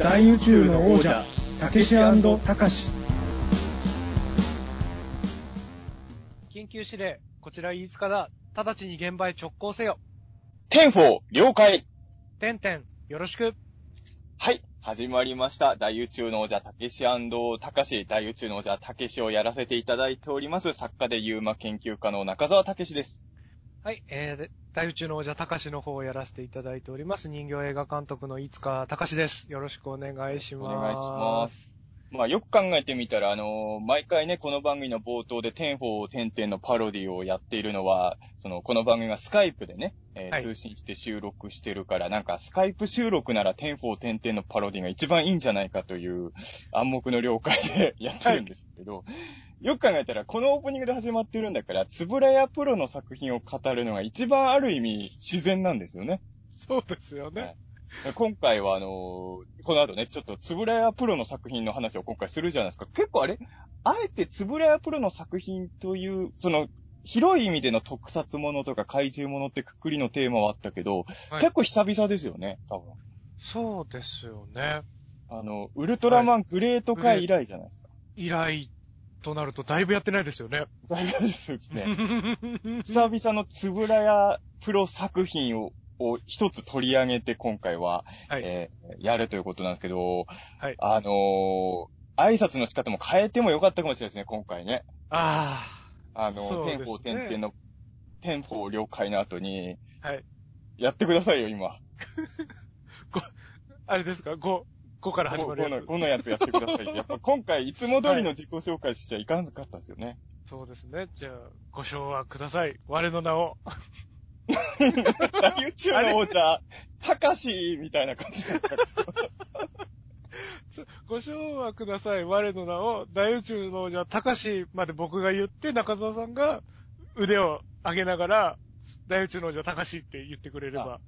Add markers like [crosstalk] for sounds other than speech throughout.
大宇宙の王者たけしたかし緊急指令、こちら飯塚だ。直ちに現場へ直行せよ。テンフォー、了解。テンテン、よろしく。はい。始まりました。大宇宙の王者、たけしたかし、大宇宙の王者、たけしをやらせていただいております。作家でユーマ研究家の中澤たけしです。はい、えーで、大宇宙の王者、たかしの方をやらせていただいております。人形映画監督の飯塚たかしです。よろしくお願いします。お願いします。まあよく考えてみたら、あのー毎回ね、この番組の冒頭でテンフォー、テンテンのパロディをやっているのは、その、この番組がスカイプでね、えーはい通信して収録してるから、なんかスカイプ収録ならテンフォー、テンテンのパロディが一番いいんじゃないかという暗黙の了解でやってるんですけど、よく考えたら、このオープニングで始まってるんだから、つぶらやプロの作品を語るのが一番ある意味自然なんですよね。そうですよね。はい今回はあのーこの後ね、ちょっとつぶらやプロの作品の話を今回するじゃないですか。結構あれあえてつぶらやプロの作品という、その、広い意味での特撮ものとか怪獣ものってくくりのテーマはあったけど、はい結構久々ですよね、多分。そうですよね。あの、ウルトラマングレート界以来じゃないですか。以来となるとだいぶやってないですよね。大丈夫ですね。久々のつぶらやプロ作品を、を一つ取り上げて今回は、はい。えーやるということなんですけど、はいあのー挨拶の仕方も変えてもよかったかもしれないですね、今回ね。ああの、そうですねテンフォー、テンテンの、テンフォー了解の後に、あ、はい。やってくださいよ、今。[laughs] あれですか ?5、5から始まる5の、やつ。5のやつやってください。やっぱ今回、いつも通りの自己紹介しちゃいかんかったですよね。そうですね。じゃあ、ご唱和ください。我の名を。大宇宙の王者、たかしみたいな感じだった。[laughs] ご唱和ください。我の名を、大宇宙の王者、たかしまで僕が言って、中澤さんが腕を上げながら、大宇宙の王者、たかしって言ってくれれば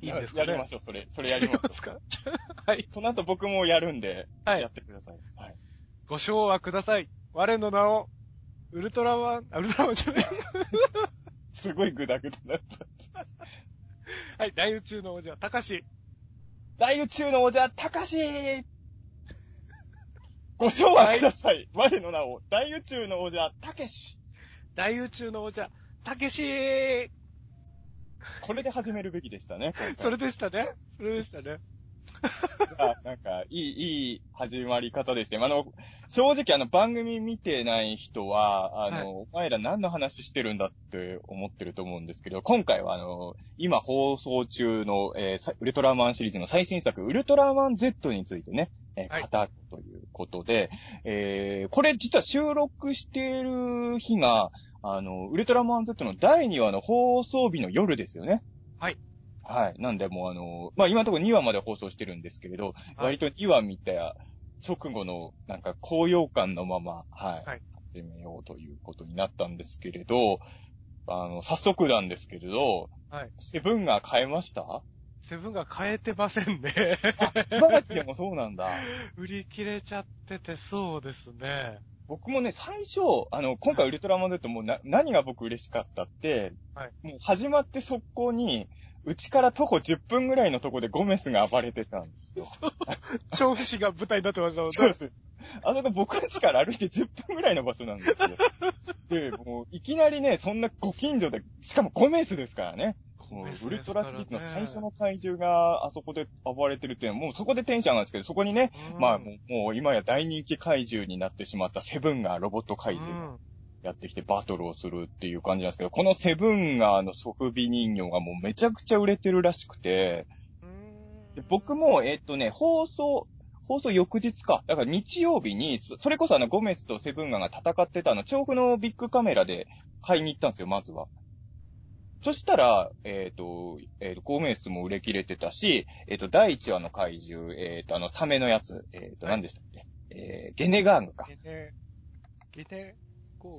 いいんですかね？やりましょう、それ。それやりましょますか [laughs] はい。う。その後僕もやるんで、はいやってください。はい。ご唱和ください。我の名を、ウルトラマン、あ、ウルトラマンじゃない。[laughs] すごいグダグダだった。はい。大宇宙の王者、たかし。大宇宙の王者、たかしご唱和ください。我の名を、大宇宙の王者、たけし。大宇宙の王者、たけし [laughs] これで始めるべきでしたね。それでしたね。それでしたね。あなんか、いい、いい始まり方でしたよ。あの、正直あの番組見てない人は、あの、はいお前ら何の話してるんだって思ってると思うんですけど、今回はあの、今放送中の、えーさウルトラマンシリーズの最新作、ウルトラマン Z についてね、えーはい語るということで、えーこれ実は収録している日が、あの、ウルトラマン Z の第2話の放送日の夜ですよね。はい。はい。なんでもうあの、まあ、今のところ2話まで放送してるんですけれど、はい割と2話見た直後の、なんか高揚感のまま、はい。はい始めようということになったんですけれど、あの、早速なんですけれど、はい。セブンが変えました？セブンが変えてませんね。茨城でもそうなんだ。[laughs] 売り切れちゃってて、そうですね。僕もね、最初、あの、今回ウルトラマン Z もうな、何が僕嬉しかったって、はいもう始まって速攻に、うちから徒歩10分ぐらいのとこでゴメスが暴れてたんですよ。調布市が舞台になってましたもんね。そうです。あそこ僕ん家から歩いて10分ぐらいの場所なんですよ。[laughs] で、もういきなりね、そんなご近所で、しかもゴメスですからね。もうウルトラシリーズの最初の怪獣があそこで暴れてるっていうのは、もうそこでテンション上がるんですけど、そこにね、うんまあもうもう今や大人気怪獣になってしまったセブンがロボット怪う獣。やってきてバトルをするっていう感じなんですけど、このセブンガーのソフビ人形がもうめちゃくちゃ売れてるらしくて、で僕も、えっとね、放送、放送翌日か。だから日曜日に、そそれこそあの、ゴメスとセブンガーが戦ってたあの、調布のビッグカメラで買いに行ったんですよ、まずは。そしたら、えっ、と、えっ、と、ゴメスも売れ切れてたし、えっ、と、第1話の怪獣、えっ、と、あの、サメのやつ、えっ、と、はい何でしたっけ？えー、ゲネガーグか。ゲネ、ゲネ、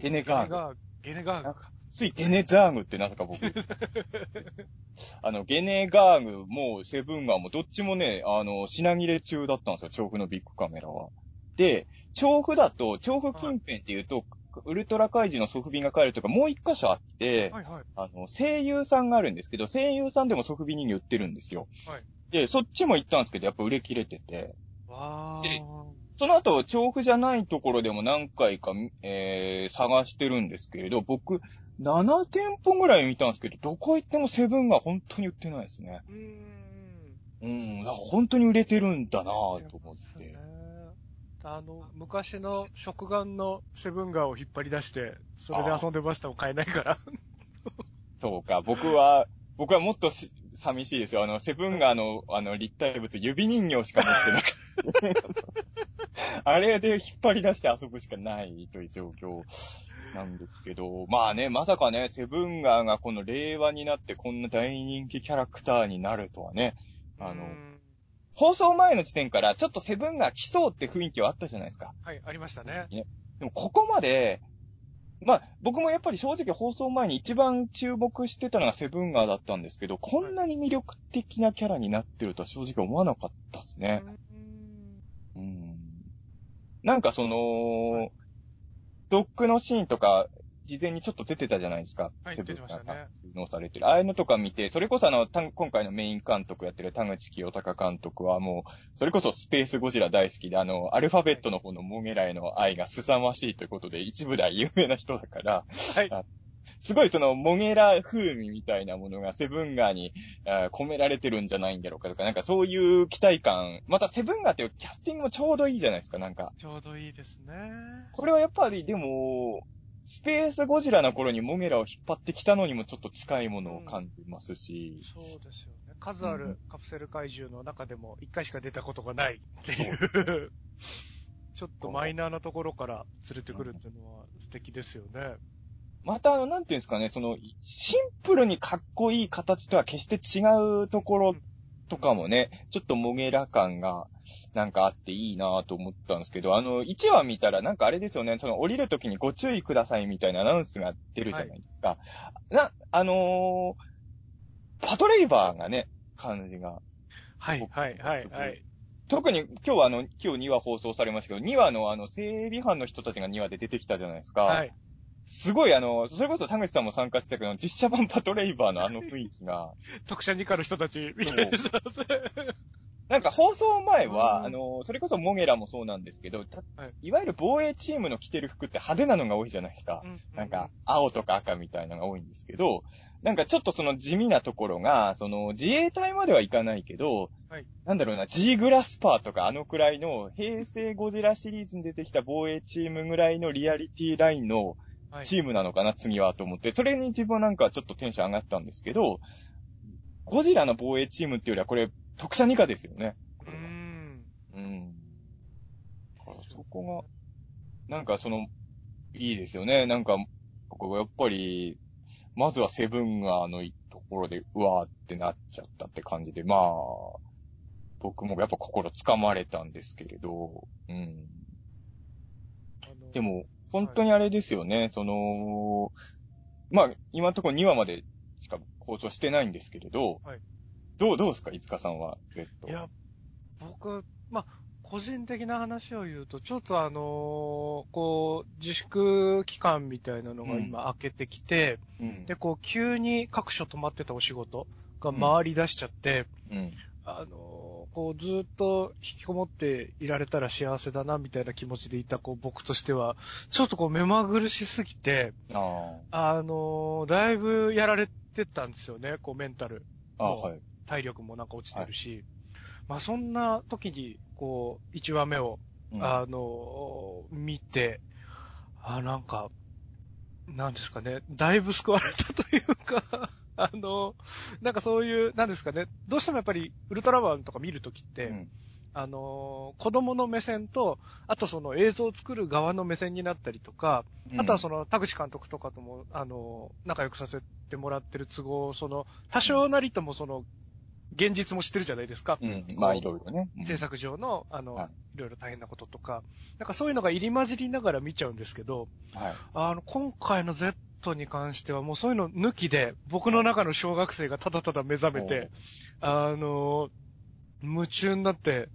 ゲネガーグゲネガーグか。ついゲネザーグってなぜか僕。[laughs] あの、ゲネガーグもセブンガーもどっちもね、あの、品切れ中だったんですよ、調布のビッグカメラは。で、調布だと、調布近辺っていうと、ウルトラ怪獣のソフビが買えるとかもう一箇所あって、はいはい。あの、声優さんがあるんですけど、声優さんでもソフビ人形売ってるんですよ。はいで、そっちも行ったんですけど、やっぱ売れ切れてて。わでー。その後、調布じゃないところでも何回か、えー、探してるんですけれど、僕、7店舗ぐらい見たんですけど、どこ行ってもセブンが本当に売ってないですね。うーん。うん、だから本当に売れてるんだなぁと思って。あの、昔の食玩のセブンガーを引っ張り出して、それで遊んでましたも買えないから。[laughs] そうか、僕は、僕はもっとし寂しいですよ。あの、セブンガーの、あの、立体物、指人形しか持ってなくて。あれで引っ張り出して遊ぶしかないという状況なんですけど、まあね、まさかね、セブンガーがこの令和になってこんな大人気キャラクターになるとはね、あの放送前の時点からちょっとセブンガー来そうって雰囲気はあったじゃないですか。はい、ありましたね。でもここまで、まあ僕もやっぱり正直放送前に一番注目してたのがセブンガーだったんですけど、こんなに魅力的なキャラになってるとは正直思わなかったですね。うーんうん。なんかその、ドックのシーンとか、事前にちょっと出てたじゃないですか。はいセブンが収納されてる。ああいうのとか見て、それこそあの、た今回のメイン監督やってる田口清隆監督はもう、それこそスペースゴジラ大好きで、あの、アルファベットの方のモゲラへの愛が凄ましいということで、一部では有名な人だから、はい。すごいその、モゲラ風味みたいなものがセブンガーに込められてるんじゃないんだろうかとか、なんかそういう期待感、またセブンガーっていうキャスティングもちょうどいいじゃないですか、なんか。ちょうどいいですね。これはやっぱりでも、スペースゴジラの頃にモゲラを引っ張ってきたのにもちょっと近いものを感じますし、そうですよね。数あうんるカプセル怪獣の中でも一回しか出たことがないっていう、ちょっとマイナーなところから連れてくるっていうのは素敵ですよね。またあの、なんていうんですかね、その、シンプルにかっこいい形とは決して違うところとかもね、ちょっとモゲラ感がなんかあっていいなと思ったんですけど、あの、1話見たらなんかあれですよね、その降りるときにご注意くださいみたいなアナウンスが出るじゃないですか。な、あのーパトレイバーがね、感じが。はい、はい、はい、はい。特に今日はあの、今日2話放送されましたけど、2話のあの、整備班の人たちが2話で出てきたじゃないですか。はい。すごいあの、それこそ田口さんも参加してたけど、実写版パトレイバーのあの雰囲気が、[laughs] 特殊二課の人たちみたいな人なんか放送前は、うん。あの、それこそモゲラもそうなんですけど、い。いわゆる防衛チームの着てる服って派手なのが多いじゃないですか。なんか、青とか赤みたいなのが多いんですけど、なんかちょっとその地味なところが、その自衛隊まではいかないけど、はい。なんだろうな、G グラスパーとかあのくらいの平成ゴジラシリーズに出てきた防衛チームぐらいのリアリティラインのはい、チームなのかな、次はと思って、それに自分はなんかちょっとテンション上がったんですけど、ゴジラの防衛チームっていうよりはこれ特殊二課ですよね。こうーれはん。うん。だからそこが、なんかその、いいですよね。なんか、ここやっぱり、まずはセブンガーのところで、うわーってなっちゃったって感じで、まあ、僕もやっぱ心つかまれたんですけれど、うん。で、も、本当にあれですよね、その、まあ、今のところ2話までしか放送してないんですけれど、はいどう、どうですか、いつかさんは、Z。いや、僕、まあ、個人的な話を言うと、ちょっとあのーこう、自粛期間みたいなのが今明けてきて、うん。で、こう、急に各所止まってたお仕事が回り出しちゃって、うん。あのーこう、ずっと引きこもっていられたら幸せだな、みたいな気持ちでいた、こう、僕としては、ちょっとこう、目まぐるしすぎて、ああのーだいぶやられてたんですよね、こう、メンタル。あ、はい。体力もなんか落ちてるし、まあそんな時に、こう、1話目を、うん。あの、見て、あ、なんか、なんですかね、だいぶ救われたというか、[laughs] あの、なんかそういう、なんですかね、どうしてもやっぱりウルトラマンとか見るときって、うん。あの、子供の目線と、あとその映像を作る側の目線になったりとか、あとはその田口監督とかとも、あの、仲良くさせてもらってる都合、その、多少なりともその、現実も知ってるじゃないですか。うん。まあ、いろいろね。うん制作上の、あの、はいいろいろ大変なこととか、なんかそういうのが入り混じりながら見ちゃうんですけど、はい。あの、今回の Z に関してはもうそういうの抜きで、僕の中の小学生がただただ目覚めて、あの、夢中になって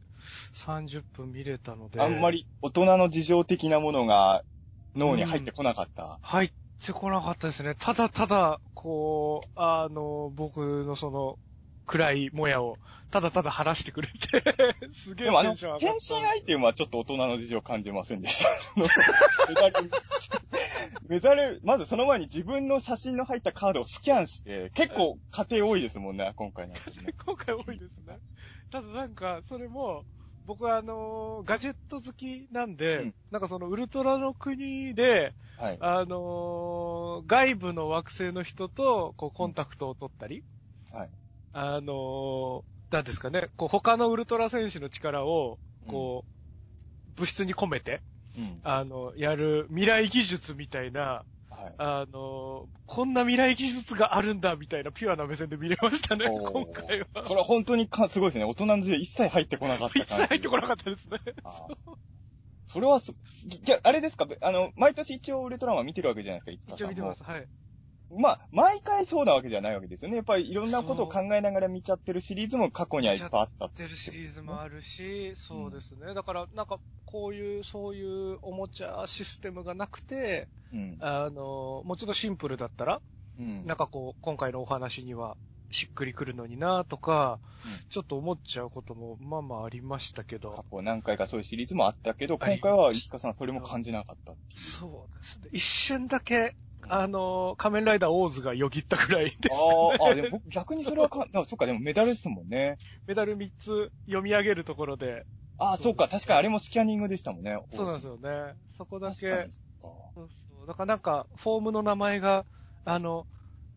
30分見れたので。あんまり大人の事情的なものが脳に入ってこなかった？入ってこなかったですね。ただただ、こう、あの、僕のその、暗いもやを、ただただ晴らしてくれて、[laughs] すげえでもあの、テンション上がった。変身アイテムはちょっと大人の事情を感じませんでした。[laughs] メダル、まずその前に自分の写真の入ったカードをスキャンして、結構家庭多いですもんね、今回なんてね。[laughs] 今回多いですね。ただなんか、それも、僕はあのーガジェット好きなんで、うんなんかそのウルトラの国で、はい。あのー外部の惑星の人と、こう、コンタクトを取ったり、はい。あのーなんですかね、こう、他のウルトラ選手の力を、こう、物質に込めて、うん。あの、やる未来技術みたいな、はい。あの、こんな未来技術があるんだ、みたいなピュアな目線で見れましたね、今回は。それは本当にかすごいですね。大人の事情一切入ってこなかった一切入ってこなかったですね。[laughs] それはす、いや、あれですか？あの、毎年一応ウルトラマン見てるわけじゃないですか、いつか一応見てます。はい。まあ、毎回そうなわけじゃないわけですよね。やっぱりいろんなことを考えながら見ちゃってるシリーズも過去にはいっぱいあったてるシリーズもあるし、そうですね。だから、なんか、こういう、そういうおもちゃシステムがなくて、うん。あの、もうちょっとシンプルだったら、うん。なんかこう、今回のお話には、しっくりくるのになとか、うんちょっと思っちゃうことも、まあまあありましたけ過ど、去何回かそういうシリーズもあったけど、今回は石川さんそれも感じなかったっ。そうですね。一瞬だけ、あの、仮面ライダーオーズがよぎったくらいで、ああ、あでも僕逆にそれはか、[laughs] あそっか、でもメダルですもんね。メダル3つ読み上げるところで、ああ、そうか、確かにあれもスキャニングでしたもんね。そうなんですよね。そこだけ、そうそう。だからなんか、フォームの名前が、あの、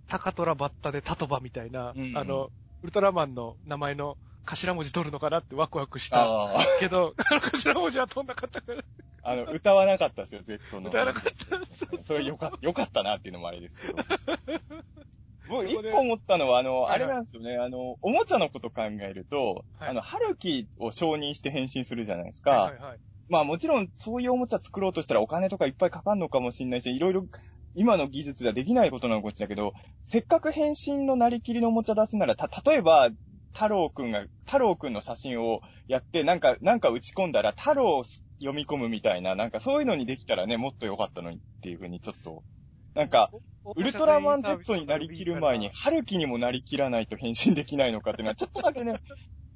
タカトラバッタでタトバみたいな、うんうんあの、ウルトラマンの名前の頭文字取るのかなってワクワクしか。た。けど、あ [laughs] の頭文字は取んなかったから。あの、歌わなかったですよ、Z の。歌わなかったそれよかよかったなっていうのもあれですけど。[laughs] 僕、一個思ったのは、あの、あれなんですよね、あの、おもちゃのこと考えると、はいあの、春樹を承認して変身するじゃないですか。はいはいはい。まあもちろん、そういうおもちゃ作ろうとしたらお金とかいっぱいかかるのかもしれないし、いろいろ、今の技術ではできないことなのかもしれないけど、せっかく変身のなりきりのおもちゃ出すなら、た、例えば、太郎くんが、太郎くんの写真をやって、なんか、なんか打ち込んだら、太郎を読み込むみたいな、なんかそういうのにできたらね、もっと良かったのにっていうふうにちょっと、なんか、ウルトラマン Z になりきる前に、春樹にもなりきらないと変身できないのかっていうのは、ちょっとだけね、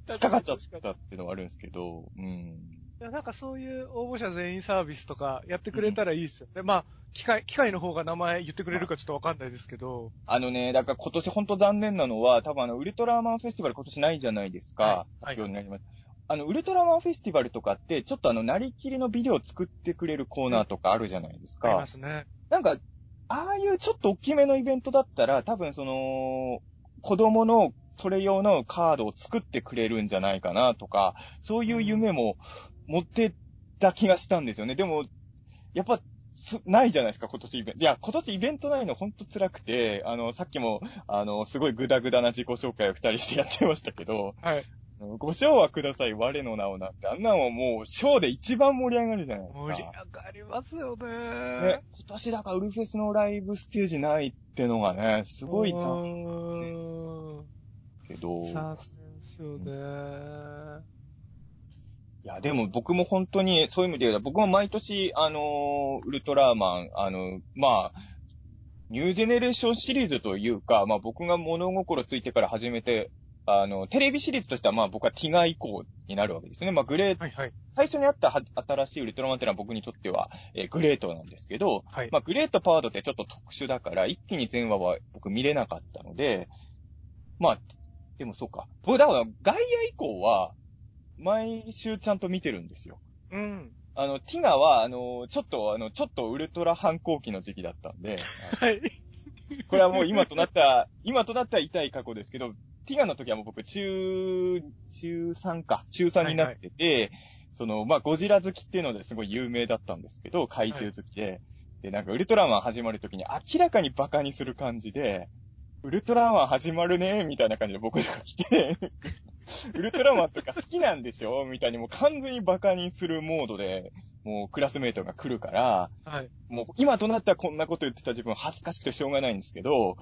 引っかかっちゃったっていうのはあるんですけど、うん。いやなんかそういう応募者全員サービスとかやってくれたらいいですよね。まあ、機械、機械の方が名前言ってくれるかちょっとわかんないですけど。あのね、だから今年本当残念なのは、多分あの、ウルトラマンフェスティバル今年ないじゃないですか。はいになります。あの、ウルトラマンフェスティバルとかって、ちょっとあの、なりきりのビデオ作ってくれるコーナーとかあるじゃないですかありま。すね。なんか、ああいうちょっと大きめのイベントだったら、多分その、子供のそれ用のカードを作ってくれるんじゃないかなとか、そういう夢も持ってた気がしたんですよね。でも、やっぱ、すないじゃないですか、今年イベント。いや、今年イベントないのほんと辛くて、あの、さっきも、あの、すごいグダグダな自己紹介を二人してやってましたけど、はい。ご賞はください、我の名をなんて、あんなのはもう、賞で一番盛り上がるじゃないですか。盛り上がりますよね。ね、今年だからウルフェスのライブステージないってのがね、すごい残残念けど、い残念ですよね。や、でも僕も本当にそういう意味で言うと、僕も毎年、あのーウルトラマン、あのまあ、ニュージェネレーションシリーズというか、まあ僕が物心ついてから始めて、あの、テレビシリーズとしてはまあ僕はティガ以降になるわけですね。まあグレーはいはい。最初にあったは新しいウルトラマンっていうのは僕にとっては、えーグレートなんですけど、はい。まあ、グレートパワードってちょっと特殊だから、一気に全話は僕見れなかったので、まあ、でもそうか。僕、だから、ガイア以降は、毎週ちゃんと見てるんですよ。うん。あの、ティガは、あの、ちょっと、あの、ちょっとウルトラ反抗期の時期だったんで、はい。これはもう今となった、今となったら痛い過去ですけど、ティガの時はもう僕、中、中3か、中3になってて、その、まあ、ゴジラ好きっていうのですごい有名だったんですけど、怪獣好きで、で、なんかウルトラマン始まる時に明らかにバカにする感じで、ウルトラマン始まるねみたいな感じで僕が来て、[laughs] ウルトラマンとか好きなんでしょみたいにもう完全にバカにするモードで、もうクラスメイトが来るから、はい。もう今となってはこんなこと言ってた自分恥ずかしくてしょうがないんですけど、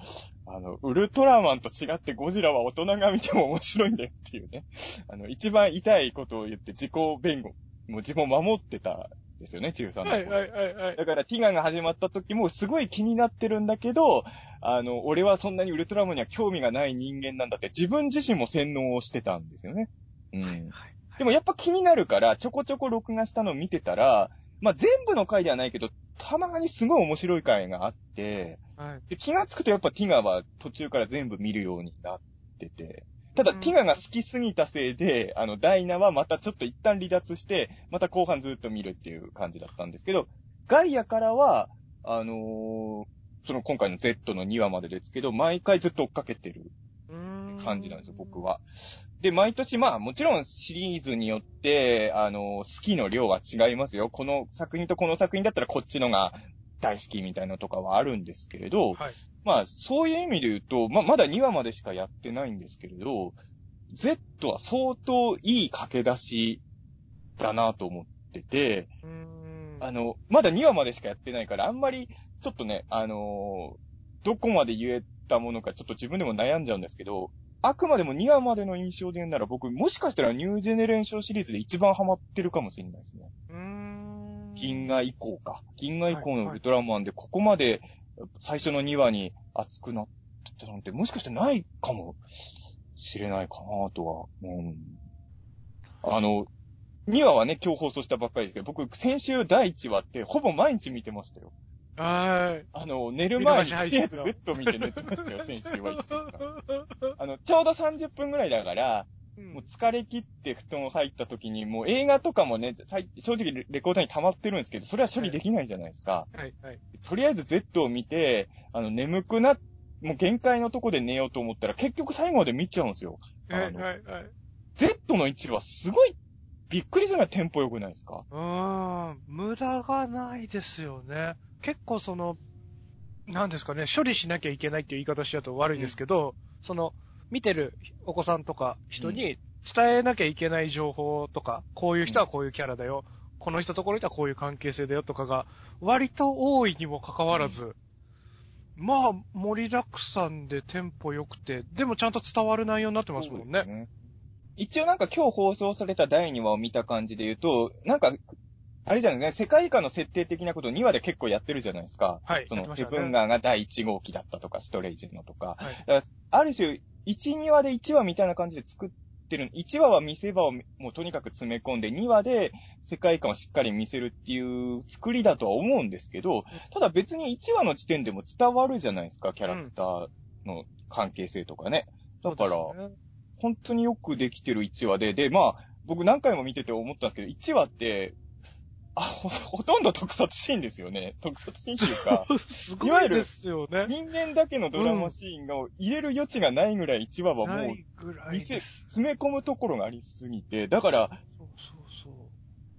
あの、ウルトラマンと違ってゴジラは大人が見ても面白いんだよっていうね。あの、一番痛いことを言って自己弁護、もう自分を守ってたですよね、中3の頃。はいはいはいはい。だから、ティガが始まった時もすごい気になってるんだけど、あの、俺はそんなにウルトラマンには興味がない人間なんだって自分自身も洗脳をしてたんですよね。うん。はいでもやっぱ気になるから、ちょこちょこ録画したのを見てたら、まあ、全部の回ではないけど、たまにすごい面白い回があって、はい。で気がつくとやっぱティガは途中から全部見るようになってて、ただ、うんティガが好きすぎたせいで、あの、ダイナはまたちょっと一旦離脱して、また後半ずっと見るっていう感じだったんですけど、ガイアからは、あのーその今回の Z の2話までですけど、毎回ずっと追っかけてる感じなんですよ、僕。は。で、毎年、まあ、もちろんシリーズによって、あの、好きの量は違いますよ。この作品とこの作品だったらこっちのが大好きみたいなのとかはあるんですけれど、はい。まあ、そういう意味で言うと、まあ、まだ2話までしかやってないんですけれど、Z は相当いい駆け出しだなと思ってて。あの、まだ2話までしかやってないから、あんまり、ちょっとね、あのーどこまで言えたものか、ちょっと自分でも悩んじゃうんですけど、あくまでも2話までの印象で言うなら、僕、もしかしたらニュージェネレーションシリーズで一番ハマってるかもしれないですね。うーん。銀河以降か。銀河以降はいのウルトラマンで、ここまで最初の2話に熱くなってたなんて、もしかしてないかもしれないかなとは。うん。あの、2話はね、今日放送したばっかりですけど、僕、先週第1話って、ほぼ毎日見てましたよ。はい。あの、寝る前に、とりあえず Z 見て寝てましたよ、先週は一週間。[laughs] あの、ちょうど30分ぐらいだから、うんもう疲れ切って布団入った時に、もう映画とかもね、正直レレコーダーに溜まってるんですけど、それは処理できないじゃないですか。はいはい。とりあえず Z を見て、あの、眠くな、もう限界のとこで寝ようと思ったら、結局最後まで見ちゃうんですよ。はいはいはい。Z の位置はすごい、びっくりするぐらいテンポ良くないですか？うーん。無駄がないですよね。結構その、なんですかね、処理しなきゃいけないっていう言い方しちゃうと悪いですけど、その、見てるお子さんとか人に伝えなきゃいけない情報とか、こういう人はこういうキャラだよ、この人とこの人はこういう関係性だよとかが、割と多いにもかかわらず、まあ、盛りだくさんでテンポ良くて、でもちゃんと伝わる内容になってますもんね。ね。一応なんか今日放送された第2話を見た感じで言うと、なんか、あれじゃないね、世界観の設定的なことを2話で結構やってるじゃないですか。はい。その、セブンガーが第1号機だったとか、ストレイジのとか。はい。だからある種、1、2話で1話みたいな感じで作ってる。1話は見せ場をもうとにかく詰め込んで、2話で世界観をしっかり見せるっていう作りだとは思うんですけど、ただ別に1話の時点でも伝わるじゃないですか、キャラクターの関係性とかね。だから、本当によくできてる1話で、で、まあ、僕何回も見てて思ったんですけど、1話って、あ、ほ、[laughs] ほとんど特撮シーンですよね。特撮シーンっていうか、[laughs] すごいですよね。人間だけのドラマシーンが入れる余地がないぐらい1話はもう見せ。詰め込むところがありすぎて、だから、そうそうそう。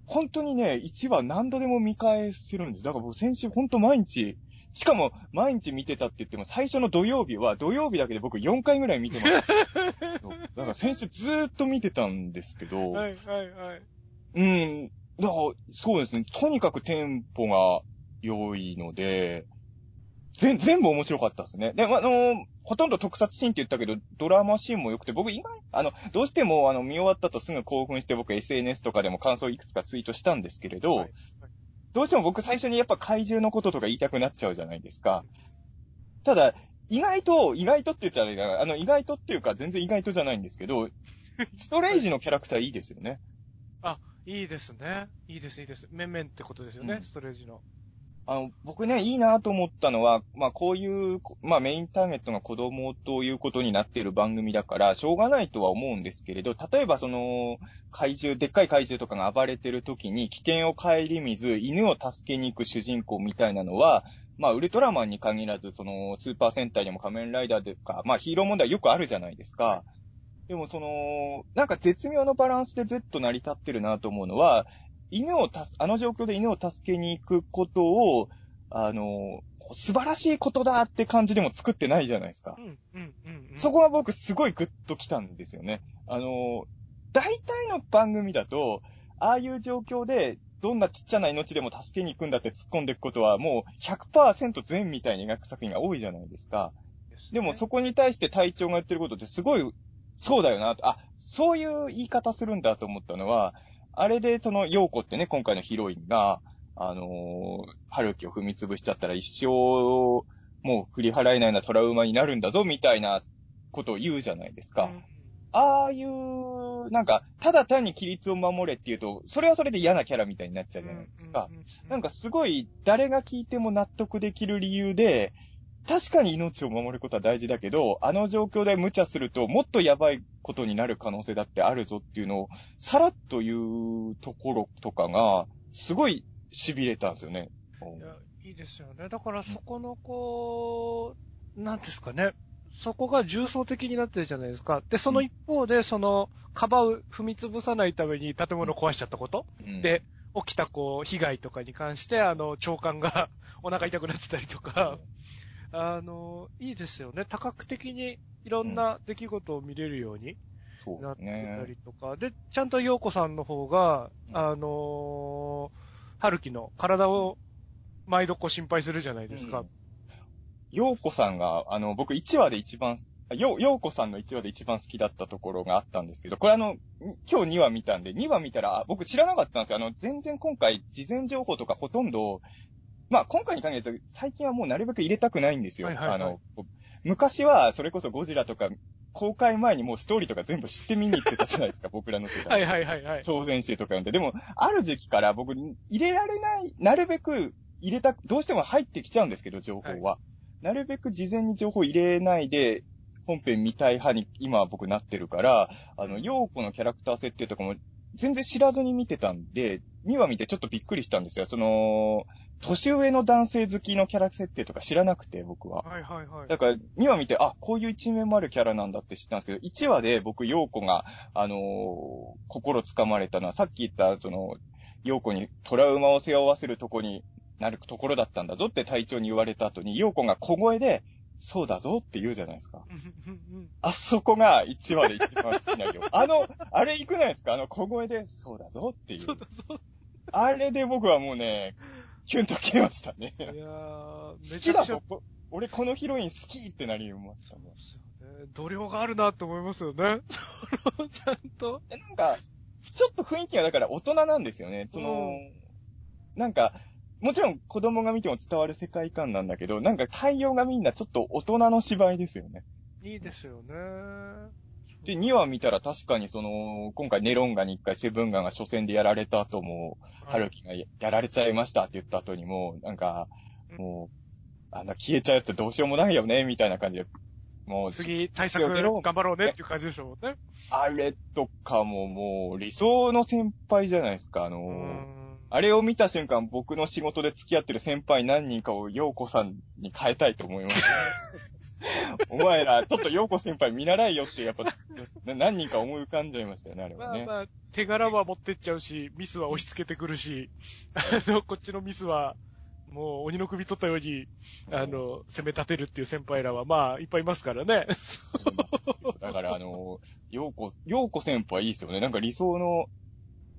本当にね、1話何度でも見返せるんです。だから僕先週本当毎日、しかも毎日見てたって言っても最初の土曜日は土曜日だけで僕4回ぐらい見てました。[laughs] だから先週ずーっと見てたんですけど、はいはいはい。うん。だから、そうですね。とにかくテンポが良いので、全、全部面白かったですね。で、まあの、ほとんど特撮シーンって言ったけど、ドラマシーンも良くて、僕意外、あの、どうしても、あの、見終わった後すぐ興奮して僕 SNS とかでも感想いくつかツイートしたんですけれど、はいどうしても僕最初にやっぱ怪獣のこととか言いたくなっちゃうじゃないですか。ただ、意外と、意外とって言っちゃあれだな、あの、意外とっていうか全然意外とじゃないんですけど、[laughs] ストレイジのキャラクターいいですよね。いいですね。いいです、いいです。面々ってことですよね、うんストレージの。あの、僕ね、いいなと思ったのは、まあこういう、まあメインターゲットが子供ということになっている番組だから、しょうがないとは思うんですけれど、例えばその、怪獣、でっかい怪獣とかが暴れてる時に危険を顧みず、犬を助けに行く主人公みたいなのは、まあウルトラマンに限らず、その、スーパー戦隊でも仮面ライダーでか、まあヒーロー問題よくあるじゃないですか。でもその、なんか絶妙のバランスで Z 成り立ってるなと思うのは、犬をたす、あの状況で犬を助けに行くことを、あの、素晴らしいことだって感じでも作ってないじゃないですかう。ん、うん、うん。うんそこは僕すごいグッときたんですよね。あの、大体の番組だと、ああいう状況で、どんなちっちゃな命でも助けに行くんだって突っ込んでいくことはもう100%全みたいに描く作品が多いじゃないですか。でもそこに対して隊長が言ってることってすごい、そうだよなと、あ、そういう言い方するんだと思ったのは、あれでその、陽子ってね、今回のヒロインが、あのー、春樹を踏み潰しちゃったら一生、もう振り払えないようなトラウマになるんだぞ、みたいなことを言うじゃないですか。うんああいう、なんか、ただ単に規律を守れっていうと、それはそれで嫌なキャラみたいになっちゃうじゃないですか。なんかすごい、誰が聞いても納得できる理由で、確かに命を守ることは大事だけど、あの状況で無茶すると、もっとやばいことになる可能性だってあるぞっていうのを、さらっと言うところとかが、すごい痺れたんですよね。いや、いいですよね。だからそこのこう、なんですかね。そこが重層的になってるじゃないですか。で、その一方で、その、かばう、踏み潰さないために建物を壊しちゃったこと、うん、で、起きたこう、被害とかに関して、あの、長官が [laughs] お腹痛くなってたりとか、あの、いいですよね。多角的にいろんな出来事を見れるようになってたね。りとか、で、ちゃんと陽子さんの方が、うんあのー、春樹の体を毎度こう心配するじゃないですか。うんようこさんが、あの、僕1話で一番、よ、ようこさんの1話で一番好きだったところがあったんですけど、これあの、に今日2話見たんで、2話見たら、あ僕知らなかったんですよ。あの、全然今回、事前情報とかほとんど、まあ、今回に限らず、最近はもうなるべく入れたくないんですよ。はいはいはいあの、昔は、それこそゴジラとか、公開前にもうストーリーとか全部知って見に行ってたじゃないですか、[laughs] 僕らの世代。はいはいはいはい。超前集とか読んで。でも、ある時期から僕、入れられない、なるべく入れた、どうしても入ってきちゃうんですけど、情報は。なるべく事前に情報入れないで、本編見たい派に今は僕なってるから、あの、ヨーコのキャラクター設定とかも全然知らずに見てたんで、2話見てちょっとびっくりしたんですよ。その、年上の男性好きのキャラ設定とか知らなくて、僕は。はいはいはい。だから、2話見て、あ、こういう一面もあるキャラなんだって知ったんですけど、1話で僕、陽子が、あのー心つかまれたのは、さっき言った、その、陽子にトラウマを背負わせるとこになるところだったんだぞって隊長に言われた後に、陽子が小声で、そうだぞって言うじゃないですか。あそこが1話で一番好きなよ。[laughs] あの、あれいくないですかあの小声で、そうだぞっていう。そうだそうあれで僕はもうね、キュンと切れましたね。だ。いやー、好きだぞ。こ俺このヒロイン好きってなりましたね。ね。度量があるなって思いますよね。そ [laughs] のちゃんと。えなんか、ちょっと雰囲気がだから大人なんですよね。その、なんか、もちろん子供が見ても伝わる世界観なんだけど、なんか対応がみんなちょっと大人の芝居ですよね。いいですよね。で、2話見たら確かにその、今回ネロンガに一回セブンガンが初戦でやられた後も、ハルキがややられちゃいましたって言った後にも、なんか、もう、あんな消えちゃうやつどうしようもないよね、みたいな感じで、もう、次、対策頑張ろうねっていう感じですもんね。あれとかももう、理想の先輩じゃないですか、あのあれを見た瞬間、僕の仕事で付き合ってる先輩何人かを陽子さんに変えたいと思いました。[laughs] [laughs] お前ら、ちょっと陽子先輩見習いよって、やっぱ、な何人か思い浮かんじゃいましたよね、あれはね。まあまあ、手柄は持ってっちゃうし、ミスは押し付けてくるし、あの、こっちのミスは、もう鬼の首取ったように、あの、攻め立てるっていう先輩らは、まあ、いっぱいいますからね。だから、あの、陽子、陽子先輩いいですよね。なんか理想の、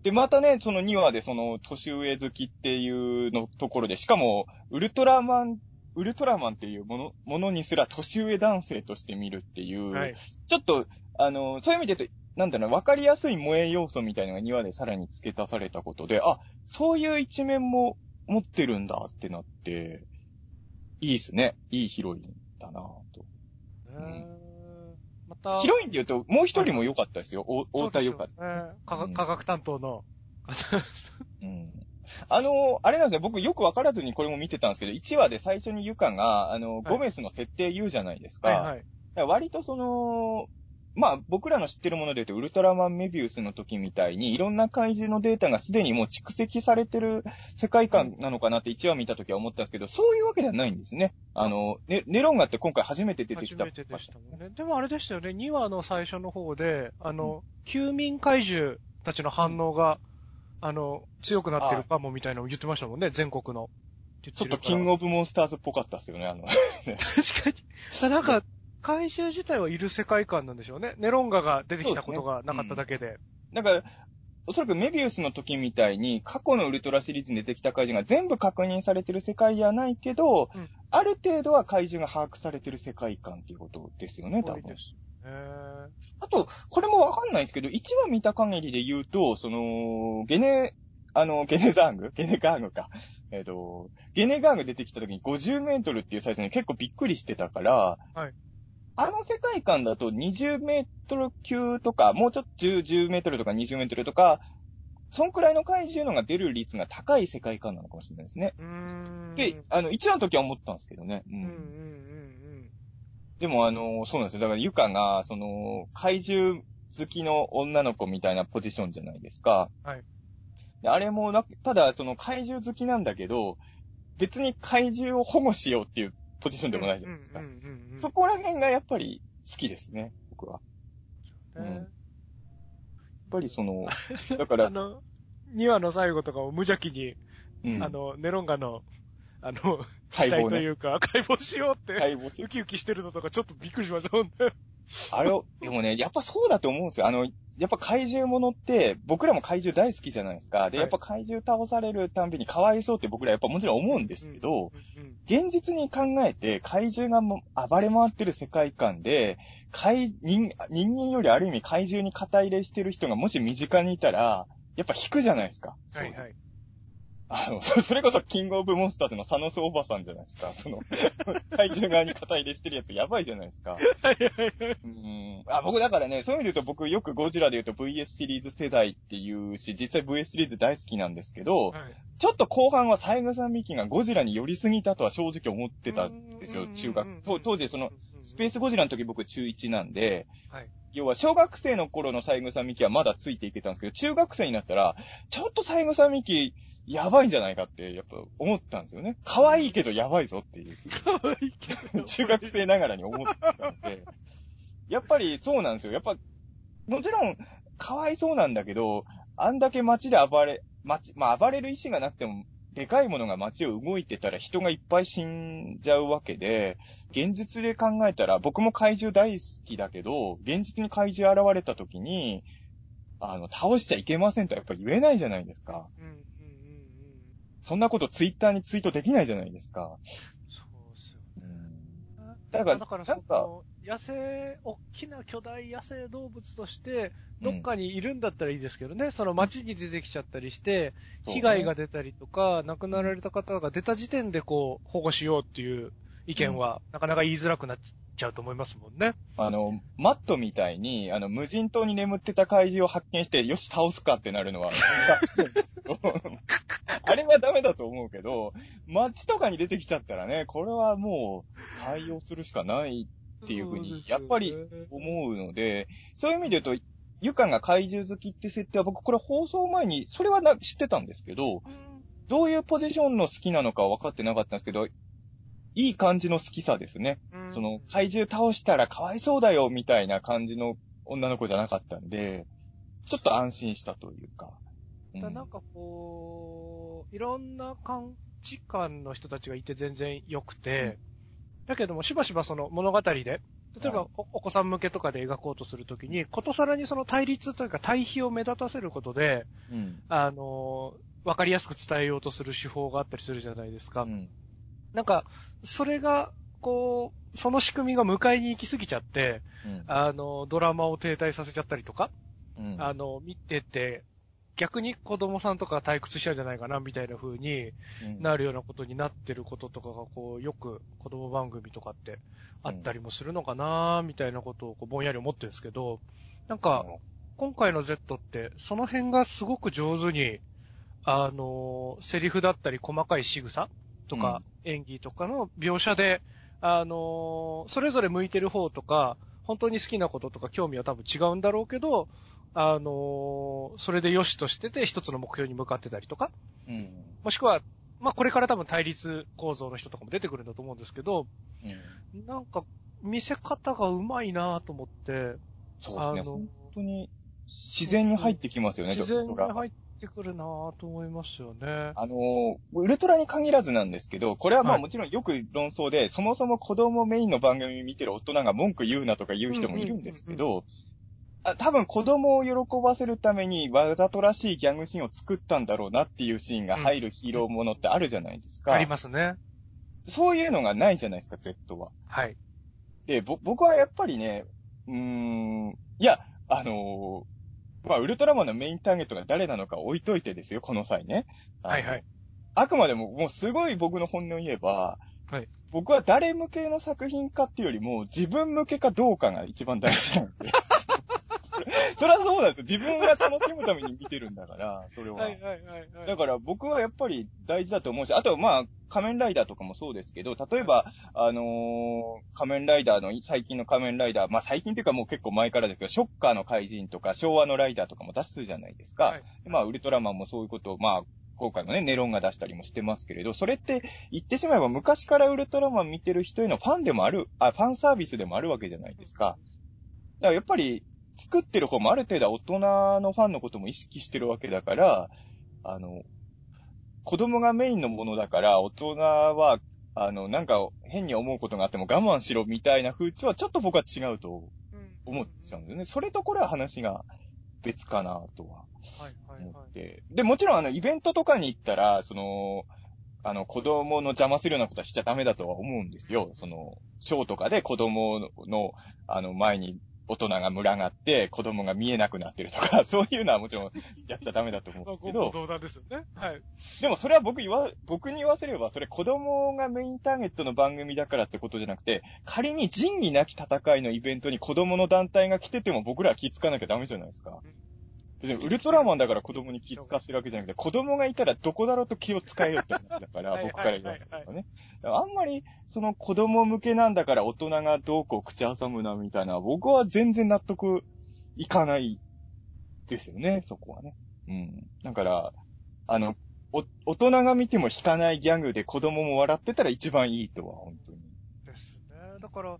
で、またね、その2話でその年上好きっていうのところで、しかも、ウルトラマン、ウルトラマンっていうもの、ものにすら年上男性として見るっていう、はい。ちょっと、あの、そういう意味で言うと、なんだろうな、わかりやすい萌え要素みたいなのが2話でさらに付け足されたことで、あ、そういう一面も持ってるんだってなって、いいですね。いいヒロインだなと。ねまた、ヒロインで言うと、もう一人も良かったですよ。お太田良かった。科学担当の。うん。あの、あれなんですよ。僕よくわからずにこれも見てたんですけど、1話で最初にユカが、あの、ゴメスの設定言うじゃないですか。はいはい。割とその、まあ僕らの知ってるもので言うと、ウルトラマンメビウスの時みたいに、いろんな怪獣のデータがすでにもう蓄積されてる世界観なのかなって1話見た時は思ったんですけど、そういうわけではないんですね。あの、ね、ネロンガって今回初めて出てきた。初めてでしたもんね。でもあれでしたよね、2話の最初の方で、あの、休眠怪獣たちの反応が、あの、強くなってるかもみたいなのを言ってましたもんね、全国の。ちょっとキングオブモンスターズっぽかったですよね、あの。[laughs] 確かに。なんか、怪獣自体はいる世界観なんでしょうね。ネロンガが出てきたことがなかっただけで。だから、おそらくメビウスの時みたいに、過去のウルトラシリーズに出てきた怪獣が全部確認されてる世界じゃないけど、うんある程度は怪獣が把握されてる世界観っていうことですよね、多分あと、これもわかんないんですけど、1話見た限りで言うと、その、ゲネ、あの、ゲネザーグ？ゲネガーグか。えっ、と、ゲネガーグ出てきた時に50メートルっていうサイズに結構びっくりしてたから、はいあの世界観だと20メートル級とか、もうちょっと10、10メートルとか20メートルとか、そんくらいの怪獣のが出る率が高い世界観なのかもしれないですね。うーん。で、あの、1話の時は思ったんですけどね。うんうんうんうんでもあの、そうなんですよ。だからユカが、その、怪獣好きの女の子みたいなポジションじゃないですか。はい。であれもな、ただ、その怪獣好きなんだけど、別に怪獣を保護しようっていうポジションうん。でもないじゃないですか。うんうんうんうん。そこら辺がやっぱり好きですね、僕は。ねやっぱりその、[laughs] だから、あの、2話の最後とかも無邪気に、うん、あの、ネロンガの、あの、解剖ねというか、解剖しようって、解剖しウキウキしてるのとかちょっとびっくりしましたもんね。あれを、でもね、やっぱそうだと思うんですよ。あの、やっぱ怪獣ものって、僕らも怪獣大好きじゃないですか。で、はいやっぱ怪獣倒されるたんびにかわいそうって僕らやっぱもちろん思うんですけど、現実に考えて怪獣がも暴れ回ってる世界観で、怪人、人間よりある意味怪獣に肩入れしてる人がもし身近にいたら、やっぱ引くじゃないですか。はいはい。あの、そそれこそキングオブモンスターズのサノスおばさんじゃないですか。その、[laughs] 怪獣側に肩入れしてるやつやばいじゃないですか。はいはいはい。うん。あ、僕だからね、そういう意味で言うと僕よくゴジラで言うと VS シリーズ世代っていうし、実際 VS シリーズ大好きなんですけど、はいちょっと後半は三枝美紀がゴジラに寄りすぎたとは正直思ってたんですよ、中学。と当時その、スペースゴジラの時僕中1なんで、はい要は小学生の頃の三枝美紀はまだついていけたんですけど、中学生になったら、ちょっと三枝美紀やばいんじゃないかってやっぱ思ったんですよね。可愛いけどやばいぞっていう。かわいいけど。中学生ながらに思ってたんで、やっぱりそうなんですよ。やっぱ、もちろん、かわいそうなんだけど、あんだけ街で暴れ、街、まあ暴れる意志がなくても、でかいものが街を動いてたら人がいっぱい死んじゃうわけで、現実で考えたら、僕も怪獣大好きだけど、現実に怪獣現れた時に、あの、倒しちゃいけませんとはやっぱ言えないじゃないですか。うん。そんなことツイッターにツイートできないじゃないですか。そうですようん。ね。だからだからそなんかの、野生、大きな巨大野生動物として、どっかにいるんだったらいいですけどね、その街に出てきちゃったりして、被害が出たりとか、亡くなられた方が出た時点でこう、保護しようっていう意見は、なかなか言いづらくなっちゃうと思いますもんね。あの、マットみたいに、あの、無人島に眠ってた怪獣を発見して、よし、倒すかってなるのは、[laughs] あれはダメだと思うけど、街とかに出てきちゃったらね、これはもう、対応するしかないっていうふうに、やっぱり思うので、そういう意味で言うと、ゆかが怪獣好きって設定は僕これ放送前に、それはな知ってたんですけど、どういうポジションの好きなのかは分かってなかったんですけど、いい感じの好きさですね。うんその、怪獣倒したらかわいそうだよ、みたいな感じの女の子じゃなかったんで、ちょっと安心したというか。うんだなんかこう、いろんな感じ感の人たちがいて全然良くて、だけどもしばしばその物語で、例えばはいおお子さん向けとかで描こうとするときに、ことさらにその対立というか対比を目立たせることで、うん。あの、わかりやすく伝えようとする手法があったりするじゃないですか。うん。なんか、それが、こう、その仕組みが迎えに行き過ぎちゃって、うん。あの、ドラマを停滞させちゃったりとか、うん。あの、見てて、逆に子供さんとか退屈しちゃうんじゃないかな、みたいな風にうん。なるようなことになってることとかが、こう、よく子供番組とかってあったりもするのかな、みたいなことをこうぼんやり思ってるんですけど、なんか、今回の Z って、その辺がすごく上手に、あの、セリフだったり細かい仕草とか、演技とかの描写で、あの、それぞれ向いてる方とか、本当に好きなこととか興味は多分違うんだろうけど、あの、それで良しとしてて一つの目標に向かってたりとか、うん。もしくは、まあこれから多分対立構造の人とかも出てくるんだと思うんですけど、うん。なんか見せ方がうまいなと思って、そうですね。本当に自然に入ってきますよね、自然に入ってくるなと思いますよね。あの、ウルトラに限らずなんですけど、これはまあはいもちろんよく論争で、そもそも子供メインの番組見てる大人が文句言うなとか言う人もいるんですけど、あ多分子供を喜ばせるためにわざとらしいギャグシーンを作ったんだろうなっていうシーンが入るヒーローものってあるじゃないですか。ありますね。そういうのがないじゃないですか、Z は。はい。で、ぼ、僕はやっぱりね、うーん、いや、あのーまあ、ウルトラマンのメインターゲットが誰なのか置いといてですよ、この際ね。はいはい。あくまでも、もうすごい僕の本音を言えば、はい僕は誰向けの作品かっていうよりも、自分向けかどうかが一番大事なんで。[laughs] [laughs] そりゃそうなんですよ。自分が楽しむために見てるんだから、それは。はいはいはいはい。だから僕はやっぱり大事だと思うし、あとはまあ、仮面ライダーとかもそうですけど、例えば、あのー仮面ライダーの、最近の仮面ライダー、まあ最近っていうかもう結構前からですけど、ショッカーの怪人とか昭和のライダーとかも出すじゃないですか。はいまあ、ウルトラマンもそういうことを、まあ、今回のね、ネロンが出したりもしてますけれど、それって言ってしまえば昔からウルトラマン見てる人へのファンでもある、あ、ファンサービスでもあるわけじゃないですか。だからやっぱり、作ってる方もある程度大人のファンのことも意識してるわけだから、あの、子供がメインのものだから、大人は、あの、なんか変に思うことがあっても我慢しろみたいな風潮はちょっと僕は違うと思っちゃうんだよね。それとこれは話が別かなとははいはい思はい。って。で、もちろんあの、イベントとかに行ったら、その、あの、子供の邪魔するようなことはしちゃダメだとは思うんですよ。その、ショーとかで子供の、あの、前に大人が群がって、子供が見えなくなってるとか、[laughs] そういうのはもちろんやっちゃダメだと思うんまあ、ですけど、ご相談ですよね。はい。でもそれは僕言わ、僕に言わせれば、それ子供がメインターゲットの番組だからってことじゃなくて、仮に仁義なき戦いのイベントに子供の団体が来てても僕らは気づかなきゃダメじゃないですか。別にウルトラマンだから子供に気使ってるわけじゃなくて、子供がいたらどこだろうと気を使えよって話だから、はい僕から言わせるとね。だからあんまり、その子供向けなんだから大人がどうこう口挟むなみたいな、僕は全然納得いかないですよね、そこはね。うん。だから、あの、お、大人が見ても引かないギャグで子供も笑ってたら一番いいとは、本当に。ですね。だから、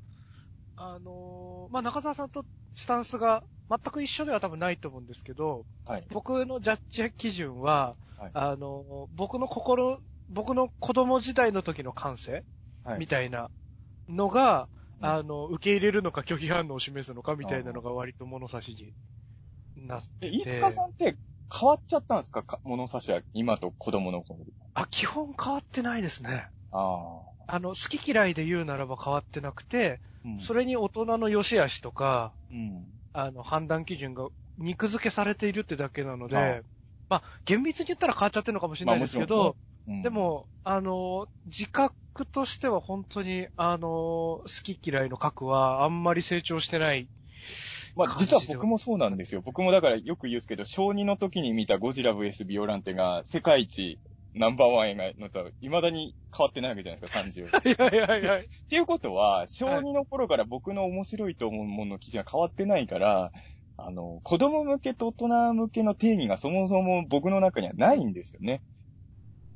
あのーまあ、中澤さんとスタンスが全く一緒では多分ないと思うんですけど、はい。僕のジャッジ基準は、はいあのー僕の心、僕の子供時代の時の感性、はいみたいなのが、うんあの、受け入れるのか拒否反応を示すのかみたいなのが割と物差しになってで、飯塚さんって変わっちゃったんですか？か物差しは今と子供の頃。あ、基本変わってないですね。ああ。あの、好き嫌いで言うならば変わってなくて、うんそれに大人の良し悪しとか、うん。あの、判断基準が肉付けされているってだけなので、ああまあ、厳密に言ったら変わっちゃってるのかもしれないですけど、うんで、も、あの、自覚としては本当に、あの、好き嫌いの核はあんまり成長してない。まあ、実は僕もそうなんですよ。僕もだからよく言うんですけど、小2の時に見たゴジラ VS ビオランテが世界一ナンバーワン映画のと、未だに変わってないわけじゃないですか、30。はいはいはいはい。っていうことは、小2の頃から僕の面白いと思うものの基準が変わってないから、あの、子供向けと大人向けの定義がそもそも僕の中にはないんですよね。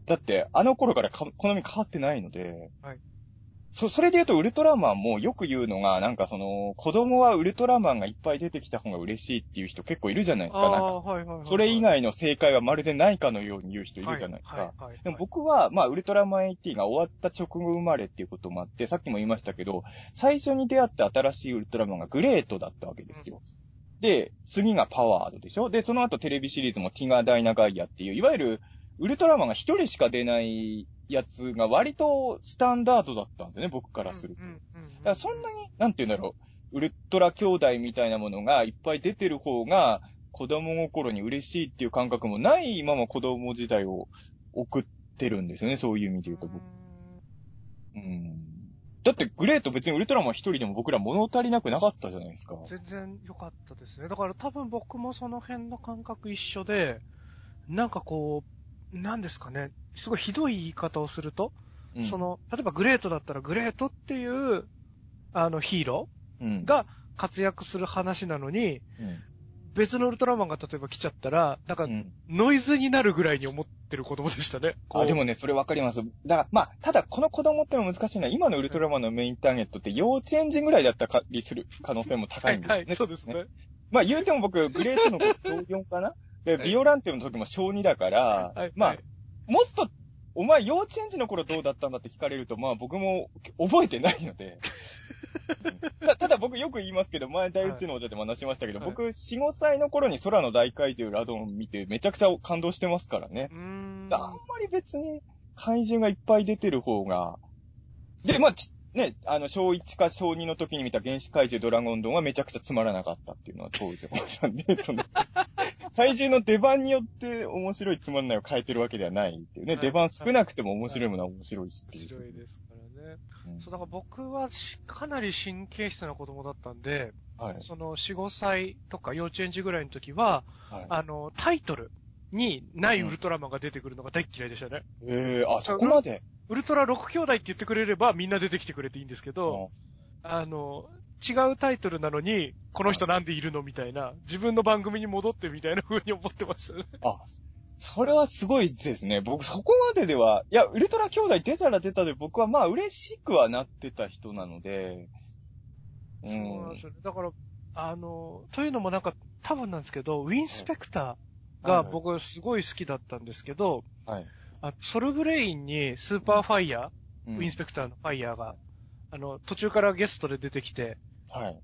だって、あの頃からか好み変わってないので、はいそ、それで言うとウルトラマンもよく言うのが、なんかその、子供はウルトラマンがいっぱい出てきた方が嬉しいっていう人結構いるじゃないですか。なんか。それ以外の正解はまるでないかのように言う人いるじゃないですか。はいはいはいでも僕は、まあ、ウルトラマン AT が終わった直後生まれっていうこともあって、さっきも言いましたけど、最初に出会った新しいウルトラマンがグレートだったわけですよ。で、次がパワードでしょで、その後テレビシリーズもティガ・ダイナ・ガイアっていう、いわゆる、ウルトラマンが一人しか出ないやつが割とスタンダードだったんですよね、僕からすると。だからそんなに、なんて言うんだろう、ウルトラ兄弟みたいなものがいっぱい出てる方が、子供心に嬉しいっていう感覚もないまま子供時代を送ってるんですよね、そういう意味で言うと僕。うん。だってグレート別にウルトラマン一人でも僕ら物足りなくなかったじゃないですか。全然良かったですね。だから多分僕もその辺の感覚一緒で、なんかこう、なんですかね、すごいひどい言い方をすると、うんそ、の、例えばグレートだったらグレートっていう、あのヒーロうんー、が活躍する話なのに、うん別のウルトラマンが例えば来ちゃったら、なんかうんノイズになるぐらいに思ってる子供でしたね。あ、でもね、それわかります。だから、まあ、ただこの子供ってのは難しいのは、今のウルトラマンのメインターゲットって幼稚園児ぐらいだったりする可能性も高んですよね。はいいはい、そうですね。まあ言うても僕、グレートの子小4かなで、はい。ビオランテの時も小2だから、はい、まあはい、もっと、お前幼稚園児の頃どうだったんだって聞かれると、まあ僕も覚えてないので。[laughs] たただ僕よく言いますけど、前大宇宙の王者でも話しましたけど、はい。僕4、5歳の頃に空の大怪獣ラドン見てめちゃくちゃ感動してますからね。あんまり別に怪獣がいっぱい出てる方が、で、まあ、ちね、あの、小1か小2の時に見た原始怪獣ドラゴンドンはめちゃくちゃつまらなかったっていうのは当時思ったんで、その、[laughs] 怪獣の出番によって面白いつまんないを変えてるわけではないっていうね。はい出番少なくても面白いものは面白いしっていう。面白いですからね。うんそう、だから僕はしかなり神経質な子供だったんで、はい。その4、5歳とか幼稚園児ぐらいの時は、はい。あの、タイトルにないウルトラマンが出てくるのが大っ嫌いでしたね。ええあ、そこまで？ウルトラ6兄弟って言ってくれればみんな出てきてくれていいんですけど、あの、違うタイトルなのに、この人なんでいるのみたいな、自分の番組に戻ってみたいな風に思ってましたね。あ、それはすごいですね。僕そこまででは、いや、ウルトラ兄弟出たら出たで僕はまあ嬉しくはなってた人なので、うそうなんんです。よね。だから、あの、というのもなんか、多分なんですけど、ウィンスペクターが僕すごい好きだったんですけど、はい。あソルブレインにスーパーファイヤー、うんウィンスペクターのファイヤーが、あの、途中からゲストで出てきてはい。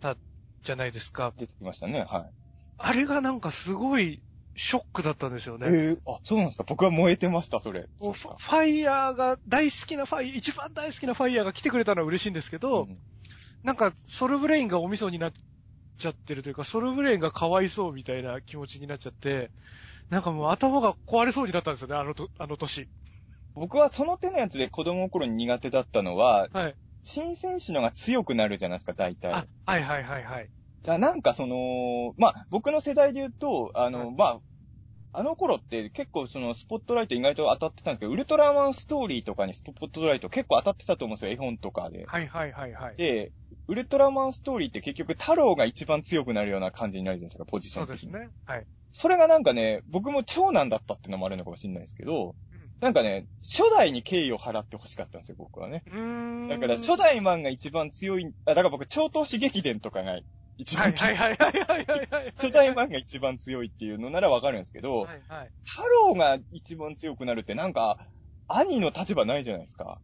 たじゃないですか。出てきましたね。はい。あれがなんかすごいショックだったんですよね。ええあ、そうなんですか。僕は燃えてました、それ。ファイヤーが、大好きなファイ、一番大好きなファイヤーが来てくれたのは嬉しいんですけど、うんなんか、ソルブレインがお味噌になっちゃってるというか、ソルブレインがかわいそうみたいな気持ちになっちゃって、なんかもう頭が壊れそうになったんですよね、あのと、あの年。僕はその手のやつで子供の頃に苦手だったのは、はい。新選手のが強くなるじゃないですか、大体。あ、はいはいはいはい。だなんかその、まあ、僕の世代で言うと、あの、はいまあ、あの頃って結構そのスポットライト意外と当たってたんですけど、ウルトラマンストーリーとかにスポットライト結構当たってたと思うんですよ、絵本とかで。はいはいはいはい。で、ウルトラマンストーリーって結局太郎が一番強くなるような感じになるじゃないですか、ポジション的に。そうですね。はい。それがなんかね、僕も長男だったっていうのもあるのかもしれないですけど、なんかね、初代に敬意を払って欲しかったんですよ、僕はね。うーん。だから初代マンが一番強い、あ、だから僕、超投資劇伝とかが一番、はいはいはいはいはいはいはい。[laughs] 初代マンが一番強いっていうのならわかるんですけど、はいはい。太郎が一番強くなるってなんか、兄の立場ないじゃないですか。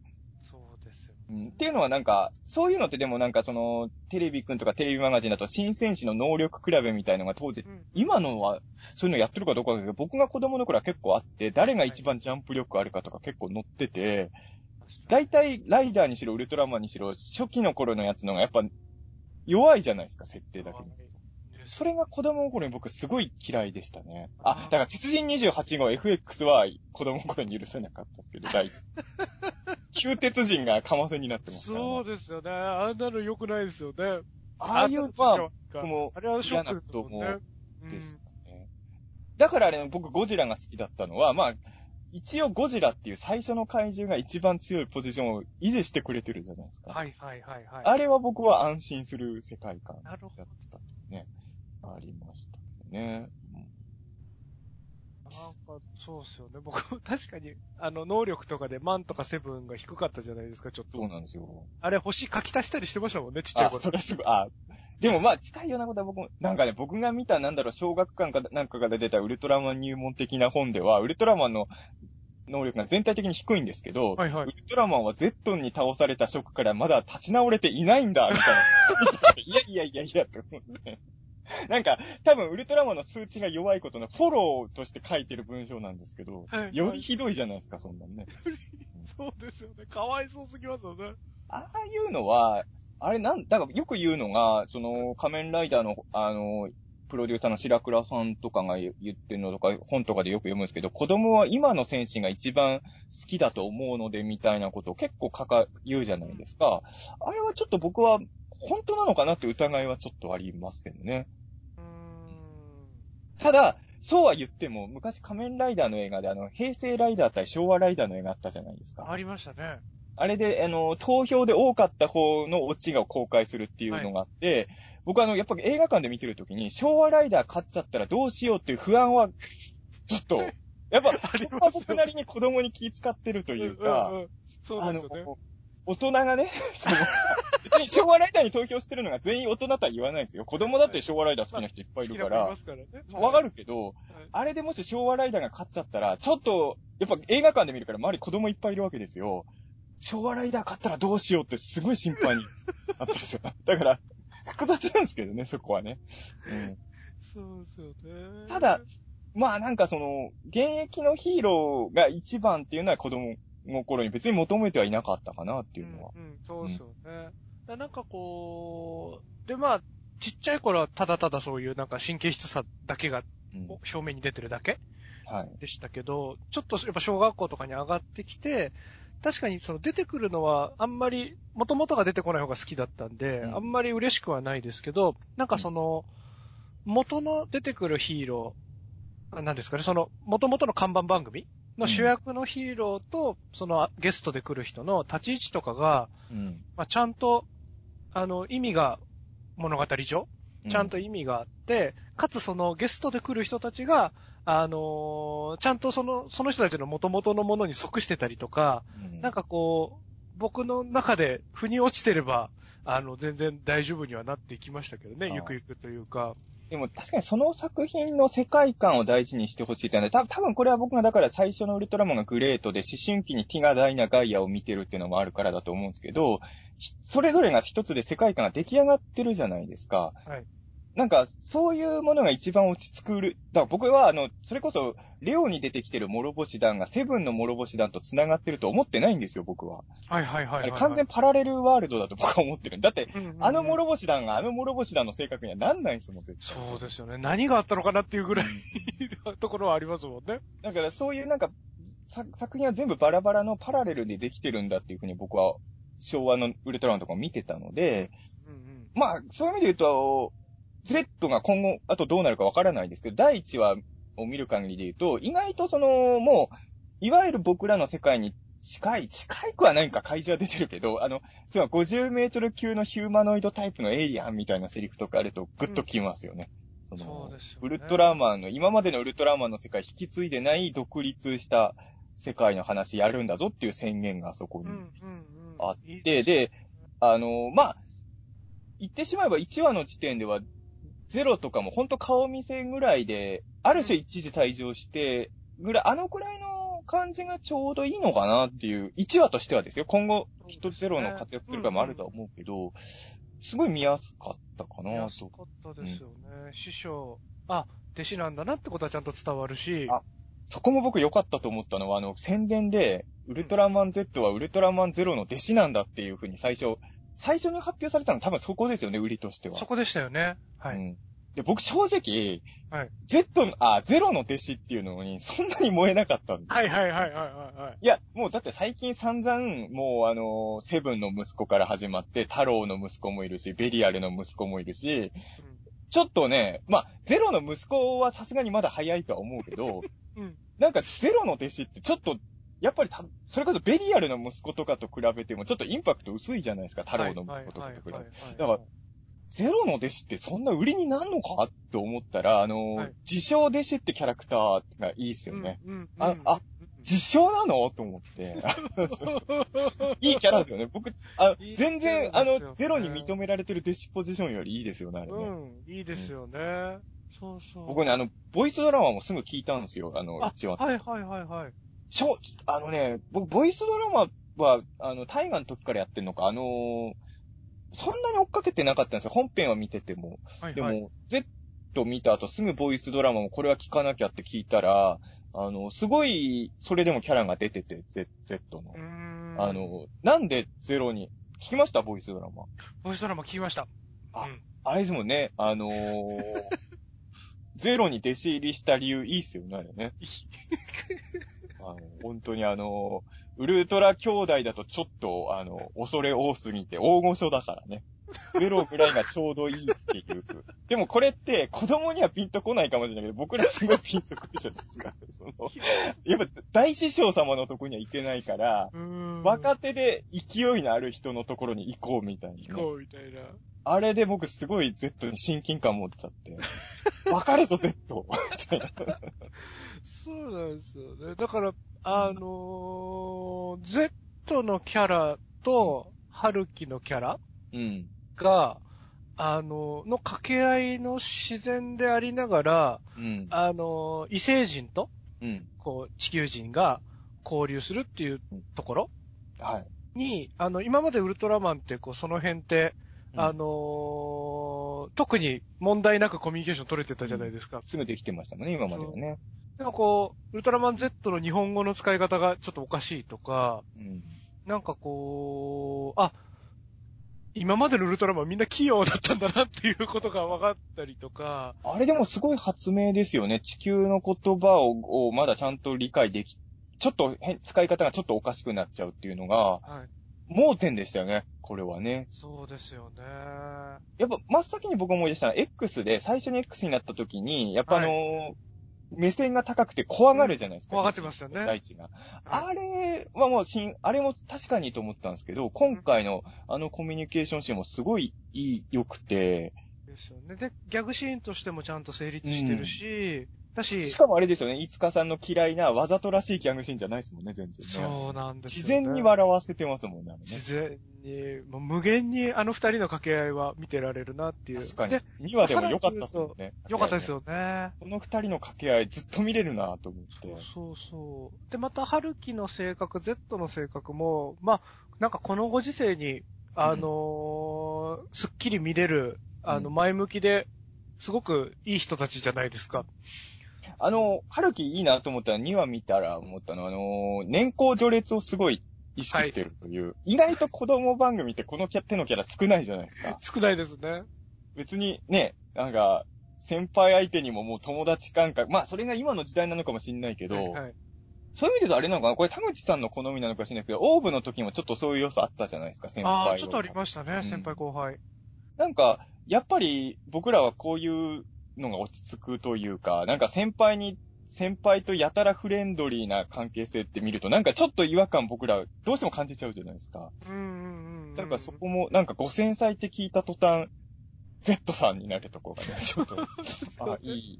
そうん、っていうのはなんか、そういうのってでもなんかその、テレビくんとかテレビマガジンだと新戦士の能力比べみたいのが当時、うん。今のはそういうのやってるかどうかだけど、僕が子供の頃は結構あって、誰が一番ジャンプ力あるかとか結構載ってて、大体ライダーにしろウルトラマンにしろ、初期の頃のやつのがやっぱ弱いじゃないですか、設定だけに。それが子供の頃に僕すごい嫌いでしたね。あ、だから鉄人28号 FX は子供の頃に許せなかったですけど、第一。旧鉄人がかませになってますから、ね。そうですよね。あんなの良くないですよね。ああいう、まあ、僕もあれはショックですもんね。ですよね。だからあれ、僕ゴジラが好きだったのは、まあ、一応ゴジラっていう最初の怪獣が一番強いポジションを維持してくれてるじゃないですか。はいはいはいはい。あれは僕は安心する世界観だ。ったね。ありましたね。なんか、そうですよね。僕、[laughs] 確かに、あの、能力とかでマンとかセブンが低かったじゃないですか、ちょっと。そうなんですよ。あれ、星書き足したりしてましたもんね、ちっちゃいあ、頃。それすごい、あ、でもまあ近いようなことは僕も、なんかね、僕が見たなんだろう、小学館かなんかが出たウルトラマン入門的な本では、ウルトラマンの能力が全体的に低いんですけど、はいはいウ。ルトラマンはゼットンに倒されたショックからまだ立ち直れていないんだ、みたいな。[laughs] いやいやいやいや、と思って。[laughs] なんか、多分ウルトラマンの数値が弱いことのフォローとして書いてる文章なんですけど、はいよりひどいじゃないですか、そんなんね。[laughs] そうですよね。かわいそうすぎますよね。ああいうのは、あれなん、だからよく言うのが、その仮面ライダーの、あの、プロデューサーの白倉さんとかが言ってるのとか、本とかでよく読むんですけど、子供は今の戦士が一番好きだと思うので、みたいなことを結構書か、言うじゃないですか。あれはちょっと僕は、本当なのかなって疑いはちょっとありますけどね。ただ、そうは言っても、昔仮面ライダーの映画であの、平成ライダー対昭和ライダーの映画あったじゃないですか。ありましたね。あれで、あの、投票で多かった方のオチが公開するっていうのがあって、僕あの、やっぱり映画館で見てるときに、昭和ライダー勝っちゃったらどうしようっていう不安は、ちょっと、[laughs] やっぱ、僕なりに子供に気遣ってるというか、んんんそうあのですよね。、大人がね、[laughs] その別に昭和ライダーに投票してるのが全員大人とは言わないですよ。子供だって昭和ライダー好きな人いっぱいいるから好きな子いま、すかるけど、はいあれでもし昭和ライダーが勝っちゃったら、ちょっと、やっぱ映画館で見るから周り子供いっぱいいるわけですよ。昭和ライダー勝ったらどうしようってすごい心配にあったんですよ。だから、[laughs] 複雑なんですけどね、そこはね。うん。そうですよね。ただ、まあなんかその、現役のヒーローが一番っていうのは子供の頃に別に求めてはいなかったかなっていうのは。うん、うん、そうですよね。だなんかこう、でまあ、ちっちゃい頃はただただそういうなんか神経質さだけがうん表面に出てるだけはい。でしたけど、ちょっとやっぱ小学校とかに上がってきて、確かにその出てくるのはあんまり、元々が出てこない方が好きだったんで、うんあんまり嬉しくはないですけど、なんかその、元の出てくるヒーロー、あなんですかね、その、元々の看板番組の主役のヒーローと、そのゲストで来る人の立ち位置とかが、うん。まあ、ちゃんと、あの、意味が物語上、ちゃんと意味があって、かつそのゲストで来る人たちが、あのーちゃんとその、その人たちの元々のものに即してたりとか、うん、なんかこう、僕の中で腑に落ちてれば、あの、全然大丈夫にはなっていきましたけどね、ゆくゆくというか。でも確かにその作品の世界観を大事にしてほしいっていうのは、た多分これは僕がだから最初のウルトラマンがグレートで思春期にティガダイナガイアを見てるっていうのもあるからだと思うんですけど、ひそれぞれが一つで世界観が出来上がってるじゃないですか。はい。なんか、そういうものが一番落ち着くる。だから僕は、あの、それこそ、レオに出てきてる諸星団がセブンの諸星団と繋がってると思ってないんですよ、僕は。はいはいはいはい、完全パラレルワールドだと僕は思ってる。だって、うんうんうんあの諸星団があの諸星団の性格にはなんないんですもん、絶対。そうですよね。何があったのかなっていうぐらい [laughs] ところはありますもんね。だからそういうなんか、さ作品は全部バラバラのパラレルでできてるんだっていうふうに僕は昭和のウルトラマンとかを見てたので、うんうん。まあ、そういう意味で言うと、Z が今後、あとどうなるかわからないですけど、第1話を見る限りで言うと、意外とその、もう、いわゆる僕らの世界に近い、近いくはないんか怪獣は出てるけど、あの、つまり50メートル級のヒューマノイドタイプのエイリアンみたいなセリフとかあるとグッときますよね。そのそうですよねウルトラマンの、今までのウルトラマンの世界引き継いでない独立した世界の話やるんだぞっていう宣言がそこに。あって、で、あの、まあ、言ってしまえば1話の時点では、ゼロとかもほんと顔見せぐらいで、ある種一時退場して、ぐらい、あのくらいの感じがちょうどいいのかなっていう、1話としてはですよ。今後、きっとゼロの活躍するかもあるとは思うけど、すごい見やすかったか見なと。やすかったですよね。師匠、あ、弟子なんだなってことはちゃんと伝わるし、あそこも僕良かったと思ったのは、あの、宣伝で、ウルトラマン Z はウルトラマンゼロの弟子なんだっていうふうに最初、最初に発表されたの多分そこですよね、売りとしては。そこでしたよね。はい。うん。で、僕正直、はい Z の、あ、ゼロの弟子っていうのにそんなに燃えなかったんで。はいはいはいはいはいはい。いや、もうだって最近散々、もうあの、セブンの息子から始まって、太郎の息子もいるし、ベリアルの息子もいるし、ちょっとね、まあ、ゼロの息子はさすがにまだ早いとは思うけど、うん。うん。なんかゼロの弟子ってちょっと、やっぱりた、それこそベリアルの息子とかと比べてもちょっとインパクト薄いじゃないですか、太郎の息子とかと比べて。だからゼロの弟子ってそんな売りになんのかって思ったら、あのーはい自称弟子ってキャラクターがいいっすよね。。うんうんああ、自称なの？と思って。[laughs] いいキャラですよね。僕、あいい全然、あキャラですよねの、ゼロに認められてる弟子ポジションよりいいですよね、あれね。うん、いいですよね。そうそう。僕ね、あの、ボイスドラマもすぐ聞いたんですよ、あの、あ一話。はいはいはいはい。しょ、あのね、僕、ボイスドラマは、あの、大河の時からやってんのか、あのーそんなに追っかけてなかったんですよ。本編は見てても。でも、はいはい。Z 見た後すぐボイスドラマもこれは聞かなきゃって聞いたら、あの、すごい、それでもキャラが出てて、Z, Z のあ、の、なんでゼロに、聞きました？ボイスドラマ。ボイスドラマ聞きました。あうんあれですもんね、あのー [laughs] ゼロに弟子入りした理由いいっすよね、あれね。あの本当にあのウルトラ兄弟だとちょっと、あの、恐れ多すぎて大御所だからね。[laughs] ゼロぐらいがちょうどいいっていう。でもこれって子供にはピンとこないかもしれないけど、僕らすごいピンとくるじゃないですか。[laughs] そのやっぱ大師匠様のとこには行けないから。若手で勢いのある人のところに行こうみたいな、ね。行こうみたいな。あれで僕すごい Z に親近感持っちゃって。[laughs] わかるぞ Z! みたいな。そうなんですよね。だから、あのー、Z のキャラと、春樹のキャラうん。が、あの、の掛け合いの自然でありながら、うん。あの、異星人と、うん。こう、地球人が交流するっていうところはい。に、あの、今までウルトラマンって、こう、その辺って、うんあのー特に問題なくコミュニケーション取れてたじゃないですか。すぐできてましたもんね、今まではね。でもこう、ウルトラマン Z の日本語の使い方がちょっとおかしいとか、うん。なんかこう、あ、今までのウルトラマンみんな器用だったんだなっていうことが分かったりとか。あれでもすごい発明ですよね。地球の言葉ををまだちゃんと理解でき、ちょっと変、使い方がちょっとおかしくなっちゃうっていうのが、はい。盲点でしたよね。これはね。そうですよね。やっぱ真っ先に僕思い出したのは X で、最初に X になった時に、やっぱあのー目線が高くて怖がるじゃないですか。怖がってましたね大地が。はいあれはもうしん、あれも確かにと思ったんですけど、今回のあのコミュニケーションシーンもすごいいい、良くて、ですよね。で、ギャグシーンとしてもちゃんと成立してるし、だし、しかもあれですよね、いつかさんの嫌いなわざとらしいギャグシーンじゃないですもんね、全然ね。そうなんです自よ、ね。然に笑わせてますもんね、あれね。自然に、もう無限にあの二人の掛け合いは見てられるなっていう。確かにで、。2話でも良かったっすもんね。よかったですよね。この二人の掛け合いずっと見れるなと思って。そうそう。で、また、春樹の性格、Z の性格も、まあ、なんかこのご時世に、あのーすっきり見れる、あの、うん前向きで、すごくいい人たちじゃないですか。あの、春樹いいなと思ったら2話見たら思ったのは、あの、年功序列をすごい意識してるという。意外と子供番組ってこのキャ手のキャラ少ないじゃないですか。少ないですね。別にね、なんか、先輩相手にももう友達感覚。まあ、それが今の時代なのかもしんないけど、はいはい。そういう意味で言うとあれなのかな？これ田口さんの好みなのかもしれないけど、オーブの時もちょっとそういう要素あったじゃないですか、先輩ああ、をちょっとありましたね、うん先輩後輩。なんか、やっぱり僕らはこういうのが落ち着くというか、なんか先輩に、先輩とやたらフレンドリーな関係性って見ると、なんかちょっと違和感僕らどうしても感じちゃうじゃないですか。うんうんうんうん。だからそこも、なんかご繊細って聞いた途端、Z さんになるところがね、[laughs] ちょっと、あ、いい、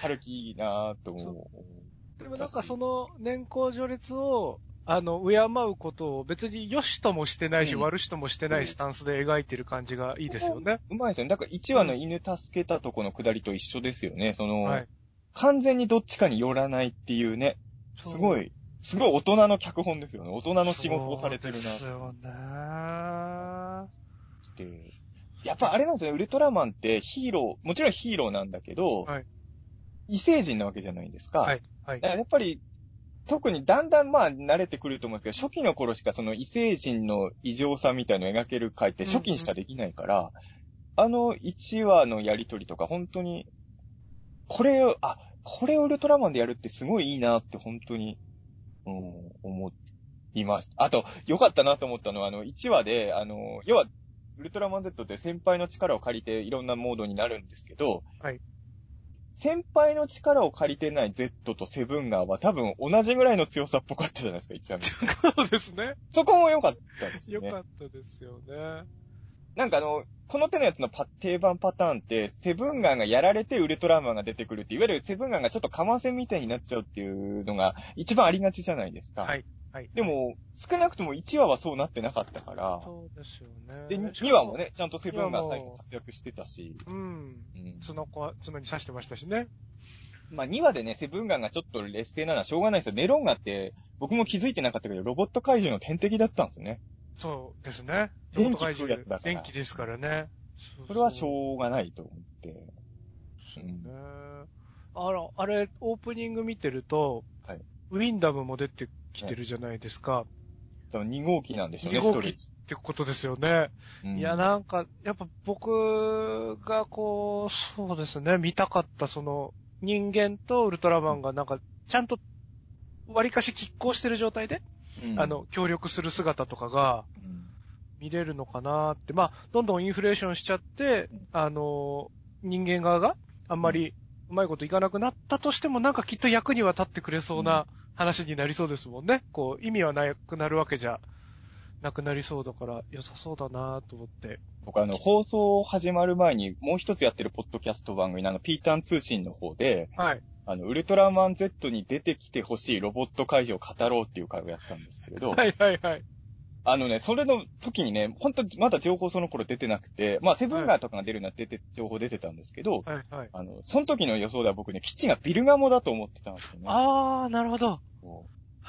春樹いいなぁと思う。でもなんかその年功序列を、あの、敬うことを別に良しともしてないし、うん悪しともしてないスタンスで描いてる感じがいいですよね。うまいですよね。だから1話の犬助けたとこのくだりと一緒ですよね。その、はい。完全にどっちかに寄らないっていうね。すごい、すごい大人の脚本ですよね。大人の仕事をされてるなそうですよね。って。やっぱあれなんですよね。ウルトラマンってヒーロー、もちろんヒーローなんだけど、はい異星人なわけじゃないですか。はい。はいやっぱり、特にだんだんまあ慣れてくると思うんですけど、初期の頃しかその異星人の異常さみたいのを描ける回って初期にしかできないから、あの1話のやりとりとか本当に、これを、あ、これをウルトラマンでやるってすごいいいなって本当に、うん、思いました。あと、良かったなと思ったのは、あの、1話で、あの、要は、ウルトラマン Z って先輩の力を借りていろんなモードになるんですけど、はい先輩の力を借りてない Z とセブンガーは多分同じぐらいの強さっぽかったじゃないですか、一話目。そうですね。そこも良かったですね。よかったですよね。なんかあの、この手のやつのパ定番パターンって、セブンガンがやられてウルトラマンが出てくるって、いわゆるセブンガンがちょっとかませみたいになっちゃうっていうのが一番ありがちじゃないですか。はい。はい。で、も、少なくとも1話はそうなってなかったから、そうですよね。で、2話も。ね、ちゃんとセブンガン最後活躍してたし、うん。うん角子は、角に刺してましたしね。まあ2話でね、セブンガンがちょっと劣勢なのはしょうがないですよ。ネロンガって、僕も気づいてなかったけど、ロボット怪獣の天敵だったんですね。そうですね。電気ロボット怪獣食うやつだから電気ですからね。うそれはしょうがないと思って。うんねあら、あれ、オープニング見てると、はいウィンダムも出てきてるじゃないですか。多分2号機なんでしょうね、2号機。ってことですよね。うん。いや、なんか、やっぱ僕がこう、そうですね、見たかったその、人間とウルトラマンがなんか、ちゃんと、割かし拮抗してる状態で、うん。あの、協力する姿とかがうん。見れるのかなって、まあ、どんどんインフレーションしちゃってうん、あの、人間側があんまりうまいこといかなくなったとしても、なんかきっと役には立ってくれそうな話になりそうですもんね。こう、意味はなくなるわけじゃなくなりそうだから、良さそうだなと思って。僕あの、放送始まる前にもう一つやってるポッドキャスト番組のあの、ピーターン通信の方で、はい。あの、ウルトラマン Z に出てきてほしいロボット怪獣を語ろうっていう会をやったんですけれど、はいはいはい。あのね、それの時にね、本当まだ情報その頃出てなくて、まあ、セブンガーとかが出るなって出て、情報出てたんですけど、はいはい。あの、その時の予想では僕ね、基地がビルガモだと思ってたんですよね。あー、なるほど。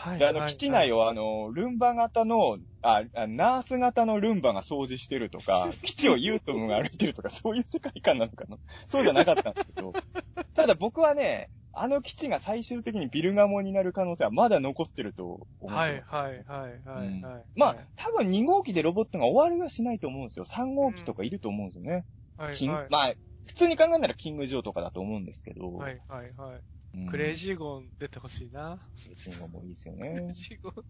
はい。で、あの、基地内をあの、ルンバ型の、あ、あナース型のルンバが掃除してるとか、[laughs] 基地をユートムが歩いてるとか、そういう世界観なのかな？そうじゃなかったんですけど、[laughs] ただ僕はね、あの基地が最終的にビルガモになる可能性はまだ残ってると思ってます。はい、はい、はい、はい、うんはい。まあ、多分2号機でロボットが終わりはしないと思うんですよ。3号機とかいると思うんですよね。はい、キンはい。まあ、普通に考えたらキングジョーとかだと思うんですけど。はい、はい、はい。うんクレイジーゴン出てほしいな。クレイジーゴンもいいですよね。クレイジーゴン。ク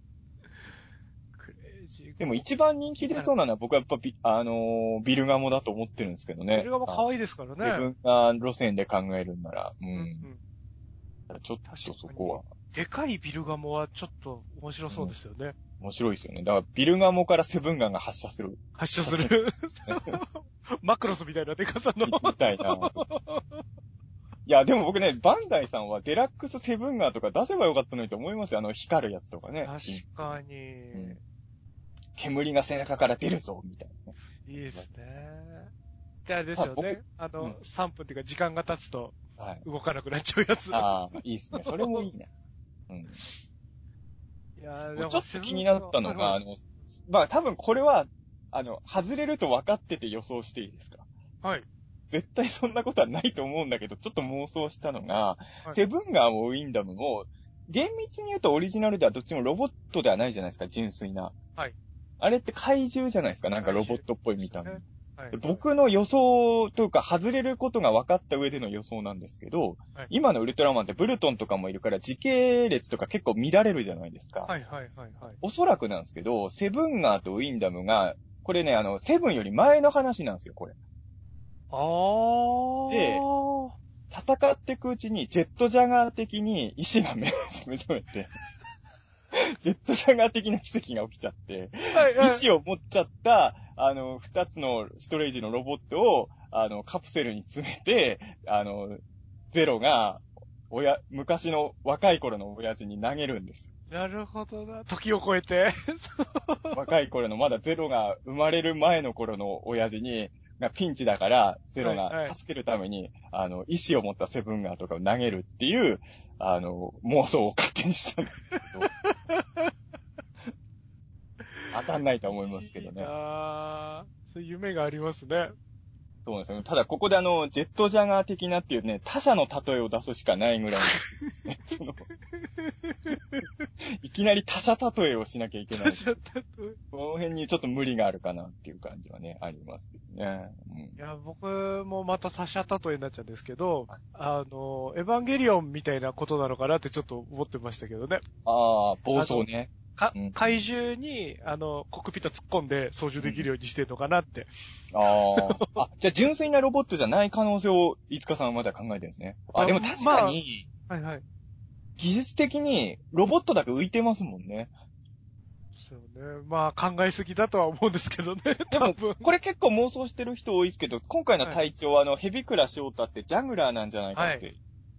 レイジーゴン。でも一番人気出そうなのは僕はやっぱビ、あのービルガモだと思ってるんですけどね。ビルガも可愛いですからね。自分が路線で考えるんなら。う。うんんちょっとそこはでかいビルガモはちょっと面白そうですよね。面白いですよね。だからビルガモからセブンガンが発射する発射する。[laughs] マクロスみたいなデカさの。[laughs] みたいな。いや、でも僕ね、バンダイさんはデラックスセブンガンとか出せばよかったのにと思いますよ。あの光るやつとかね。確かに、ん煙が背中から出るぞ、みたいなね。いいですね。で、あれですよあね。あの、うん3分っていうか時間が経つとはい。動かなくなっちゃうやつ。ああ、いいですね。[laughs] それもいいな。うん。いやーちょっと気になったのが、あの、の、まあ多分これは、あの、外れると分かってて予想していいですか？はい。絶対そんなことはないと思うんだけど、ちょっと妄想したのが、はいセブンガンもウィンダムも、厳密に言うとオリジナルではどっちもロボットではないじゃないですか、純粋な。はい。あれって怪獣じゃないですか、なんかロボットっぽい見た目。はいで僕の予想というか、外れることが分かった上での予想なんですけど、はい今のウルトラマンってブルトンとかもいるから時系列とか結構乱れるじゃないですか。はいはいはいはい。おそらくなんですけど、セブンガーとウィンダムが、これね、あの、セブンより前の話なんですよ、これ。あー。で戦っていくうちに、ジェットジャガー的に意志が目目覚めて、[laughs] ジェットジャガー的な奇跡が起きちゃって、はいはい意志を持っちゃった、あの、二つのストレージのロボットを、あの、カプセルに詰めて、あの、ゼロが、親、昔の若い頃の親父に投げるんですよ。なるほどな。時を超えて。[laughs] 若い頃の、まだゼロが生まれる前の頃の親父に、がピンチだから、ゼロはいはいが助けるために、あの、意志を持ったセブンガーとかを投げるっていう、あの、妄想を勝手にしたんですけど。[laughs] 当たんないと思いますけどね。いいなーそういう夢がありますね。そうなんですよ。ただ、ここであの、ジェットジャガー的なっていうね、他者の例えを出すしかないぐらい [laughs] その、いきなり他者例えをしなきゃいけない。ちょっとこの辺にちょっと無理があるかなっていう感じはね、ありますけどね。うんいや、僕もまた他者例えになっちゃうんですけどはい、あの、エヴァンゲリオンみたいなことなのかなってちょっと思ってましたけどね。ああ、暴走ね。かうん怪獣に、あの、コックピット突っ込んで操縦できるようにしてるのかなって。ああ。あ、じゃあ純粋なロボットじゃない可能性を、いつかさんはまだ考えてるんですね。あ、あでも確かに、はいはい。技術的にロボットだけ浮いてますもんね。そうね。まあ、考えすぎだとは思うんですけどね。でも。これ結構妄想してる人多いですけど、今回の隊長はあの、ヘビクラ翔太ってジャグラーなんじゃないかって。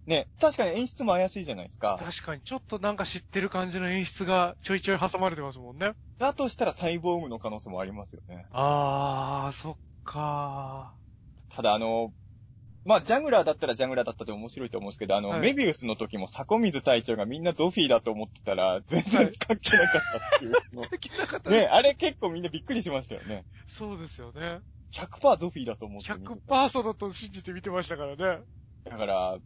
はね、確かに演出も怪しいじゃないですか。確かに、ちょっとなんか知ってる感じの演出がちょいちょい挟まれてますもんね。だとしたらサイボーグの可能性もありますよね。あー、そっかただあの、まあ、ジャグラーだったらジャグラーだったで面白いと思うんですけど、あの、はいメビウスの時も迫水隊長がみんなゾフィーだと思ってたら、全然関係なかったっていうの。ー。できなかったね、あれ結構みんなびっくりしましたよね。そうですよね。100%ゾフィーだと思って見てた。100%そうだと信じて見てましたからね。だから、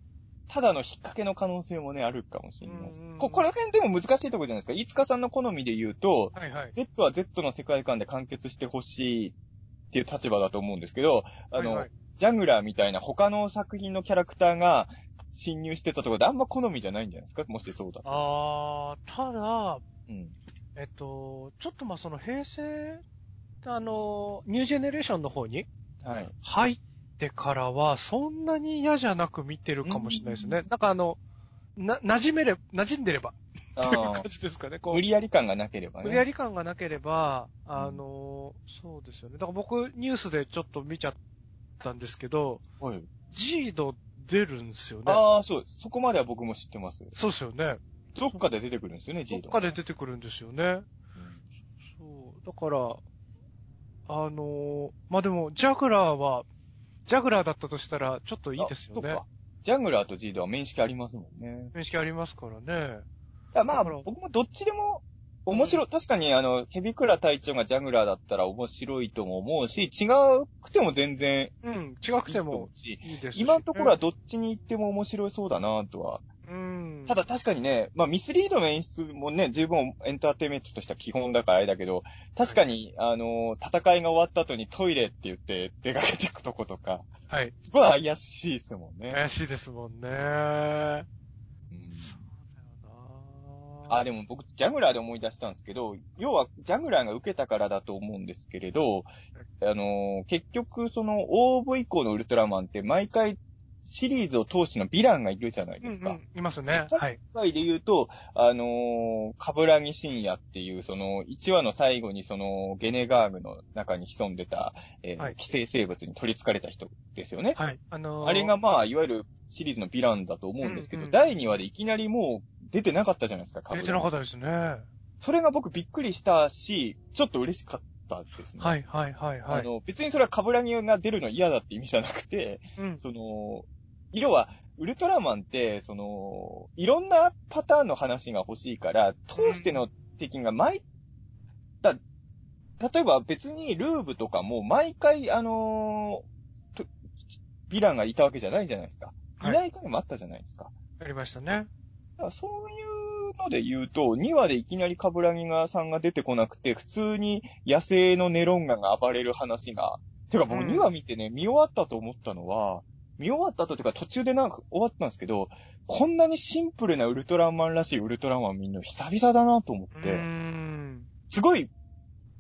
ただの引っ掛けの可能性もね、あるかもしれないです。こ、この辺でも難しいところじゃないですか。飯塚さんの好みで言うと、はいはい。Z は Z の世界観で完結してほしいっていう立場だと思うんですけど、あの、はいはいジャグラーみたいな他の作品のキャラクターが侵入してたところであんま好みじゃないんじゃないですか？もしそうだと。あー、ただ、うん。えっと、ちょっとまあその平成、あの、ニュージェネレーションの方にはい。入ってからは、そんなに嫌じゃなく見てるかもしれないですね。なんかあの、な、馴染めれ、馴染んでればっていうあ感じですかね。こーう無理やり感がなければね。無理やり感がなければ、あの、そうですよね。だから僕、ニュースでちょっと見ちゃったんですけど、はい。ジード出るんですよね。ああ、そう。そこまでは僕も知ってます。そうですよね。どっかで出てくるんですよね、ジード。どっかで出てくるんですよね。うんそう。だから、あのまあ、でも、ジャグラーは、ジャグラーだったとしたら、ちょっといいですよね。ジャングラーとジードは面識ありますもんね。面識ありますからね。だまあ、僕もどっちでも面白い、確かにあの、ヘビクラ隊長がジャグラーだったら面白いとも思うし、違くても全然うん、違くてもいいですし今のところはどっちに行っても面白そうだなとは。うん。ただ確かにね、まあミスリードの演出もね、十分エンターテインメントとしては基本だからあれだけど、確かに、あの、戦いが終わった後にトイレって言って出かけていくとことか、はい。すごい怪しいですもんね。怪しいですもんね。うんそうだよなあ、でも僕、ジャグラーで思い出したんですけど、要は、ジャグラーが受けたからだと思うんですけれど、あのー結局、その、OV 以降のウルトラマンって、毎回、シリーズを通してのヴィランがいるじゃないですか。うんうん、いますね。今はい。回で言うと、あのー、カブラギ深夜っていう、その、1話の最後にその、ゲネガーグの中に潜んでた、えーはい寄生生物に取り憑かれた人ですよね。はい。あのーあれがまあ、いわゆるシリーズのヴィランだと思うんですけど、うんうん第2話でいきなりもう出てなかったじゃないですか、カブラギ出てなかったですね。それが僕びっくりしたし、ちょっと嬉しかったですね。はい、はい、はい、はい。あの、別にそれはカブラギが出るの嫌だって意味じゃなくて、うん。その、要は、ウルトラマンって、その、いろんなパターンの話が欲しいから、通しての敵が毎、だ、例えば別にルーブとかも毎回、あのーとヴィランがいたわけじゃないじゃないですか。はいいない回もあったじゃないですか。やりましたね。だからそういうので言うと、2話でいきなりカブラギガさんが出てこなくて、普通に野生のネロンガが暴れる話が、てか僕うん2話見てね、見終わったと思ったのは、見終わったとっていうか途中でなんか終わったんですけど、こんなにシンプルなウルトラマンらしいウルトラマン見るの久々だなと思って、ん。すごい、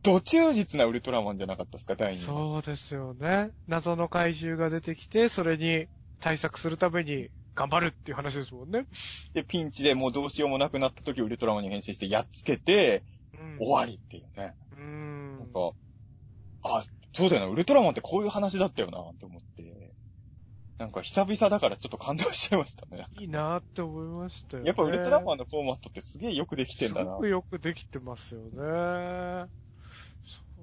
ド忠実なウルトラマンじゃなかったですか、第2話。そうですよね。謎の怪獣が出てきて、それに対策するために頑張るっていう話ですもんね。で、ピンチでもうどうしようもなくなった時ウルトラマンに変身してやっつけて、うん終わりっていうね。うーん。なんか、あ、そうだよな、ウルトラマンってこういう話だったよな、って思って。なんか久々だからちょっと感動しちゃいましたね。いいなって思いましたよ、ね。やっぱウルトラマンンのフォーマットってすげえよくできてんだなすご。くよくできてますよね。そう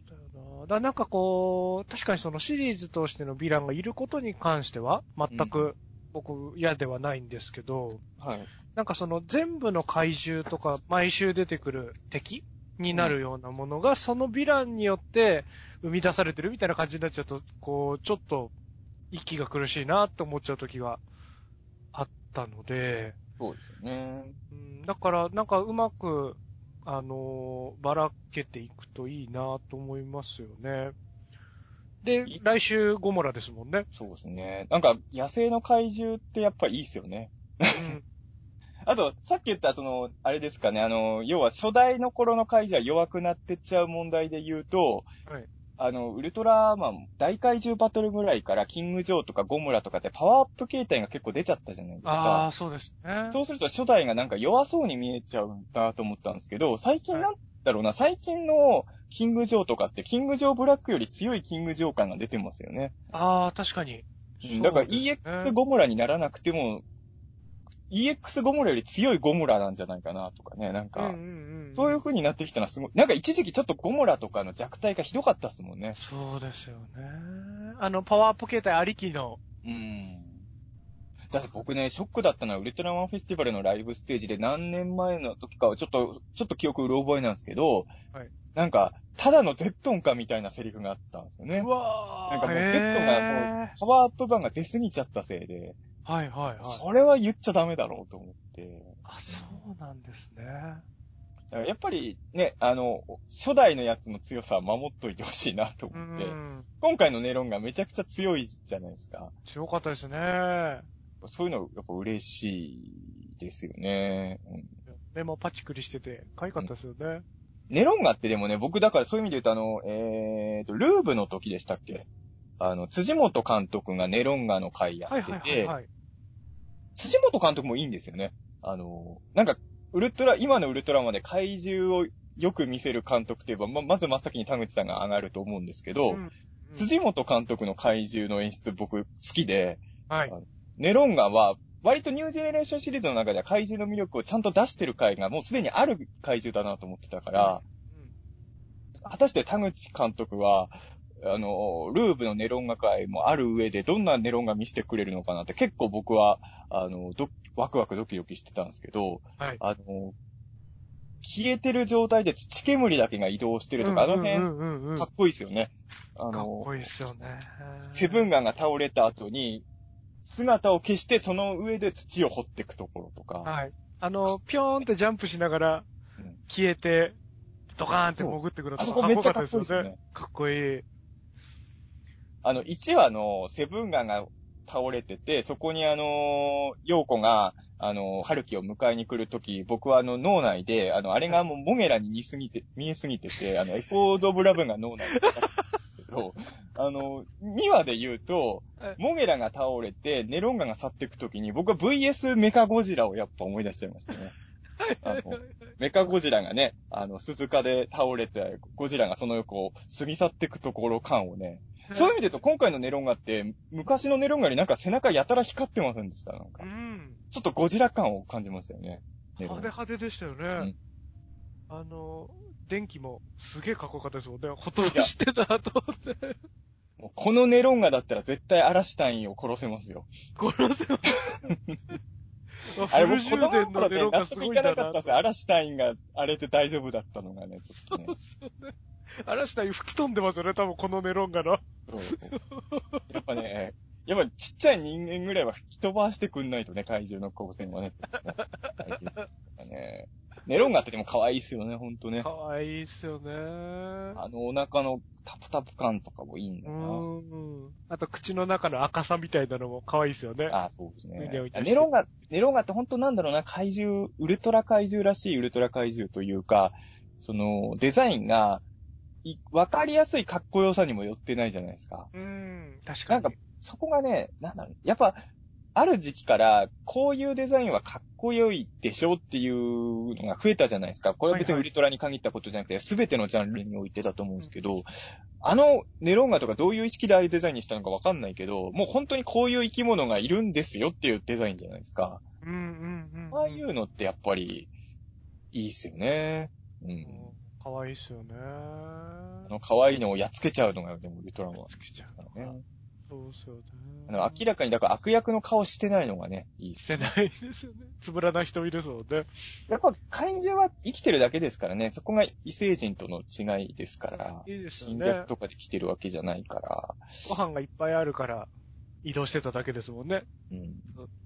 だよな。だなんかこう、確かにそのシリーズとしてのヴィランがいることに関しては、全うく僕嫌ではないんですけど、はい。なんかその全部の怪獣とか毎週出てくる敵になるようなものが、そのヴィランによって生み出されてるみたいな感じになっちゃうと、こう、ちょっと息が苦しいなって思っちゃう時があったので、そうですよね。うんだからなんかうまく、あのーばらけていくといいなと思いますよね。でい、来週ゴモラですもんね。そうですね。なんか野生の怪獣ってやっぱいいっすよね。うん [laughs] あと、さっき言ったその、あれですかね、あの、要は初代の頃の怪獣は弱くなってっちゃう問題で言うと、はいあの、ウルトラマン、大怪獣バトルぐらいから、キングジョーとかゴムラとかってパワーアップ形態が結構出ちゃったじゃないですあか。あ、そうですね。そうすると初代がなんか弱そうに見えちゃうんだと思ったんですけど、最近なんだろうな、最近のキングジョーとかって、キングジョーブラックより強いキングジョー感が出てますよね。ああ、確かに。うんだから EX ゴムラにならなくても、EX ゴムラより強いゴムラなんじゃないかなとかね、なんか、うんうんうんそういう風になってきたのはすごい、なんか一時期ちょっとゴムラとかの弱体がひどかったっすもんね。そうですよね。あの、パワーアップ形態ありきの。うん。だって僕ね、ショックだったのは、ウルトラマンフェスティバルのライブステージで何年前の時かは、ちょっと、ちょっと記憶うろ覚えなんですけど、はいなんか、ただのゼットンかみたいなセリフがあったんですよねう。わなんかもうへー Z がもパワーアップ版が出過ぎちゃったせいで、はいはいはい。それは言っちゃダメだろうと思って。あ、そうなんですね。やっぱりね、あの、初代のやつの強さは守っといてほしいなとう思って、ん。今回のネロンがめちゃくちゃ強いじゃないですか。強かったですね。そういうのやっぱ嬉しいですよね。うん目もパチクリしてて、可愛かったですよね。ネロンガってでもね、僕だからそういう意味で言うとあの、えーと、ルーブの時でしたっけ？あの、辻元監督がネロンガの回やはいってて、はいはいはい。辻元監督もいいんですよね。あの、なんか、ウルトラ、今のウルトラマンで怪獣をよく見せる監督といえば、ま、まず真っ先に田口さんが上がると思うんですけど、うん辻元監督の怪獣の演出僕好きで、はい。ネロンガは、割とニュージェネレーションシリーズの中では怪獣の魅力をちゃんと出してる回がもうすでにある怪獣だなと思ってたから、果たして田口監督は、あの、ルーブのネロンガ会もある上で、どんなネロンガ見せてくれるのかなって結構僕は、あの、ど、ワクワクドキドキしてたんですけど、はい。あの、消えてる状態で土煙だけが移動してるとか、あの辺、うんうんうんうんかっこいいですよね。あかっの、こいいっすよね。セブンガンが倒れた後に、姿を消してその上で土を掘っていくところとか、はい。あの、ぴょーんってジャンプしながらうん消えて、ドカーンって潜ってくるとあそこめっちゃかっこいいかですよね。かっこいい。あの、1話のセブンガンが倒れてて、そこにあの、ヨーコが、あの、春樹を迎えに来るとき、僕はあの、脳内で、あの、あれがもうモゲラに似すぎて、見えすぎてて、あの、エコード・オブ・ラブが脳内で。[laughs] あの、2話で言うとはい、モゲラが倒れて、ネロンガが去っていくときに、僕は VS メカゴジラをやっぱ思い出しちゃいましたね。[laughs] あの、メカゴジラがね、あの、鈴鹿で倒れて、ゴジラがその横を過ぎ去っていくところ感をね、[laughs] そういう意味で言うと、今回のネロンガって、昔のネロンガになんか背中やたら光ってませんでした？なんかう。ん。ちょっとゴジラ感を感じましたよね。派手派手でしたよね。んあの、電気もすげえかっこよかったですもんね。ほとばしってたと思って。もうこのネロンガだったら絶対アラシュタインを殺せますよ。殺せます。あれフル充僕子供電のの頃ね、納得いかななかったんですよ。アラシュタインがあれで大丈夫だったのがね、ちょっとね。そうね。[laughs] 嵐下に吹き飛んでますよね、多分このネロンガの。やっぱね、[laughs] やっぱちっちゃい人間ぐらいは吹き飛ばしてくんないとね、怪獣の光線はね。[laughs] ねネロンガってでも可愛いっすよね、ほんとね。かわいいっすよね。あのお腹のタプタプ感とかもいいんだな。ん。あと口の中の赤さみたいなのも可愛いっすよね。あそうですねネロンガ、ネロンガって本当なんだろうな、怪獣、ウルトラ怪獣らしいウルトラ怪獣というか、その、デザインが、いわかりやすいかっこよさにも寄ってないじゃないですか。うん。確かに。なんか、そこがね、なんだろう、やっぱ、ある時期から、こういうデザインはかっこよいでしょっていうのが増えたじゃないですか。これは別にウルトラに限ったことじゃなくて、すべてのジャンルにおいてだと思うんですけど、あのネロンガとかどういう意識でああいうデザインにしたのかわかんないけど、もう本当にこういう生き物がいるんですよっていうデザインじゃないですか。うんうんうん。ああいうのってやっぱり、いいっすよね。ううんん。かわいいっすよね。あの可愛いのをやっつけちゃうのが、でもウルトラマンつけちゃうからね。そうっすよね。あの明らかに、だから悪役の顔してないのがね、いいっすしてないですよね。つぶらな瞳ですもんね。やっぱ怪獣は生きてるだけですからね。そこが異星人との違いですから。いいですよね侵略。とかで来てるわけじゃないから。ご飯がいっぱいあるから移動してただけですもんね。うん。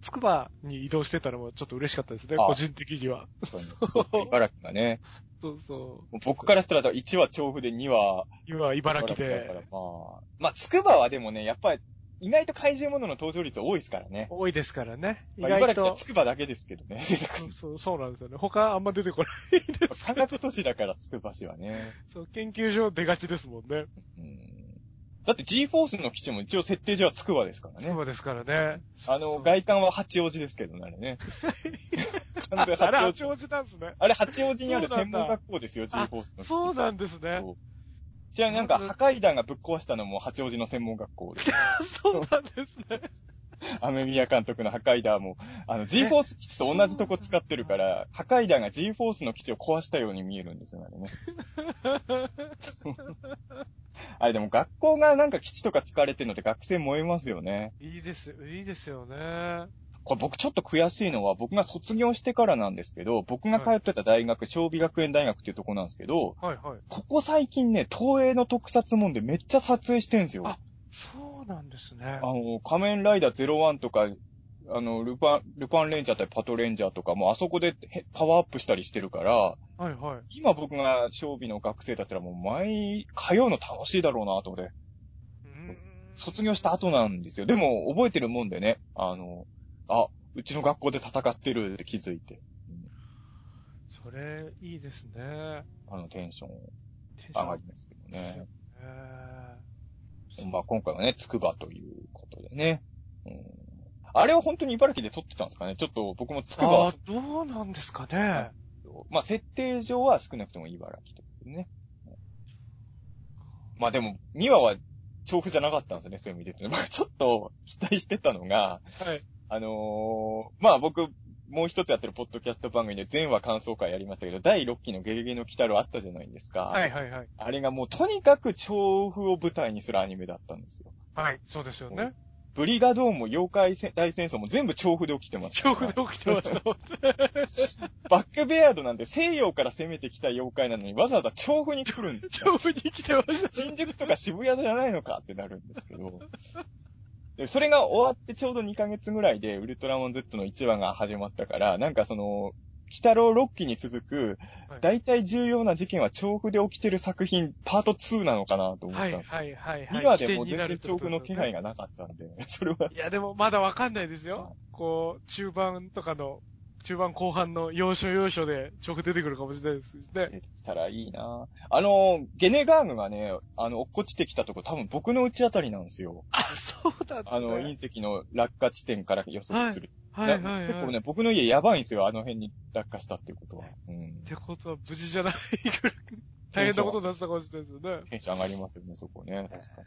つくばに移動してたのもちょっと嬉しかったですね、あ個人的には。そう茨城がね。[laughs] そうそもう僕からしたら1話調布で2話う。今、茨城でまあ。まあ、つくばはでもね、やっぱり意外と怪獣ものの登場率多いですからね。多いですからね。意まあ、外と茨城はつ。くばだけですけどね。そ [laughs] うそう、そうなんですよね。他あんま出てこないです科学都市だからつくば市はね。そう、研究所出がちですもんね。うん。だって G フォースの基地も一応設定上はつくばですからね。そうですからね。あの、外観は八王子ですけどね、あれね。[laughs] 完全あれ、八王子。八王子なんですね。あれ、八王子にある専門学校ですよ、G フォースの基地。そうなんですね。ちなみになんか、破壊弾がぶっ壊したのも八王子の専門学校です。[laughs] そうなんですね。[laughs] アメミヤ監督の破壊弾も、あの、G フォース基地と同じとこ使ってるから、破壊弾が G フォースの基地を壊したように見えるんですよね、あれね。[laughs] あれでも学校がなんか基地とか使われてるのって学生燃えますよね。いいです、いいですよね。これ僕ちょっと悔しいのは僕が卒業してからなんですけど、僕が通ってた大学、小美学園大学っていうとこなんですけど、はいはい。ここ最近ね、東映の特撮もんでめっちゃ撮影してんすよ。あそうなんですねあ。の、仮面ライダー01とか、あの、ルパン、ルパンレンジャーとパトレンジャーとかもあそこでへパワーアップしたりしてるから、はいはい。今僕が小美の学生だったらもう毎、通うの楽しいだろうなと思って、うーん卒業した後なんですよ。でも覚えてるもんでね、あの、あ、うちの学校で戦ってるって気づいて、それ、いいですね。あのテンション上がりますけどね。えまあ今回はね、つくばということでね。うん、あれは本当に茨城で撮ってたんですかね？ちょっと僕もつくばああ、どうなんですかね？まあ、設定上は少なくとも茨城というね。まあでも、2話は調布じゃなかったんですよね、そういう意味で。まあちょっと期待してたのが、はい。あのーまあ僕、もう一つやってるポッドキャスト番組で全話感想会やりましたけど、第6期のゲゲゲの鬼太郎あったじゃないですか。はいはいはい。あれがもうとにかく調布を舞台にするアニメだったんですよ。はい、そうですよね。ブリガドーンも妖怪大戦争も全部調布で起きてました。調布で起きてました。[laughs] バックベアードなんて西洋から攻めてきた妖怪なのにわざわざ調布に来るんですよ。[laughs] 調布に来てました。新宿とか渋谷じゃないのかってなるんですけど。でそれが終わってちょうど2ヶ月ぐらいでウルトラマン Z の1話が始まったから、なんかその、北郎6期に続くはい、大体重要な事件は調布で起きてる作品、パート2なのかなと思ったはいんですよ。はいはいはい。2話でも全然調布の気配が。がなかったんで、[laughs] それは、いやでもまだわかんないですよ。こう、中盤とかの、中盤後半の要所要所で調布出てくるかもしれないですしね。出てきたらいいなあの、ゲネガーグがね、あの、落っこちてきたとこ多分僕の内あたりなんですよ。あ、そうなんですね。あの、隕石の落下地点から予測する。はいはいはい。結構ね、僕の家やばいんですよ、あの辺に落下したっていうことは。うんっ。てことは無事じゃないぐらい大変なことになってたかもしれないですよね。[laughs] テンション上がりますよね、そこね。確か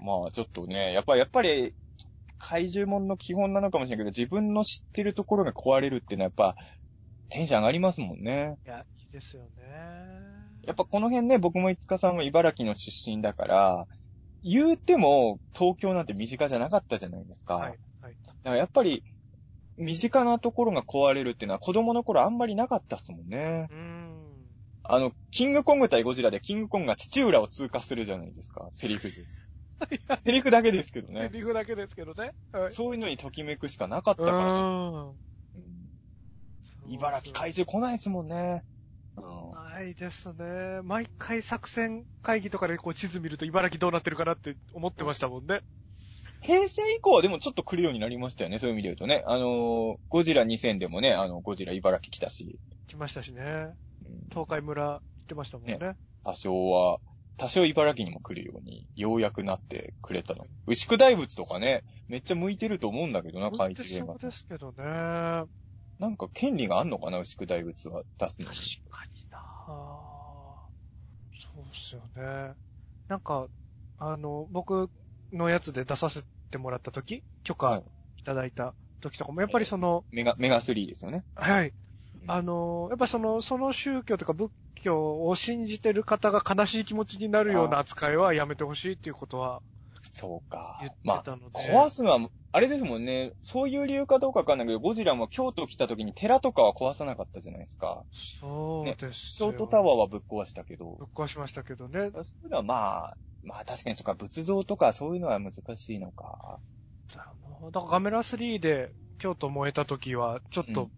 に。まあ、ちょっとね、やっぱり、やっぱり、怪獣門の基本なのかもしれないけど、自分の知ってるところが壊れるっていうのはやっぱ、テンション上がりますもんね。いや、いいですよね。やっぱこの辺ね、僕もいつかさんは茨城の出身だから、言うても東京なんて身近じゃなかったじゃないですか。はい。はい。だからやっぱり、身近なところが壊れるっていうのは子供の頃あんまりなかったっすもんね。うーん。あの、キングコング対ゴジラでキングコングが土浦を通過するじゃないですか、セリフで。[laughs] [laughs] セリフだけですけどね。リフだけですけどね。はい。そういうのにときめくしかなかったうから。ーん。うん茨城怪獣来ないですもんね。うんないですね。毎回作戦会議とかでこう地図見ると茨城どうなってるかなって思ってましたもんね。平成以降はでもちょっと来るようになりましたよね、そういう意味で言うとね。あのーゴジラ2000でもね、あの、ゴジラ茨城来たし、来ましたしね。うん東海村行ってましたもんね。多少は、多少茨城にも来るように、ようやくなってくれたの。牛久大仏とかね、めっちゃ向いてると思うんだけどな、怪向いて獣映画そう。ですけどね。確なんか権利があんのかな、牛久大仏は出すのに。かになそうっすよね。なんか、あの、僕のやつで出させてもらった時、許はい可いただいた時とかも、やっぱりその、メガ、メガ3ですよね。はい。あの、やっぱその、その宗教とか仏教を信じてる方が悲しい気持ちになるような扱いはやめてほしいっていうことはそうか言って。まあ、たので。壊すのは、あれですもんね、そういう理由かどうかわかんないけど、ゴジラも京都来た時に寺とかは壊さなかったじゃないですか。そうですよ。京都タワーはぶっ壊したけどぶ、っ壊しましたけどね。そういうのはまあ、まあ確かにそっか、仏像とかそういうのは難しいのか。だからガメラ3で京都燃えた時は、ちょっとうん、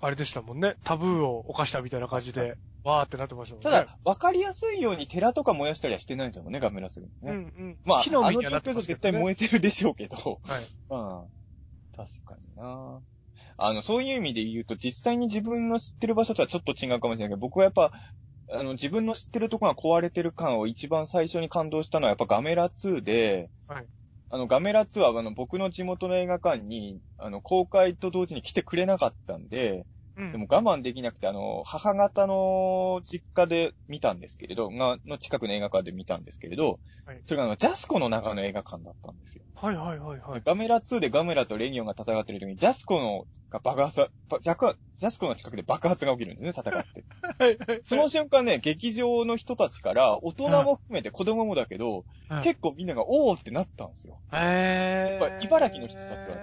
あれでしたもんね。タブーを犯したみたいな感じで、わーってなってましたもんね。ただ、わかりやすいように寺とか燃やしたりはしてないんですよね、ガメラスルうんうね。ん。まあ、火のあの状海にはなってまね対燃えてるでしょうけど、はい。うん。確かになあの、そういう意味で言うと、実際に自分の知ってる場所とはちょっと違うかもしれないけど、僕はやっぱ、あの、自分の知ってるところが壊れてる感を一番最初に感動したのはやっぱガメラ2で、はいあの、ガメラ2はあの、僕の地元の映画館に、あの、公開と同時に来てくれなかったんで、うん。でも我慢できなくて、あの、母方の実家で見たんですけれど、が、の近くの映画館で見たんですけれど、はいそれがあの、ジャスコの中の映画館だったんですよ。はいはいはいはい。ガメラ2でガメラとレギオンが戦ってる時に、ジャスコのが爆発、ばジャクジャスコの近くで爆発が起きるんですね、戦って。はいはい。その瞬間ね、劇場の人たちから、大人も含めて子供もだけど、はい、結構みんなが、おーってなったんですよ。えー、やっぱ茨城の人たちはね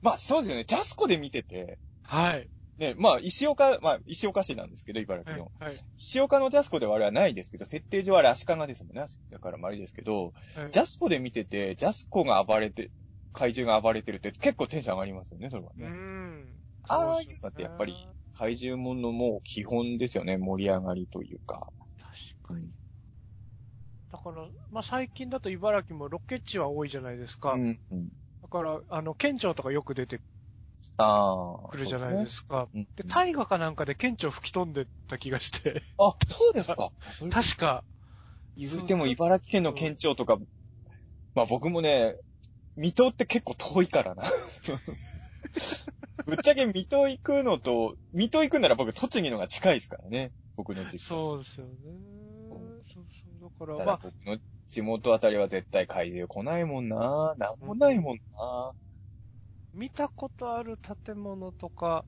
まあそうですよね、ジャスコで見てて、はい。ね、まあ石岡、まあ石岡市なんですけど、茨はい城の。。はい。石岡のジャスコではあれはないですけど、設定上あれ足利ですもんね。だからまああれですけど、はいジャスコで見てて、ジャスコが暴れて、怪獣が暴れてるって結構テンション上がりますよね、それはうね。ん。ああいうのってやっぱり怪獣ものもう基本ですよね、盛り上がりというか。確かに。だから、まあ、最近だと茨城もロケ地は多いじゃないですか。うん。うん。だから、あの、県庁とかよく出てああ。くるじゃないですか。ですね。で、大河かなんかで県庁吹き飛んでた気がして、うんあ、そうですか。[laughs] 確か、言うても茨城県の県庁とか、まあ僕もね、水戸って結構遠いからな。[laughs] ぶっちゃけ水戸行くのと、水戸行くなら僕栃木のが近いですからね。僕の実家。そうですよね。そうそう。だから、たまあ、だ僕の地元あたりは絶対怪獣来ないもんな。なんもないもんな。見たことある建物とか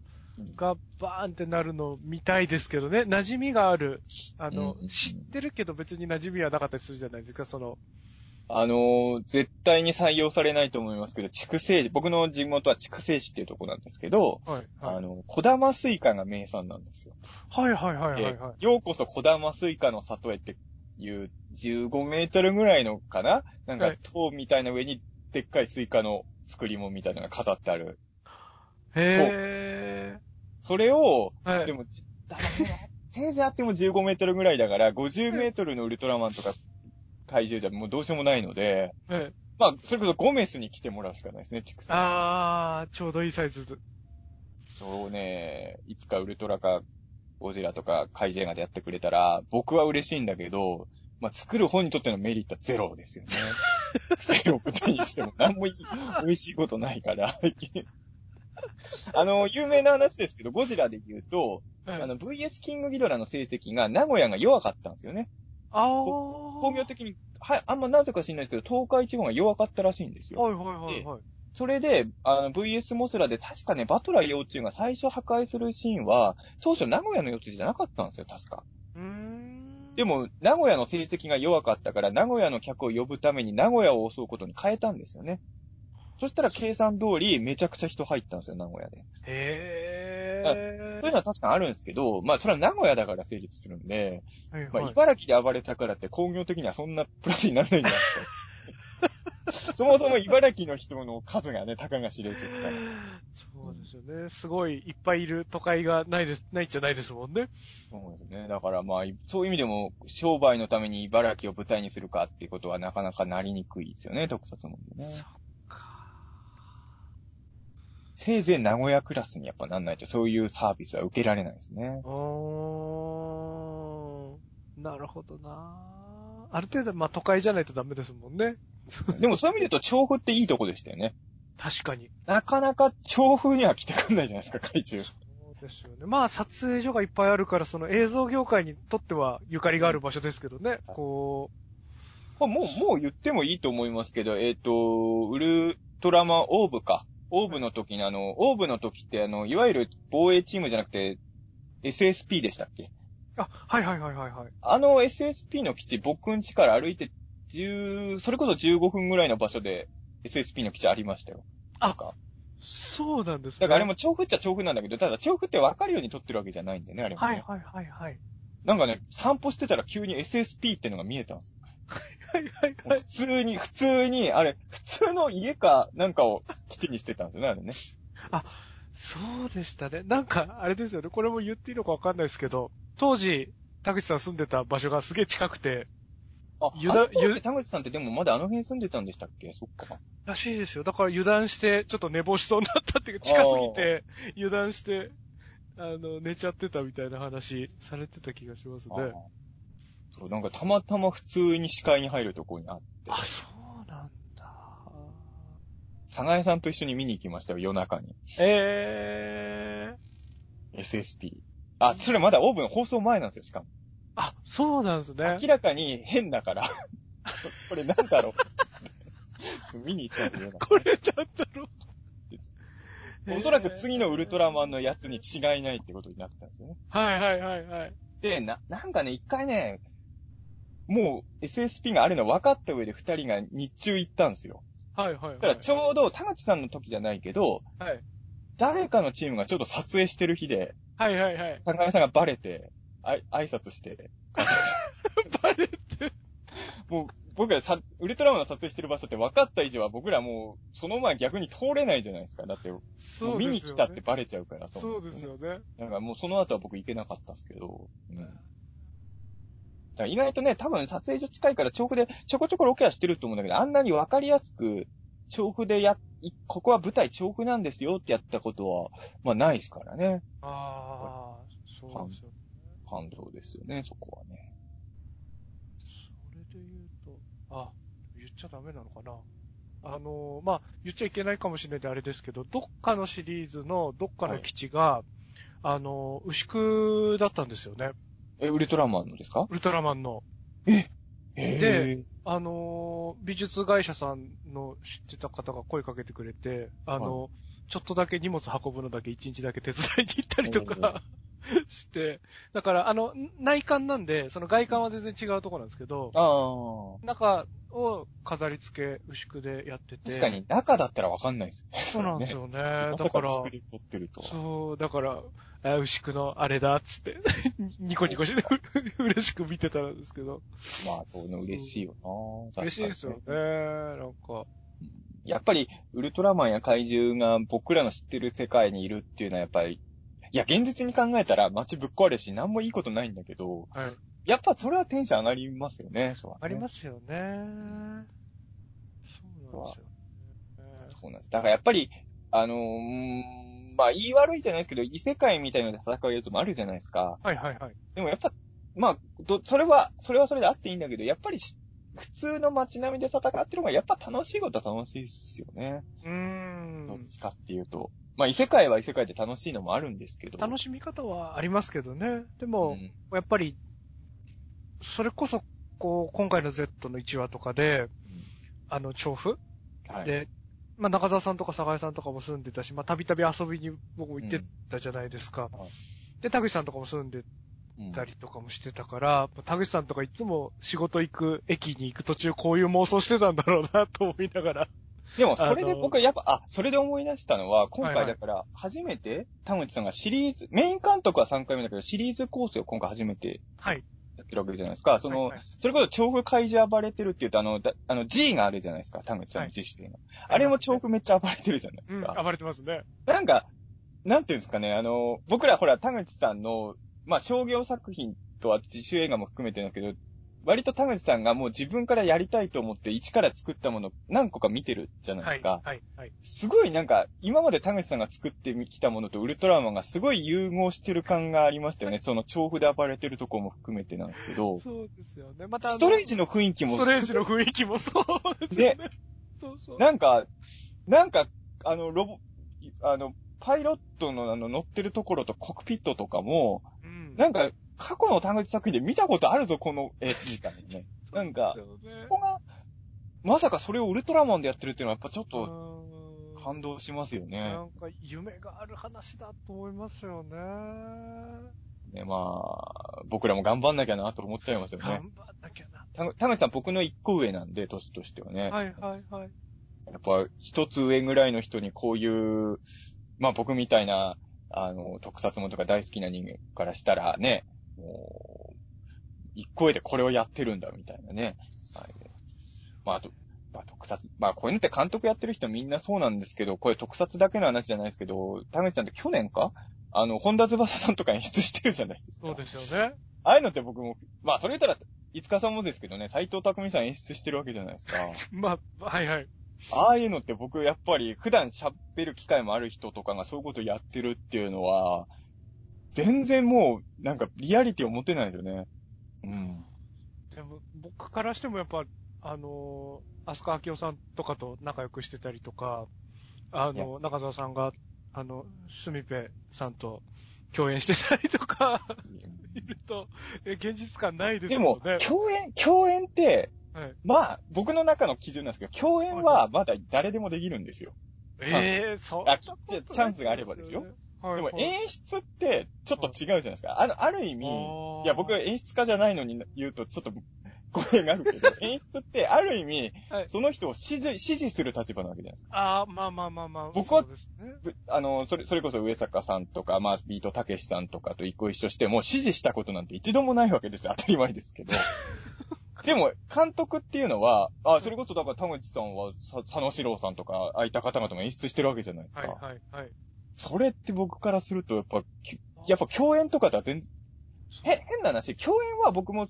がバーンってなるの見たいですけどね。馴染みがある。あの、うん知ってるけど別に馴染みはなかったりするじゃないですか。その、あのー絶対に採用されないと思いますけど、筑西市、僕の地元は筑西市っていうとこなんですけど、はい。はい。あの、小玉スイカが名産なんですよ。はいはいはいはいではい。ようこそ小玉スイカの里へっていう15メートルぐらいのかな？なんかはい塔みたいな上にでっかいスイカの作り物みたいなのが飾ってある。へそれを、ー。はい。でも、じだからせいぜいあっても15メートルぐらいだから、50メートルのウルトラマンとか体重じゃもうどうしようもないので、はいまあ、それこそゴメスに来てもらうしかないですね、畜生。あー、ちょうどいいサイズで。そうね、いつかウルトラかゴジラとかカイジェンガでやってくれたら、僕は嬉しいんだけど、まあ、作る方にとってのメリットはゼロですよね。[laughs] ゼロ手にしても何もいい、美味しいことないから。あの、有名な話ですけど、ゴジラで言うと、はいあの、VS キングギドラの成績が名古屋が弱かったんですよね。あー。工業的に、はい、あんまなぜか知んないですけど、東海地方が弱かったらしいんですよ。はいはいはいはい。それで、あの、VS モスラで確かね、バトラー幼虫が最初破壊するシーンは、当初名古屋の幼虫じゃなかったんですよ、確か。でも、名古屋の成績が弱かったから、名古屋の客を呼ぶために名古屋を襲うことに変えたんですよね。そしたら計算通り、めちゃくちゃ人入ったんですよ、名古屋で。へそうー。いうのは確かにあるんですけど、まあ、それは名古屋だから成立するんで、まあ、はいはい。茨城で暴れたからって工業的にはそんなプラスにならないんじゃないですか。[laughs] そもそも茨城の人の数がね、たかが知れてるから。そうですよね。すごいいっぱいいる都会がないです、ないじゃないですもんね。そうですね。だからまあ、そういう意味でも、商売のために茨城を舞台にするかっていうことはなかなかなりにくいですよね、特撮もね。そっか。せいぜい名古屋クラスにやっぱなんないと、そういうサービスは受けられないですね。おー。なるほどなある程度、まあ都会じゃないとダメですもんね。でもそういう意味で言うと、調布っていいとこでしたよね。確かに。なかなか調布には来てくんないじゃないですか、怪獣。そうですよね。まあ撮影所がいっぱいあるから、その映像業界にとってはゆかりがある場所ですけどね。ここれもう、もう言ってもいいと思いますけど、えっ、と、ウルトラマンオーブか。オーブの時にあの、オーブの時ってあの、いわゆる防衛チームじゃなくて、SSP でしたっけ？う、あ、はいはいはいはいはい。あの SSP の基地、僕ん家から歩いて10、それこそ15分ぐらいの場所で SSP の基地ありましたよ。あなんかそうなんですね。だからあれも調布っちゃ調布なんだけど、ただ調布って分かるように撮ってるわけじゃないんでね、あれもね。はいはいはいはい。なんかね、散歩してたら急に SSP ってのが見えたんですよ。はいはいもう普通に、普通に、あれ、普通の家かなんかを基地にしてたんですよね、あれね。そうでしたね。なんか、あれですよね。これも言っていいのかわかんないですけど、当時、田口さん住んでた場所がすげえ近くて、あ、ゆだゆ田口さんってでもまだあの辺住んでたんでしたっけ？そっか。らしいですよ。だから油断して、ちょっと寝坊しそうになったっていうか、近すぎて、油断して、あの、寝ちゃってたみたいな話されてた気がしますね。あそう、なんかたまたま普通に視界に入るところにあって、あ、そうなんだ。佐賀江さんと一緒に見に行きましたよ、夜中に。えー。SSP。あ、それまだオーブン放送前なんですよ、しかも。あ、そうなんですね明。らかに変だから。[laughs] [laughs] これなんだろう。見に行ったんですよ。これなんだろう。おそらく次のウルトラマンのやつに違いないってことになってたんですよね。はいはいはいはい。で、な、なんかね、一回ね、もう SSP があるの分かった上で二人が日中行ったんですよ。はいはいはい。だからちょうど田口さんの時じゃないけど、はい。誰かのチームがちょっと撮影してる日で、はいはいはい。高山さんがバレて、あい挨拶して、[laughs] バレて。もう僕らさ、ウルトラマンの撮影してる場所って分かった以上は僕らもう、その前逆に通れないじゃないですか。だって、もそうう見。に来たってバレちゃうから、そうですよね。だからもうその後は僕行けなかったんですけど、うん。だから意外とね、多分撮影所近いから調布でちょこちょこロケはしてると思うんだけど、あんなに分かりやすく、調布でや、いここは舞台調布なんですよってやったことは、まあないですからね。ああ、そうですよね。感動ですよね、そこはね。それで言うと、あ、言っちゃダメなのかな。あの、まあ、言っちゃいけないかもしれないんであれですけど、どっかのシリーズのどっかの基地が、あの、牛久だったんですよね。え、ウルトラマンのですか？ウルトラマンの。えで、あの、美術会社さんの知ってた方が声かけてくれて、あの、ちょっとだけ荷物運ぶのだけ一日だけ手伝いに行ったりとか、[laughs] して、だから、あの、内観なんで、その外観は全然違うところなんですけど、ああ。中を飾り付け、牛久でやってて。確かに、中だったらわかんないですよね。そうなんですよね。ま [laughs] さだから、ってるとは。そう、だから、あ牛久のあれだっつって、[laughs] ニコニコして嬉しく見てたんですけど。まあ、そういうの嬉しいよな嬉しいですよね。。なんか。やっぱり、ウルトラマンや怪獣が僕らの知ってる世界にいるっていうのはやっぱり、いや、現実に考えたら街ぶっ壊れるし、何もいいことないんだけど、はい。やっぱそれはテンション上がりますよね、そう、ありますすよね。そうなんですよね。そうなんです。だからやっぱり、あのーまあ、言い悪いじゃないですけど、異世界みたいなので戦うやつもあるじゃないですか。はいはいはい。でもやっぱ、まあ、ど、それは、それはそれであっていいんだけど、やっぱりし普通の街並みで戦ってる方がやっぱ楽しいことは楽しいですよね。うーん。どっちかっていうと。まあ、異世界は異世界で楽しいのもあるんですけど。楽しみ方はありますけどね。でも、うんやっぱり、それこそ、こう、今回の Z の1話とかで、あの、調布？はい。で、まあ、中澤さんとか坂井さんとかも住んでたし、まあ、たびたび遊びに僕も行ってたじゃないですか。はいで、田口さんとかも住んでうんたりとかもしてたから、田口さんとかいつも仕事行く、駅に行く途中こういう妄想してたんだろうなと思いながら。でも、それで僕はやっぱ、あ、それで思い出したのは、今はいはい回だから、初めて、田口さんがシリーズ、メイン監督は3回目だけど、シリーズ構成を今回初めてはい。やってるわけじゃないですか。その、はいはいそれこそ調布怪獣暴れてるって言うと、あの、だあの G があるじゃないですか、田口さんの自主の。あれも調布めっちゃ暴れてるじゃないでうん、すか。暴れてますね。なんか、なんていうんですかね、あの、僕らほら、田口さんの、まあ、商業作品とは自主映画も含めてなんですけど、割と田口さんがもう自分からやりたいと思って一から作ったもの何個か見てるじゃないはい。ですか。はい。はい。すごいなんか、今まで田口さんが作ってきたものとウルトラマンがすごい融合してる感がありましたよね。その調布で暴れてるところも含めてなんですけど、そうですよね。またストレージの雰囲気もストレージの雰囲気もそうですよね。そうそう。なんか、なんか、あの、ロボ、あの、パイロットのあの乗ってるところとコックピットとかも、うんなんか、過去の田口作品で見たことあるぞ、この絵、みたいなね。[laughs] なんか、そこが、まさかそれをウルトラマンでやってるっていうのはやっぱちょっと感動しますよねな。んか夢がある話だと思いますよね。ね、まあ、僕らも頑張んなきゃなと思っちゃいますよね。頑張んなきゃな。た田口さん僕の一個上なんで、年としてはね。はいはいはい。やっぱ一つ上ぐらいの人にこういう、まあ僕みたいな、あの、特撮ものとか大好きな人間からしたらね、もう、一個上でこれをやってるんだみたいなね。はい、まああと、まあ特撮、まあこういうのって監督やってる人みんなそうなんですけど、これ特撮だけの話じゃないですけど、田口さんって去年かあの、本田翼さんとか演出してるじゃないですか。そうですよね。ああいうのって僕も、まあそれ言ったら、いつかさんもですけどね、斎藤匠さん演出してるわけじゃないですか。[laughs] まあ、はいはい。ああいうのって僕、やっぱり、普段喋る機会もある人とかがそういうことやってるっていうのは、全然もう、なんか、リアリティを持てないですよね。うん。でも、僕からしてもやっぱ、あのー、飛鳥明夫さんとかと仲良くしてたりとか、あの、中澤さんが、あの、スミペさんと共演してたりとか、い [laughs] ると、え、現実感ないですでももんね、。共演、共演って、はい、まあ、僕の中の基準なんですけど、共演はまだ誰でもできるんですよ。ええそう。あじゃあチャンスがあればですよ。はい、でもはい演出って、ちょっと違うじゃないですか。あの、ある意味、いや、僕、演出家じゃないのに言うと、ちょっと、語弊があるけど、[laughs] 演出って、ある意味、はいその人を支持、支持する立場なわけじゃないですか。ああ、まあまあまあまあ。僕はね。ぶあの、それ、それこそ上坂さんとか、まあ、ビートたけしさんとかとご一緒して、もう支持したことなんて一度もないわけですよ。当たり前ですけど。[laughs] でも、監督っていうのは、あ、それこそだから田口さんは、さ佐野史郎さんとか、ああいった方々も演出してるわけじゃないですか。はいはいはい。それって僕からすると、やっぱ、きやっぱ共演とかとは全然、へ、変な話、共演は僕も、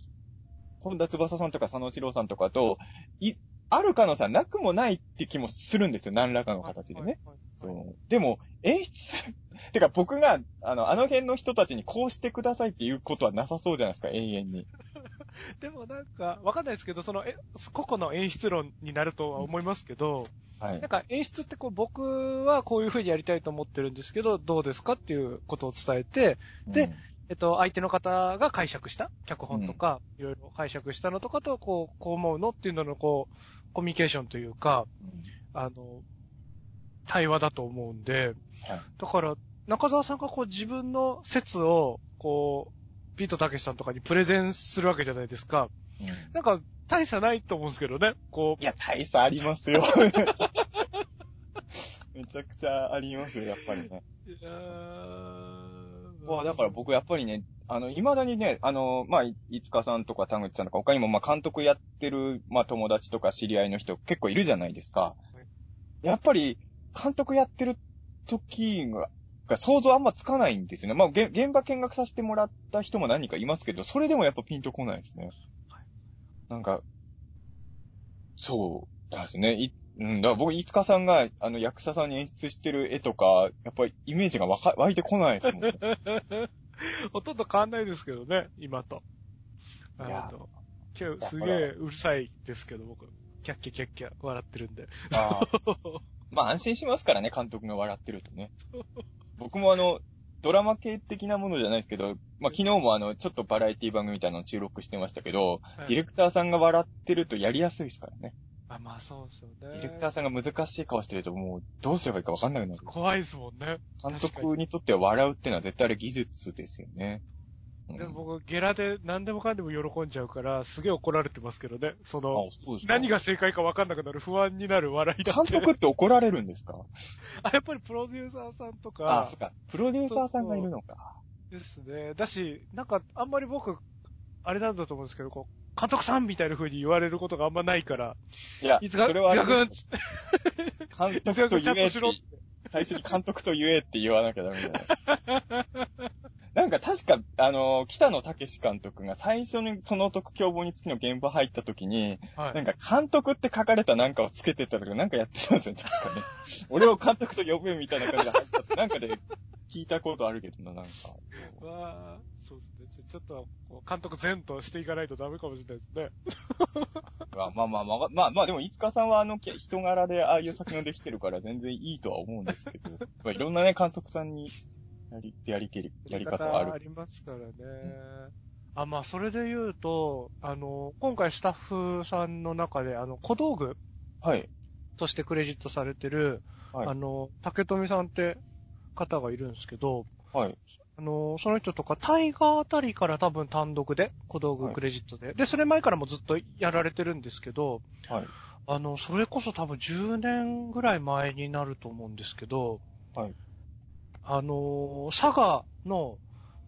本田翼さんとか佐野史郎さんとかと、い、ある可能性はなくもないって気もするんですよ。何らかの形でね。そう。でも、演出する。てか僕が、あの、あの辺の人たちにこうしてくださいっていうことはなさそうじゃないですか、永遠に。[laughs] でもなんか、わかんないですけど、その、え、個々の演出論になるとは思いますけど、はいなん。か演出ってこう、僕はこういう風にやりたいと思ってるんですけど、どうですかっていうことを伝えて、でえっと、相手の方が解釈した脚本とか、いろいろ解釈したのとかと、こう、こう思うのっていうのの、こう、コミュニケーションというか、うん、あの、対話だと思うんで、はいだから、中澤さんがこう自分の説を、こう、ビートたけしさんとかにプレゼンするわけじゃないですか。うんなんか、大差ないと思うんですけどね。こいや、大差ありますよ。[laughs] めちゃくちゃありますよ、やっぱりね。う。いやーまあ、だから僕やっぱりね、あの、未だにね、あの、まあ、いいつかさんとか田口さんとか、他にもまあ監督やってる、まあ友達とか知り合いの人結構いるじゃないですか。やっぱり、監督やってる時が、が想像あんまつかないんですよね。まあ、げ現場見学させてもらった人も何人かいますけど、それでもやっぱピンとこないですね。なんか、そうですね。いうん、だから僕、いつかさんが、あの、役者さんに演出してる絵とか、やっぱりイメージがわか、湧いてこないですもんね。[laughs] ほとんど変わんないですけどね、今と。あの、今日すげえうるさいですけど、僕。キャッキャキャッキャ笑ってるんで。あー [laughs] まあ安心しますからね、監督が笑ってるとね。[laughs] 僕もあの、ドラマ系的なものじゃないですけど、まあ昨日もあの、ちょっとバラエティ番組みたいなの収録してましたけど、はいディレクターさんが笑ってるとやりやすいですからね。あ、まあそうですよね。ディレクターさんが難しい顔してるともう、どうすればいいかわかんなくなる。怖いですもんね。監督にとっては笑うっていうのは絶対あれ技術ですよね。うんでも僕、ゲラで何でもかんでも喜んじゃうから、すげえ怒られてますけどね。そあの、そ何が正解か分かんなくなる、不安になる笑いだ。監督って怒られるんですか？[laughs] あ、やっぱりプロデューサーさんとあ、かそっか。プロデューサーさんがいるのか。ですね。だし、なんか、あんまり僕、あれなんだと思うんですけど、こう、監督さんみたいな風に言われることがあんまないから、いや、いつが、それはいつがくんつって、監督と言えって。最初に監督と言えって言わなきゃダメだよ。なんか確か、あの、北野武監督が最初にその男凶暴につきの現場入った時に、はいなんか監督って書かれたなんかをつけてったとか、なんかやってたんですよ、確かね。[laughs] 俺を監督と呼ぶみたいな感じで入ったって、なんかで聞いたことあるけどな、なんか。わあ、そうですね。ちょっと、監督前としていかないとダメかもしれないですね。[laughs] まあまあまあまあ、まあまあでも、いつかさんはあのき人柄でああいう作品ができてるから全然いいとは思うんですけど、まあいろんなね、監督さんにやり、やりきり、やり方ある。ありますからね。あ、まあ、それで言うと、あの、今回スタッフさんの中で、あの、小道具はい。としてクレジットされてる、はいあの、竹富さんって方がいるんですけど、はい。あの、その人とか、タイガーあたりから多分単独で、小道具クレジットで、で、それ前からもずっとやられてるんですけど、はい。あの、それこそ多分10年ぐらい前になると思うんですけど、はい。あの、佐賀の、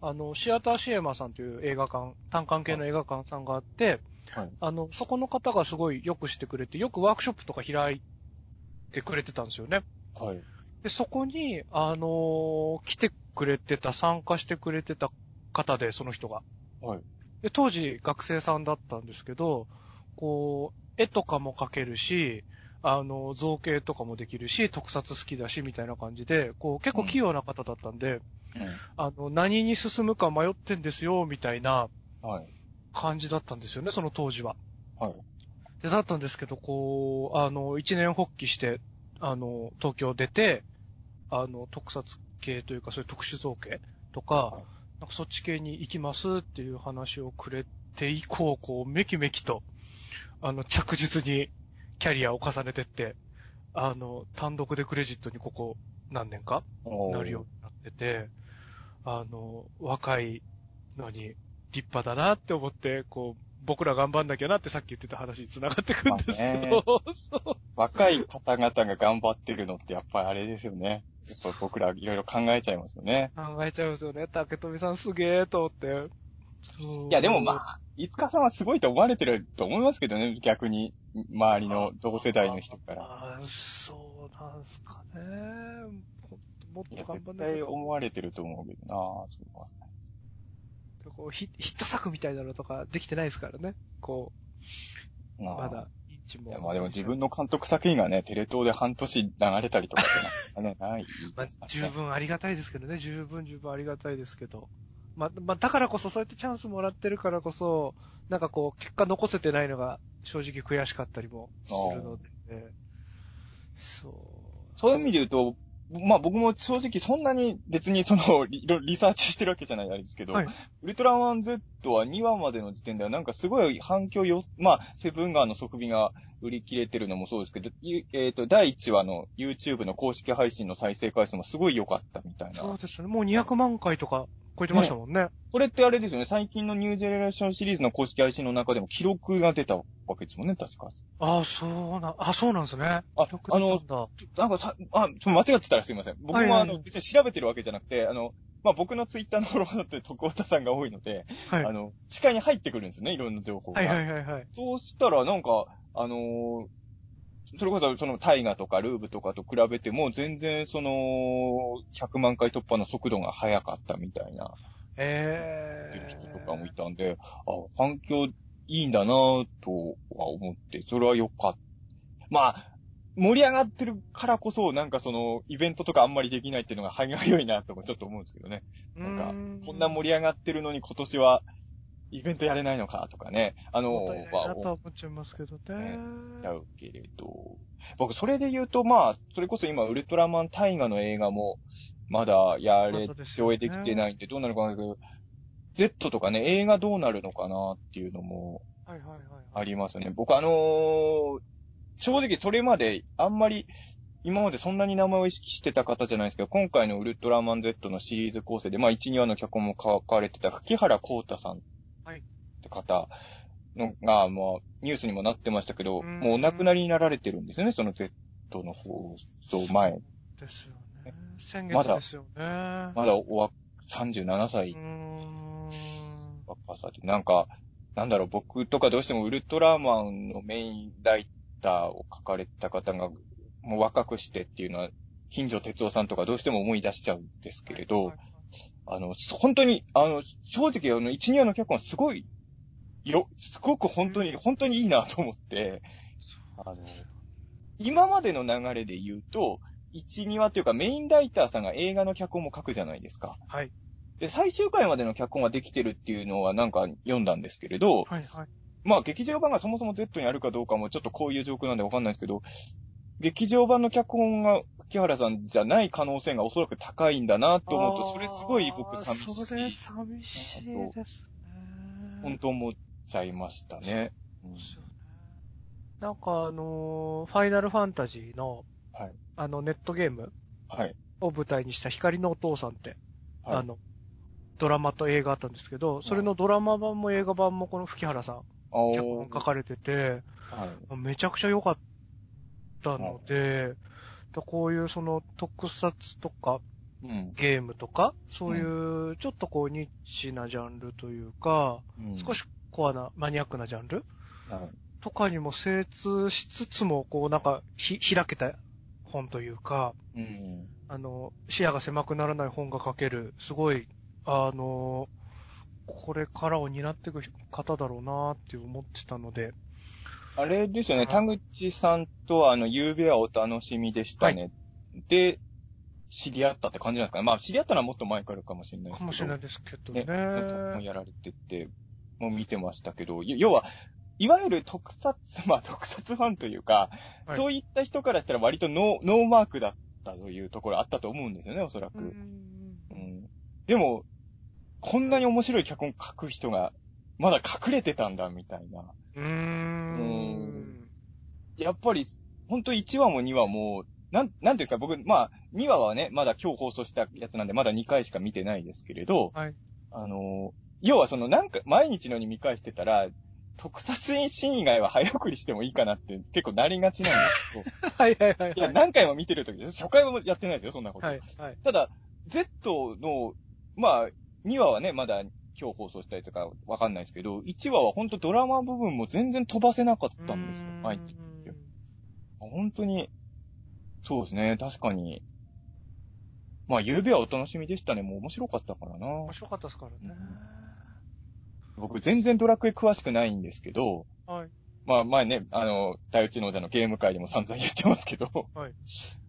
あの、シアターシエマさんという映画館、単館系の映画館さんがあって、はい。あの、そこの方がすごいよくしてくれて、よくワークショップとか開いてくれてたんですよね。はい。で、そこに、あの来てくれてた、参加してくれてた方で、その人が。はい。で、当時学生さんだったんですけど、こう、絵とかも描けるし、あの、造形とかもできるし、特撮好きだし、みたいな感じで、こう、結構器用な方だったんで、あの、何に進むか迷ってんですよ、みたいなはい。感じだったんですよね、その当時は。はい。で、だったんですけど、こう、あの、一年発起して、あの、東京出て、あの、特撮系というか、そういう特殊造形とか、はいなんかそっち系に行きますっていう話をくれて以降、こう、めきめきと、あの、着実にキャリアを重ねてって、あの、単独でクレジットにここ何年かなるようになってて、あの、若いのに立派だなって思って、こう、僕ら頑張んなきゃなってさっき言ってた話に繋がってくんですけど。[laughs] 若い方々が頑張ってるのってやっぱりあれですよね。やっぱ僕らいろいろ考えちゃいますよね。考えちゃいますよね。竹富さんすげえと思って。いいや、でもまあ、いつかさんはすごいと思われてると思いますけどね、逆に、周りの同世代の人から。あーそうなんすかね。もっと頑張絶対んなきゃ。思われてると思うけどなそうは。こうヒヒット作みたいなのとかできてないですからね。こう、まだ、インチも。まあでも自分の監督作品がね、テレ東で半年流れたりとかってなね、ないですまあ。十分ありがたいですけどね。十分十分ありがたいですけど。まあ、まあ、だからこそ、そうやってチャンスもらってるからこそ、なんかこう、結果残せてないのが正直悔しかったりもするので、そう。そういう意味で言うと、まあ僕も正直そんなに別にそのリリサーチしてるわけじゃないあれですけど、はいウルトラマン Z は2話までの時点ではなんかすごい反響よ、まあセブンガーの側尾が売り切れてるのもそうですけど、ゆえっ、と、第1話の YouTube の公式配信の再生回数もすごい良かったみたいな。そうですね。もう200万回とか超えてましたもんね。これってあれですよね、最近のニュージェネレーションシリーズの公式配信の中でも記録が出たわけですもんね、確か。ああ、そうな、あそうなんですね。あ記録だったんだなんかさ、あ、間違ってたらすいません。僕もあの、別に調べてるわけじゃなくて、あの、まあ、僕のツイッターのフォロワーだって徳岡さんが多いので、はい。あの、視界に入ってくるんですよね、いろんな情報が。はいはいはいはい。そうしたら、なんか、あのーそれこそ、その、タイガとかルーブとかと比べても、全然、その、100万回突破の速度が速かったみたいな、ええ人とかもいたんで、あ、環境いいんだなぁとは思って、それはよかった。まあ、盛り上がってるからこそ、なんかその、イベントとかあんまりできないっていうのが、歯がゆいなともちょっと思うんですけどね。なんかこんな盛り上がってるのに今年は、イベントやれないのかとかね。あの、はとは思っちゃいますけどね。ねちゃうけれど。僕、それで言うと、まあ、それこそ今、ウルトラマン大河の映画も、まだやれ、上映できてないんで、どうなるかわかんないけど、Z とかね、映画どうなるのかなっていうのもはいはいはい。ありますよね。僕、あのー正直それまで、あんまり、今までそんなに名前を意識してた方じゃないですけど、今回のウルトラマン Z のシリーズ構成で、まあ、1、2話の脚本も書かれてた、吹原幸太さんはいって方のが、まあ、ニュースにもなってましたけど、うんもうお亡くなりになられてるんですよね、その Z の放送前。ですよね。先まだ月ですよね。まだおわ、37歳。若さで、なんか、なんだろう、僕とかどうしてもウルトラマンのメインライターを書かれた方が、もう若くしてっていうのは、金城哲夫さんとかどうしても思い出しちゃうんですけれど、はいはいあの、本当に、あの、正直、あの、1、2話の脚本すごい、よ、すごく本当に、本当にいいなと思って、あの、今までの流れで言うと、1、2話っていうかメインライターさんが映画の脚本も書くじゃないですか。はい。で、最終回までの脚本ができてるっていうのはなんか読んだんですけれど、はいはい。まあ劇場版がそもそも Z にあるかどうかもちょっとこういう状況なんでわかんないですけど、劇場版の脚本が木原さんじゃない可能性がおそらく高いんだなと思うと、それすごい僕寂しい。それ寂しいですね。本当思っちゃいましたね。うんですよね。なんかあのーファイナルファンタジーの、はいあのネットゲームはい。を舞台にした光のお父さんって、はいあの、ドラマと映画あったんですけど、それのドラマ版も映画版もこの吹原さん、脚本書かれてて、はい。めちゃくちゃ良かったので、だこういうその特撮とかうん。ゲームとか、そういうちょっとこうニッチなジャンルというか、うん少しコアなマニアックなジャンルはい。とかにも精通しつつも、こうなんかひ開けた本というか、うん。あの、視野が狭くならない本が書ける、すごい、あの、これからを担っていく方だろうなって思ってたので、あれですよね、はい田口さんとあの、夕べはお楽しみでしたね。で、知り合ったって感じなんですかね。まあ、知り合ったのはもっと前からかもしれないですけど。かもしれないですけどね。ね。なんかやられてて、もう見てましたけど、い要は、いわゆる特撮、まあ [laughs] 特撮ファンというか、はいそういった人からしたら割とノーノーマークだったというところあったと思うんですよね、おそらく。うんうんでも、こんなに面白い脚本書く人が、まだ隠れてたんだ、みたいな。うーん。やっぱり、ほんと1話も2話も、なん、なんていうんですか、僕、まあ、2話はね、まだ今日放送したやつなんで、まだ2回しか見てないですけれど、はい。あの、要はその、なんか、毎日のに見返してたら、特撮シーン以外は早送りしてもいいかなって結構なりがちなんですけど、[laughs] はいはいはいいや、何回も見てるときです。初回はやってないですよ、そんなこと。はい。はい。ただ、Z の、まあ、2話はね、まだ今日放送したりとかわかんないですけど、1話は本当ドラマ部分も全然飛ばせなかったんですよ、毎日。本当に、そうですね、確かに。まあ、夕べはお楽しみでしたね。もう面白かったからな面。白かったですからね。僕全然ドラクエ詳しくないんですけど、はい。まあ前ね、あの、大内の王者のゲーム会でも散々言ってますけど、はい。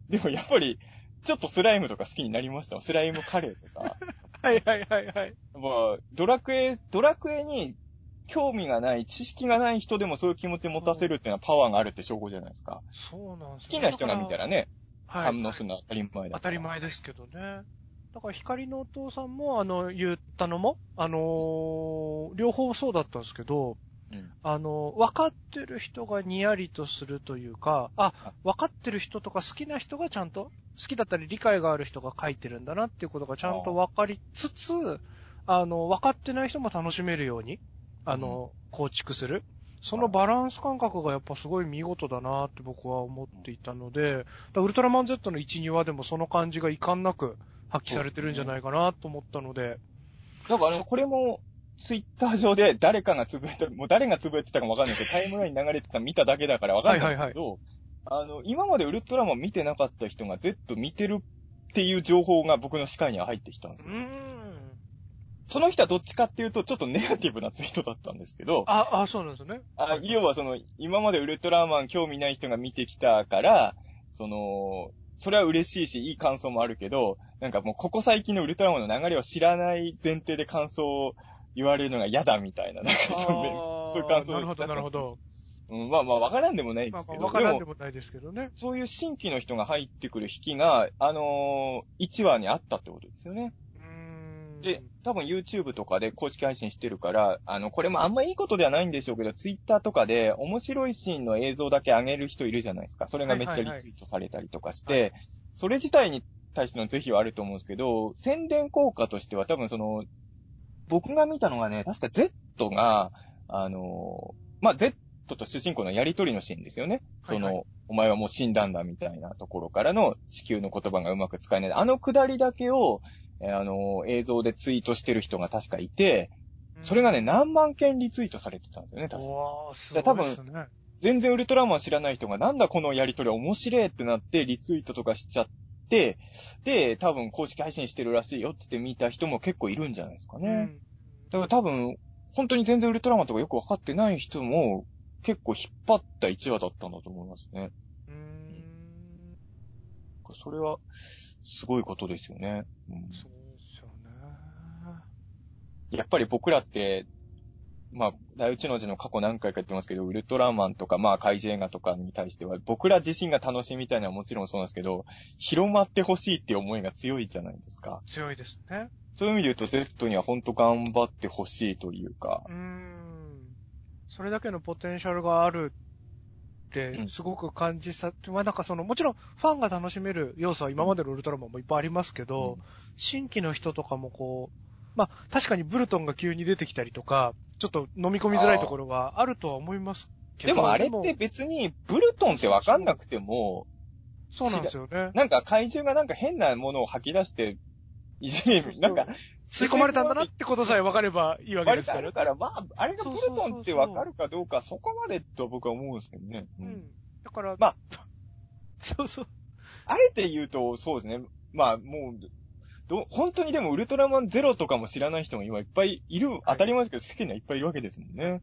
でもやっぱり、ちょっとスライムとか好きになりました。スライムカレーとか。[laughs] はいはいはいはい。まあ、ドラクエ、ドラクエに興味がない、知識がない人でもそういう気持ち持たせるっていうのはパワーがあるって証拠じゃないですか。そうなんです好きな人が見たらね。ね、はい反応するのは当たり前だから。当たり前ですけどね。だから光のお父さんも、あの、言ったのも、あのー両方そうだったんですけど、うんあの、分かってる人がにやりとするというか、ああ、分かってる人とか好きな人がちゃんと、好きだったり理解がある人が書いてるんだなっていうことがちゃんと分かりつつ、あの、分かってない人も楽しめるように、あの、構築する。そのバランス感覚がやっぱすごい見事だなって僕は思っていたので、ウルトラマン Z の1、2話でもその感じが遺憾なく発揮されてるんじゃないかなと思ったので、なんかあの、これも、ツイッター上で誰かがつぶやいた、もう誰がつぶやいてたかもわかんないけど、タイムラインに流れてたの見ただけだからわかんないんですけど、あの、今までウルトラマン見てなかった人が Z 見てるっていう情報が僕の視界には入ってきたんですよ。その人はどっちかっていうと、ちょっとネガティブなツイートだったんですけど、あ、あ、そうなんですね。あ要はその、今までウルトラマン興味ない人が見てきたから、その、それは嬉しいし、いい感想もあるけど、なんかもうここ最近のウルトラマンの流れを知らない前提で感想を言われるのが嫌だみたいな、なんかそそういう感想なるほど、なるほど。うん、まあまあわからんでもないでまあまあ、すけど、わからんででも、もないですけどね。そういう新規の人が入ってくる引きが、あのー、1話にあったってことですよね。で、多分 YouTube とかで公式配信してるから、あの、これもあんまいいことではないんでしょうけど、Twitter とかで面白いシーンの映像だけ上げる人いるじゃないですか。それがめっちゃリツイートされたりとかして、はいそれ自体に対しての是非はあると思うんですけど、宣伝効果としては多分その、僕が見たのがね、確か Z が、あの、まあ、Z と主人公のやりとりのシーンですよね。その、はいお前はもう死んだんだみたいなところからの地球の言葉がうまく使えない。あのくだりだけを、えーあの、映像でツイートしてる人が確かいて、それがね、何万件リツイートされてたんですよね、確か。わー、すごいですね。全然ウルトラマン知らない人が、なんだこのやりとり面白いってなって、リツイートとかしちゃって、で、多分公式配信してるらしいよって言って見た人も結構いるんじゃないですかね。うん。だから多分、本当に全然ウルトラマンとかよくわかってない人も、結構引っ張った1話だったんだと思いますね。うーん。それは、すごいことですよね。うんそうですよね。やっぱり僕らって、まあ、大内の字の過去何回か言ってますけど、ウルトラマンとか、まあ、怪獣映画とかに対しては、僕ら自身が楽しみたいのはもちろんそうなんですけど、広まってほしいっていう思いが強いじゃないですか。強いですね。そういう意味で言うと、Z には本当頑張ってほしいというかう、ーん。それだけのポテンシャルがあるってう、んすごく感じさ、まあなんかその、もちろんファンが楽しめる要素は今までのウルトラマンもいっぱいありますけど、うん新規の人とかもこう、まあ確かにブルトンが急に出てきたりとか、ちょっと飲み込みづらいところがあるとは思いますけど。でもあれっでて別に、ブルトンってわかんなくても、そうなんですよね。なんか怪獣がなんか変なものを吐き出して、いじめる、なんか、吸い込まれたんだなってことさえ分かればいいわけ割ですから。とあるから、まあ、あれがブルトンってわかるかどうか、そこまでと僕は思うんですけどね。う。うんだから、まあ、[laughs] そうそう。あえて言うと、そうですね。まあ、もう、ど、本当にでもウルトラマンゼロとかも知らない人が今いっぱいいる、当たり前ですけど、世間にはいっぱいいるわけですもんね。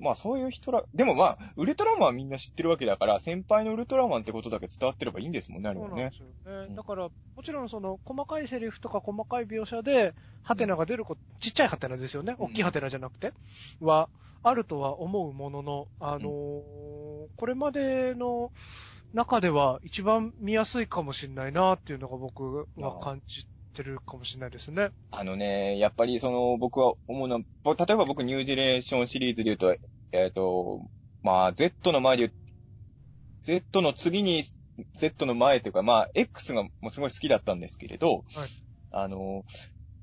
まあそういう人ら、でもまあ、ウルトラマンはみんな知ってるわけだから、先輩のウルトラマンってことだけ伝わってればいいんですもんね、あれはねそうなんで。すよね。うんだから、もちろんその、細かいセリフとか細かい描写で、ハテナが出ること、ちっちゃいハテナですよね。うん大きいハテナじゃなくて、は、あるとは思うものの、あのーこれまでの中では一番見やすいかもしれないなっていうのが僕は感じてるかもしれないですね。あのね、やっぱりその、僕は思うのは、ぼ例えば僕ニュージレーションシリーズで言うと、えっ、と、まあ、Z の前で Z の次に、Z の前というか、まあ、X がもうすごい好きだったんですけれど、はいあの、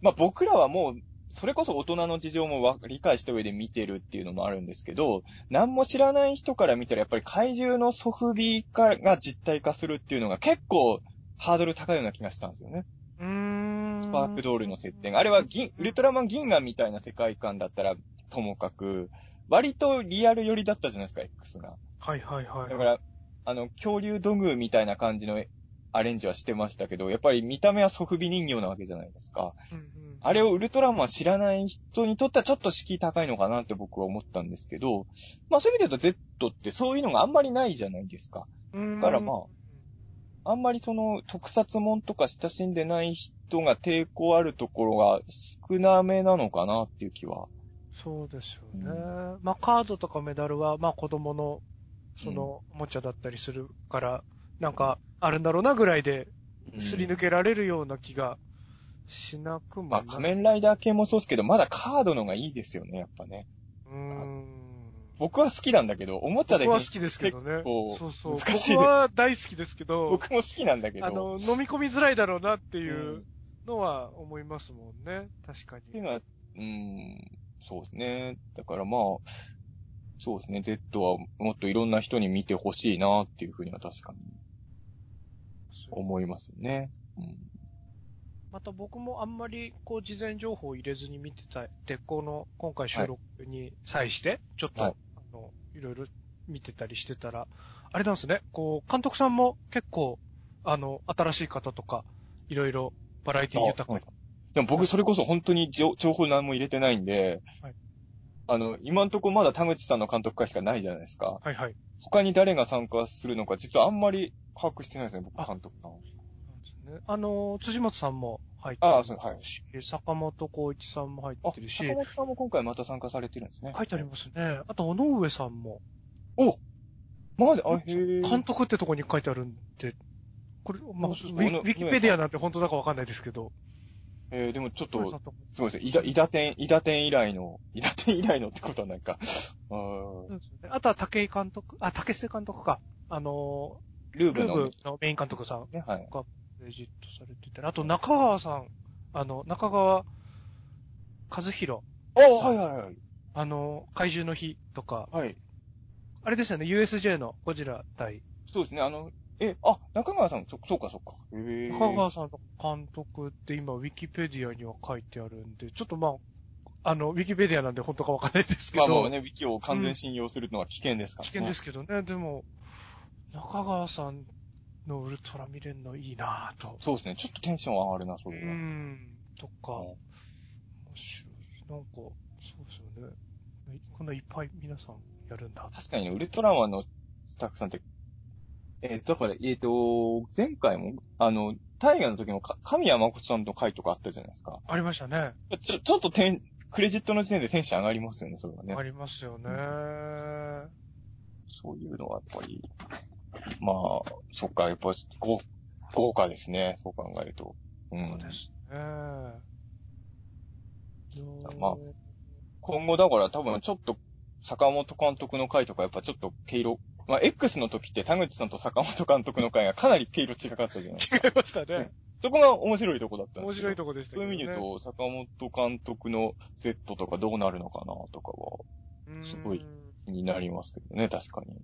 まあ僕らはもう、それこそ大人の事情もわ理解した上で見てるっていうのもあるんですけど、何も知らない人から見たらやっぱり怪獣のソフビ化が実体化するっていうのが結構ハードル高いような気がしたんですよね。うーん。スパークドールの設定が。あれは銀、ウルトラマン銀河みたいな世界観だったらともかく、割とリアル寄りだったじゃないですか、X が。はいはいはい。だから、あの、恐竜土偶みたいな感じのアレンジはしてましたけど、やっぱり見た目はソフビ人形なわけじゃないですか。うんうんあれをウルトラマン知らない人にとってはちょっと敷居高いのかなって僕は思ったんですけど、まあそういう意味で言うと Z ってそういうのがあんまりないじゃないですか。だからまあんまりその特撮もんとか親しんでない人が抵抗あるところが少なめなのかなっていう気は。そうですよね。まあ、カードとかメダルは、まあ、子供の、その、おもちゃだったりするから、なんかあるんだろうなぐらいで、うんすり抜けられるような気がしなくもない。まあ、仮面ライダー系もそうですけど、まだカードのがいいですよね、やっぱね。うーん。僕は好きなんだけど、おもちゃで僕は好きですけどね結構。そうそう。難しいです僕は大好きですけど、僕も好きなんだけど。あの、飲み込みづらいだろうなっていうのは思いますもんね。確かに。っていうのは、うん、そうですね。だからまあ、そうですね。Z はもっといろんな人に見てほしいなっていうふうには確かに思いますよね。うん。また僕もあんまりこう事前情報を入れずに見てた、で、この今回収録に際して、ちょっと、はいあの、いろいろ見てたりしてたら、あれなんですね、こう、監督さんも結構、あの、新しい方とか、いろいろバラエティ豊かにあでも僕それこそ本当に情情報何も入れてないんで、はいあの、今んとこまだ田口さんの監督会しかないじゃないですか。はいはい。他に誰が参加するのか、実はあんまり把握してないですね、僕あ監督さん。ね。あの、辻本さんも入ってああ、るそう、はい。し、坂本光一さんも入あってる、し坂、本さんも今回また参加されてるんですね。書いてありますね。あと、尾上さんも、おまだ、あ、へえ。監督ってとこに書いてあるんで、これ、まあ、ウィキペディアなんて本当だかわかんないですけど、えー、でもちょっとすごいですね。イダ、イダ店、イダ店以来の、イダ店以来のってことはなんか、[laughs] あーそうですね。あとは竹井監督、あ、竹瀬監督か。あのー、ルーブの、ルーブのメイン監督さんね、はい。レジットされてて、あと中川さん、あの、中川和弘、あはいはいはい。あの、怪獣の日とか、はい。あれですよね、USJ のゴジラ対、そうですね、あの、え、あ、中川さん、そ、そうかそうか。中川さんの監督って今、ウィキペディアには書いてあるんで、ちょっとまあ、あの、ウィキペディアなんで本当かわかんないですけど、まあもうね、ウィキを完全信用するのは危険ですからね。危険ですけどね、でも、中川さんのウルトラ見れるのいいなぁと。そうですね、ちょっとテンション上がるな、そうれは。ん、とか、うん面白い。なんか、そうですよね。こんないっぱい皆さんやるんだ。確かにね、ウルトラマンのスタッフさんって、えーだから、えっ、と、前回も、あの、大河の時もか、神谷誠さんの回とかあったじゃないですか。ありましたね。ちょ、ちょっとテン、クレジットの時点でテンション上がりますよね、それはねあ。りますよね。そういうのはやっぱり、まあ、そっか、やっぱ豪、豪華ですね、そう考えると。うん。そうですね。まあ今後だから多分ちょっと、坂本監督の回とかやっぱちょっと毛色、まあ、X の時って田口さんと坂本監督の回がかなり毛色違かったじゃないですか。違いましたね。そこが面白いとこだったんです。面白いとこでしたね。そういう意味で言うと、坂本監督の Z とかどうなるのかなとかはうんすごい気になりますけどね、確かに。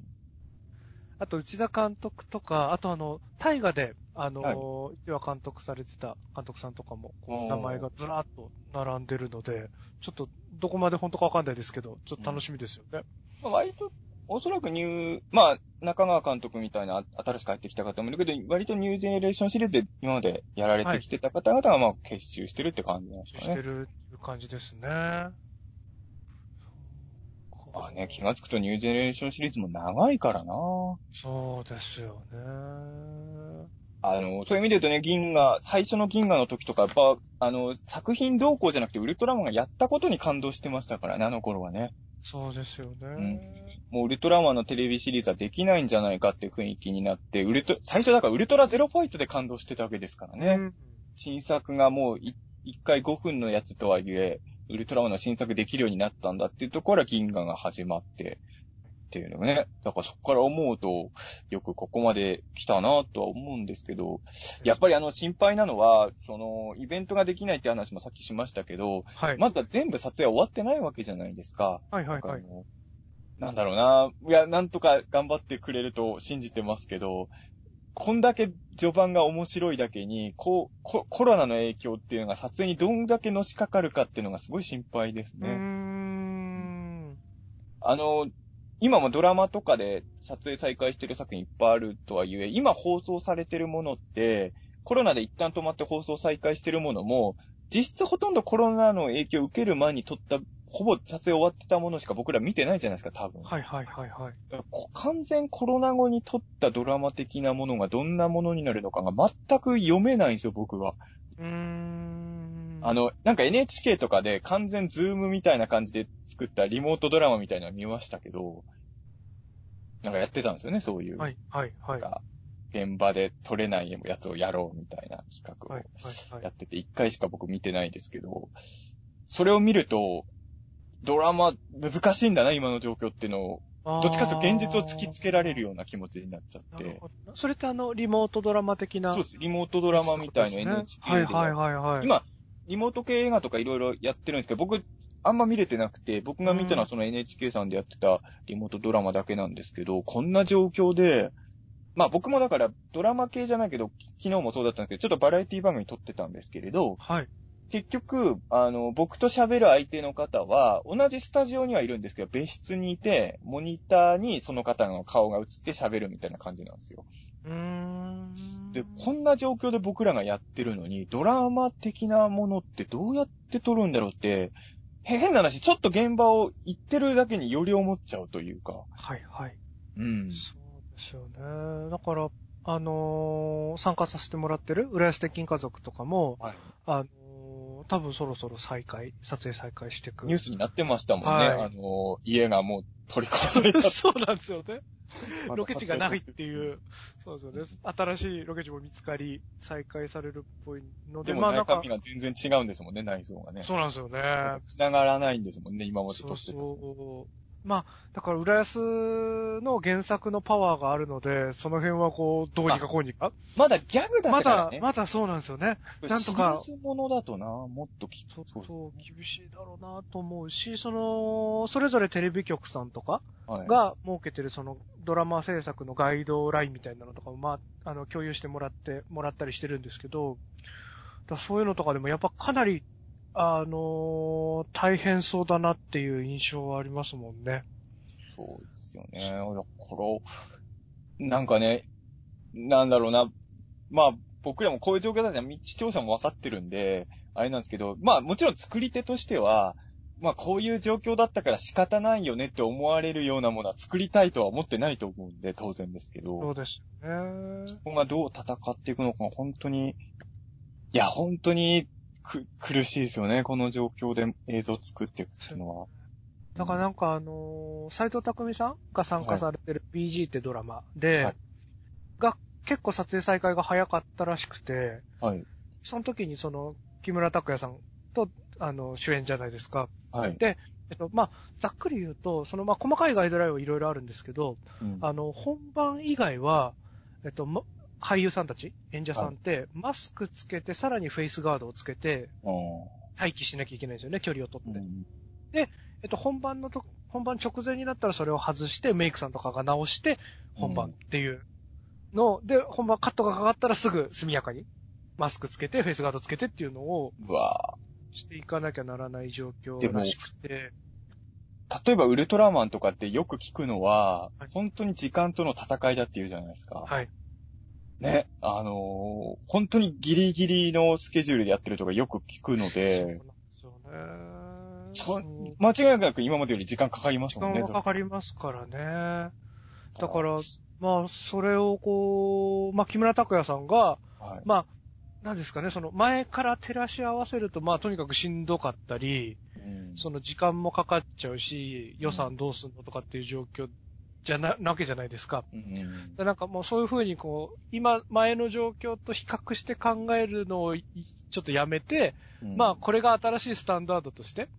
あと、内田監督とか、あとあの、大河で、あのはいー、一話監督されてた監督さんとかも、こう名前がずらーっと並んでるので、ちょっと、どこまで本当かわかんないですけど、ちょっと楽しみですよね。まあ、割と、おそらくニュー、まあ、中川監督みたいな新しく入ってきた方もいるけど、割とニュージェネレーションシリーズで今までやられてきてた方々が、まあ、結集してるって感じなんですかね。してるっていう感じですね。まあね、気がつくとニュージェネレーションシリーズも長いからなそうですよね。あの、そういう意味で言うとね、銀河、最初の銀河の時とか、やっぱ、あの、作品動向じゃなくて、ウルトラマンがやったことに感動してましたからね、あの頃はね。そうですよね。もうウルトラマンのテレビシリーズはできないんじゃないかっていう雰囲気になって、ウルト、最初だからウルトラゼロファイトで感動してたわけですからね。うん新作がもうい一回5分のやつとはいえ、ウルトラマンの新作できるようになったんだっていうところから銀河が始まって、っていうのがね。だからそこから思うと、よくここまで来たなとは思うんですけど、やっぱりあの心配なのは、その、イベントができないって話もさっきしましたけど、はい。まだ全部撮影終わってないわけじゃないですか。はいはいはい。なんだろうな。いや、なんとか頑張ってくれると信じてますけど、こんだけ序盤が面白いだけに、こう、ココロナの影響っていうのが撮影にどんだけのしかかるかっていうのがすごい心配ですうーね。ん。あの、今もドラマとかで撮影再開してる作品いっぱいあるとはいえ、今放送されてるものって、コロナで一旦止まって放送再開してるものも、実質ほとんどコロナの影響を受ける前に撮った、ほぼ撮影終わってたものしか僕ら見てないじゃないですか、多分。はいはいはいはい。こ完全コロナ後に撮ったドラマ的なものがどんなものになるのかが全く読めないんですよ、僕は。うーん。あ、の、なんか NHK とかで完全ズームみたいな感じで作ったリモートドラマみたいなの見ましたけど、なんかやってたんですよね、そういう。はいはいはい。現場で撮れないやつをやろうみたいな企画を。やってて、一回しか僕見てないですけど、それを見ると、ドラマ難しいんだな、今の状況っていうのを、どっちかというと現実を突きつけられるような気持ちになっちゃって。それってあの、リモートドラマ的な。そうです。リモートドラマみたいな NHK で。はいはいはいはい。今、リモート系映画とかいろいろやってるんですけど、僕、あんま見れてなくて、僕が見たのはその NHK さんでやってたリモートドラマだけなんですけど、こんな状況で、まあ僕もだからドラマ系じゃないけど、昨日もそうだったんですけど、ちょっとバラエティ番組撮ってたんですけれど、はい。結局、あの、僕と喋る相手の方は、同じスタジオにはいるんですけど、別室にいて、モニターにその方の顔が映って喋るみたいな感じなんですよ。うーん。で、こんな状況で僕らがやってるのに、ドラマ的なものってどうやって撮るんだろうって、へ変な話、ちょっと現場を行ってるだけにより思っちゃうというか。はいはい。うん。そうですよね。だから、あのー参加させてもらってる浦安鉄筋家族とかも、はい。あのー多分そろそろ再開、撮影再開していく。ニュースになってましたもんね。はいあの、家がもう取り壊されちゃっ [laughs] そうなんですよね。[laughs] た。ロケ地がないっていう、そうですよね。新しいロケ地も見つかり、再開されるっぽいので、でもまあ中身、が全然違うんですもんね、内臓がね。そうなんですよね。繋がらないんですもんね、今までそう撮ってた。そう。まあ、だから、浦安の原作のパワーがあるので、その辺はこう、どうにかこうにか。まだギャグだまからね。、だまだそうなんですよね。なんとかシリーズものだとな、もっときそうそうそう、厳しいだろうなと思うし、その、それぞれテレビ局さんとかはい、が設けてるそのドラマ制作のガイドラインみたいなのとかも、まあ、あの、共有してもらって、もらったりしてるんですけど、だそういうのとかでもやっぱかなり、あの大変そうだなっていう印象はありますもんね。そうですよね。だから、なんかね、なんだろうな。まあ、僕らもこういう状況だったら視聴者も分かってるんで、あれなんですけど、まあもちろん作り手としては、まあこういう状況だったから仕方ないよねって思われるようなものは作りたいとは思ってないと思うんで、当然ですけど。そうですよね。そこがどう戦っていくのか、本当に、いや、本当にく苦しいですよね。この状況で映像作っていくっていうのは。だからなんかあのー、斎藤匠さんが参加されてる BG ってドラマで、はいが結構撮影再開が早かったらしくて、はい。その時にその、木村拓哉さんと、あの、主演じゃないですか。はい。えっと、まあ、ざっくり言うと、その、まあ、細かいガイドラインはいろいろあるんですけど、うんあの、本番以外は、えっと、ま、俳優さんたち、演者さんって、マスクつけて、さらにフェイスガードをつけて、待機しなきゃいけないんですよね、距離を取って。うん。えっと、本番のと、本番直前になったらそれを外して、メイクさんとかが直して、本番っていうの、で、本番カットがかかったらすぐ速やかに、マスクつけて、フェイスガードつけてっていうのをしていかなきゃならない状況らしくて、ぁ例えばウルトラマンとかってよく聞くのは、はい。本当に時間との戦いだって言うじゃないですか。はい。ね。あのー本当にギリギリのスケジュールでやってるとかよく聞くのそうなんで、ですよね。間違いなく今までより時間かかりますもんね。時間はかかりますからね。だから、まあ、それをこう、まあ、木村拓哉さんが、はい。まあ、なんですかね、その前から照らし合わせると、まあ、とにかくしんどかったり、うんその時間もかかっちゃうし、予算どうすんのとかっていう状況じゃな、なわけじゃないですか。うん。でなんかもうそういうふうにこう、今、前の状況と比較して考えるのをいちょっとやめて、うん。まあ、これが新しいスタンダードとして、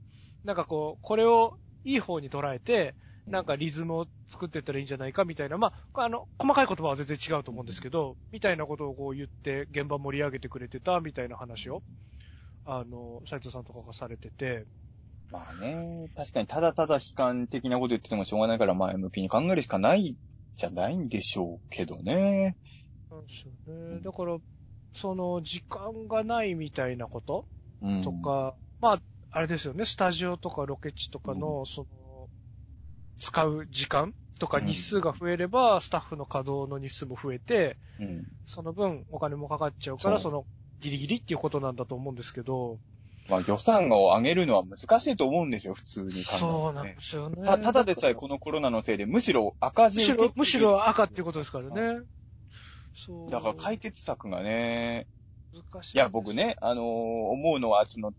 なんかこう、これをいい方に捉えて、なんかリズムを作っていったらいいんじゃないかみたいな、まあ、あの、細かい言葉は全然違うと思うんですけど、みたいなことをこう言って現場盛り上げてくれてたみたいな話を、あの、斉藤さんとかがされてて、まあね、確かにただただ悲観的なこと言っててもしょうがないから前向きに考えるしかないじゃないんでしょうけどね。なんですよね。だから、その、時間がないみたいなことうん。とか、まあ、あれですよね、スタジオとかロケ地とかの、その、使う時間とか日数が増えれば、スタッフの稼働の日数も増えて、うん。その分お金もかかっちゃうから、その、ギリギリっていうことなんだと思うんですけど、まあ予算を上げるのは難しいと思うんですよ、普通に考えて、ね。そうなんですよね。たただでさえこのコロナのせいで、むしろ赤字むしろ、むしろ赤っていうこことですからね。そう。だから解決策がね、難しい。いや僕。ね、あのー思うのは、その、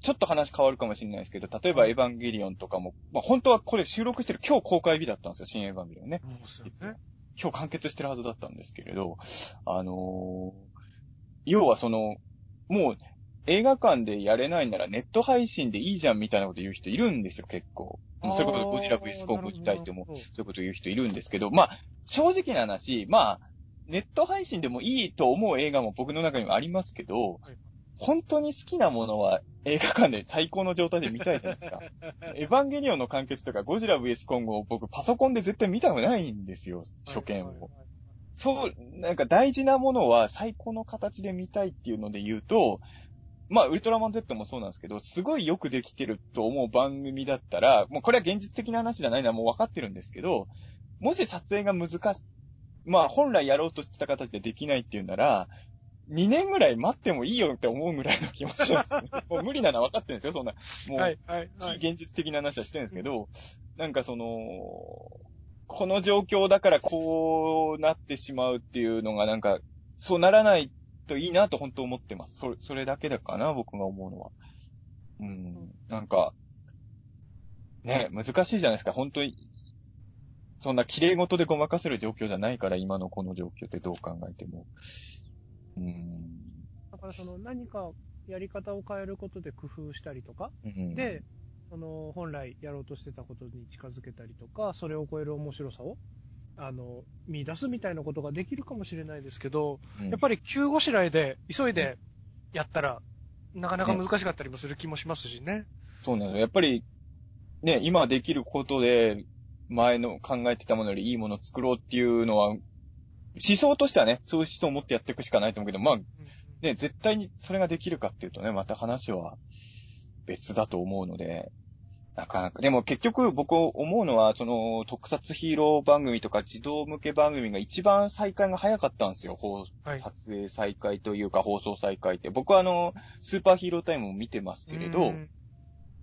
ちょっと話変わるかもしれないですけど、例えばエヴァンゲリオンとかも、まあ本当はこれ収録してる今日公開日だったんですよ、新エヴァンゲリオンね。そうですよね。今日完結してるはずだったんですけれど、あのー要はその、もう映画館でやれないならネット配信でいいじゃんみたいなこと言う人いるんですよ、結構。それこそゴジラ VS コングに対しても、そういうこと言う人いるんですけど、まあ、正直な話、まあ、ネット配信でもいいと思う映画も僕の中にもありますけど、はい本当に好きなものは映画館で最高の状態で見たいじゃないですか。[laughs] エヴァンゲリオンの完結とかゴジラ VS コングを僕パソコンで絶対見たくないんですよ、初見を。そう、なんか大事なものは最高の形で見たいっていうので言うと、まあ、ウルトラマン Z もそうなんですけど、すごいよくできてると思う番組だったら、もうこれは現実的な話じゃないのはもう分かってるんですけど、もし撮影が難し、まあ、本来やろうとしてた形でできないっていうなら、2年ぐらい待ってもいいよって思うぐらいの気持ちなんですよね。[laughs] もう無理なのは分かってるんですよ、そんな。もう、はい、はい、はい。非現実的な話はしてるんですけど、なんかその、この状況だからこうなってしまうっていうのがなんか、そうならないといいなと本当思ってます。それ、それだけだかな、僕が思うのは。うん、なんか、ね、難しいじゃないですか、本当に。そんな綺麗事でごまかせる状況じゃないから、今のこの状況ってどう考えても。うん。だからその何かやり方を変えることで工夫したりとか、うん、で、その本来やろうとしてたことに近づけたりとか、それを超える面白さを、あの、見出すみたいなことができるかもしれないですけど、うんやっぱり急ごしらえで、急いでやったら、なかなか難しかったりもする気もしますしね。そうなの。やっぱり、ね、今できることで、前の考えてたものよりいいものを作ろうっていうのは、思想としてはね、そういう思想を持ってやっていくしかないと思うけど、まあ、ね、絶対にそれができるかっていうとね、また話は別だと思うので、なかなか、でも結局僕思うのは、その、特撮ヒーロー番組とか児童向け番組が一番再開が早かったんですよ。放はい。撮影再開というか放送再開って。僕はあの、スーパーヒーロータイムも見てますけれど、うん。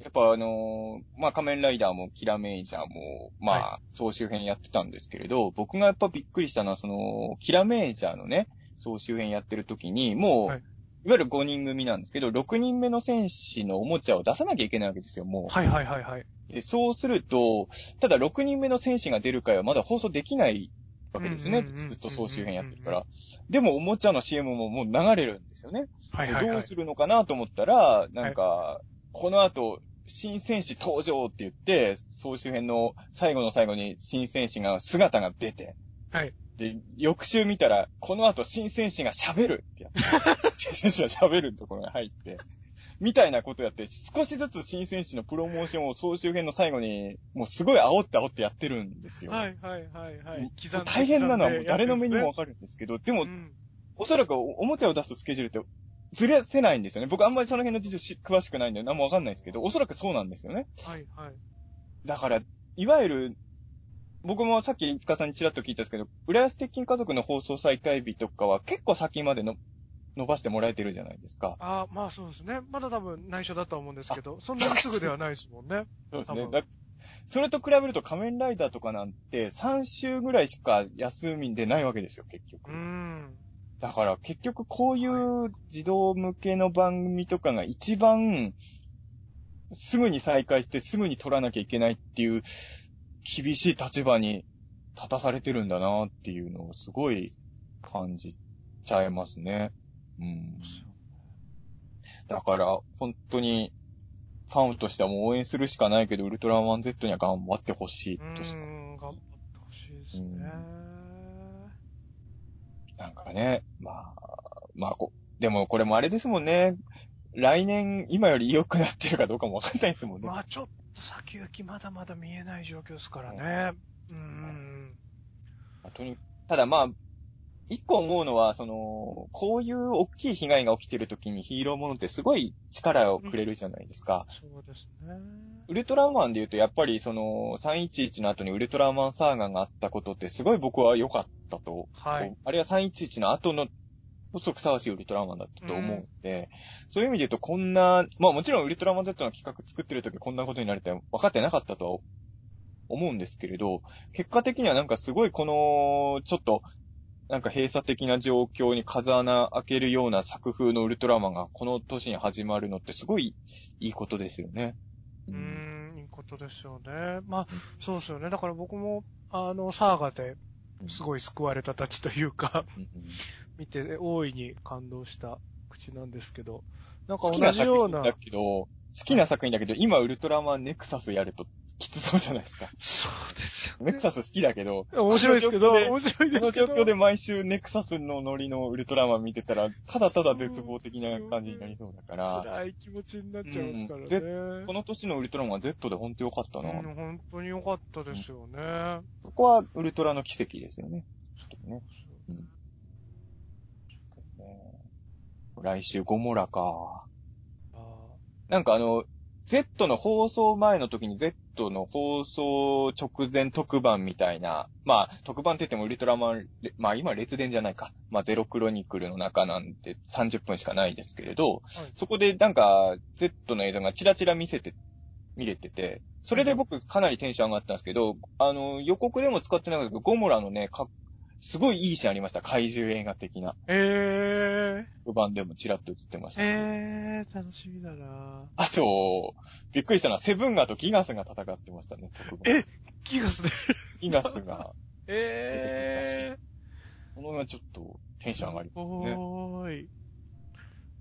やっぱあのーまあ、仮面ライダーもキラメイジャーも、まあ、は総集編やってたんですけれど、僕がやっぱびっくりしたのは、その、キラメイジャーのね、総集編やってる時に、もう、はいい、わゆる5人組なんですけど、6人目の戦士のおもちゃを出さなきゃいけないわけですよ、もはいはいはいはい。そうすると、ただ6人目の戦士が出る回はまだ放送できないわけですよね。ずっと総集編やってるから。でも、おもちゃの CM ももう流れるんですよね。はいはいはいどうす。るのかなと思ったら、なんか、この後、新戦士登場って言って、総集編の最後の最後に新戦士が姿が出て、はい。で、翌週見たら、この後新戦士が喋るってやって、新戦士が喋るところが入って、みたいなことやって、少しずつ新戦士のプロモーションを総集編の最後に、もうすごい煽って煽ってやってるんですよ。はいはいはいはい。大変なのはもう誰の目にもわ刻かるんですけど、でで、うんおそらくおおもちゃを出すスケジュールってずれせないんですよね。僕あんまりその辺の事情し詳しくないんで何もわかんないですけど、おそらくそうなんですよね。はいはい。だから、いわゆる、僕もさっき塚さんにちらっと聞いたんですけど、浦安鉄筋家族の放送再開日とかは結構先までの伸ばしてもらえてるじゃないですか。ああ、まあそうですね。まだ多分内緒だとは思うんですけど、そんなにすぐではないですもんね。そうですね。それと比べると仮面ライダーとかなんて3週ぐらいしか休みでないわけですよ、結局。うーん。だから結局こういう児童向けの番組とかが一番すぐに再開してすぐに撮らなきゃいけないっていう厳しい立場に立たされてるんだなっていうのをすごい感じちゃいますね。うん。だから本当にファンとしてはもう応援するしかないけど、ウルトラマン Z には頑張ってほしいうとしかーん、頑張ってほしいですね。なんかね、まあ、まあこ、でもこれもあれですもんね。来年、今より良くなってるかどうかもわかんないですもんね。まあちょっと先行きまだまだ見えない状況ですからね。うーん。まあとにただまあ、一個思うのは、その、こういう大きい被害が起きてる時にヒーローものってすごい力をくれるじゃないですか。そうですね。ウルトラマンで言うと、やっぱりその、311の後にウルトラマンサーガがあったことってすごい僕は良かったと。はい。あれは311の後の、こそふさわしいウルトラマンだったと思うんで、そういう意味で言うとこんな、まあもちろんウルトラマン Z の企画作ってる時こんなことになるって分かってなかったとは思うんですけれど、結果的にはなんかすごいこの、ちょっと、なんか閉鎖的な状況に風穴開けるような作風のウルトラマンがこの年に始まるのってすごいいいことですよね。うーん、いいことですよね。まあ、そうですよね。だから僕も、あの、サーガで、すごい救われたたちというか、うんうん見て大いに感動した口なんですけど、なんか好き同じような作品なだ、けど、好きな作品だけど、今ウルトラマンネクサスやるときつそうじゃないですか。そうですよ、ネクサス好きだけど、面白いですけど、面白いでこのすけど。状況で毎週ネクサスのノリのウルトラマン見てたら、ただただ絶望的な感じになりそうだから、辛い気持ちになっちゃいますからね。うんこの年のウルトラマンは Z で本当良かったな。うん、本当に良かったですよね。そこはウルトラの奇跡ですよね。ちょっとね。うん来週ゴモラか。あなんかあの、Z の放送前の時に Z の放送直前特番みたいな、まあ特番って言ってもウルトラマン、レまあ今列伝じゃないか。まあゼロクロニクルの中なんて30分しかないですけれど、はいそこでなんか Z の映像がチラチラ見せて、見れてて、それで僕かなりテンション上がったんですけど、あの予告でも使ってなかったけど、ゴモラのね、かすごいいいシーンありました。怪獣映画的な。え特番でもチラッと映ってましー、た、えー、楽しみだなあと、びっくりしたのは、セブンガとギガスが戦ってましたね、特番。えギガスで？ギガスが、[laughs] えこの辺はちょっとテンション上がりー、ますね。おーい。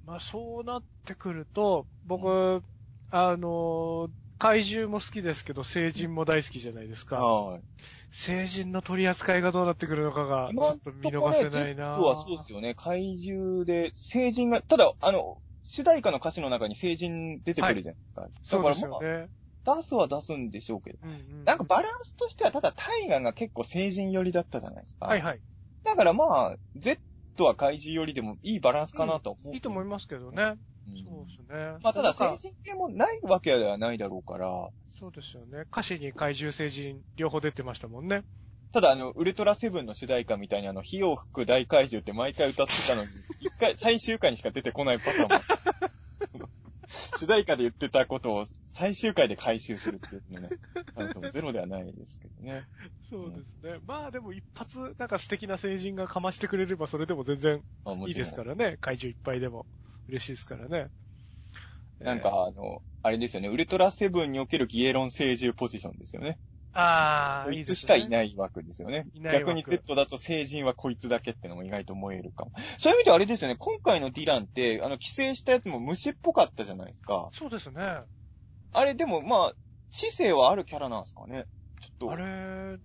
まあそうなってくると、僕、あのー怪獣も好きですけど、成人も大好きじゃないですか。はい。成人の取り扱いがどうなってくるのかが、ちょっと見逃せないな今はそうですよね。怪獣で、成人が、ただ、あの、主題歌の歌詞の中に成人出てくるじゃないですか。そうですよね。まあ、出すは出すんでしょうけど。うんうんなんかバランスとしては、ただタイガが結構成人寄りだったじゃないですか。はいはい。だからまあ、Z は怪獣寄りでもいいバランスかなと思う。いいと思いますけどね。うんそうですね。まあ、ただ、成人系もないわけではないだろうから、そうですよね。歌詞に怪獣成人両方出てましたもんね。ただ、あの、ウルトラセブンの主題歌みたいに、あの、火を吹く大怪獣って毎回歌ってたのに、一回、最終回にしか出てこないパターンも。主題歌で言ってたことを最終回で回収するっていうのね、あのゼロではないですけどね。そうですね。まあでも一発、なんか素敵な成人がかましてくれればそれでも全然いいですからね。怪獣いっぱいでも嬉しいですからね。なんか、あの、あれですよね、ウルトラセブンにおけるギエロン聖獣ポジションですよね。えー、ああ、そいつしかいない枠ですよね。いない枠逆に Z だと聖人はこいつだけってのも意外と思えるかも。そういう意味ではあれですよね、今回のディランって、あの、寄生したやつも虫っぽかったじゃないですか。そうですね。あれでも、まあ、知性はあるキャラなんですかね。ちょっと。あれ、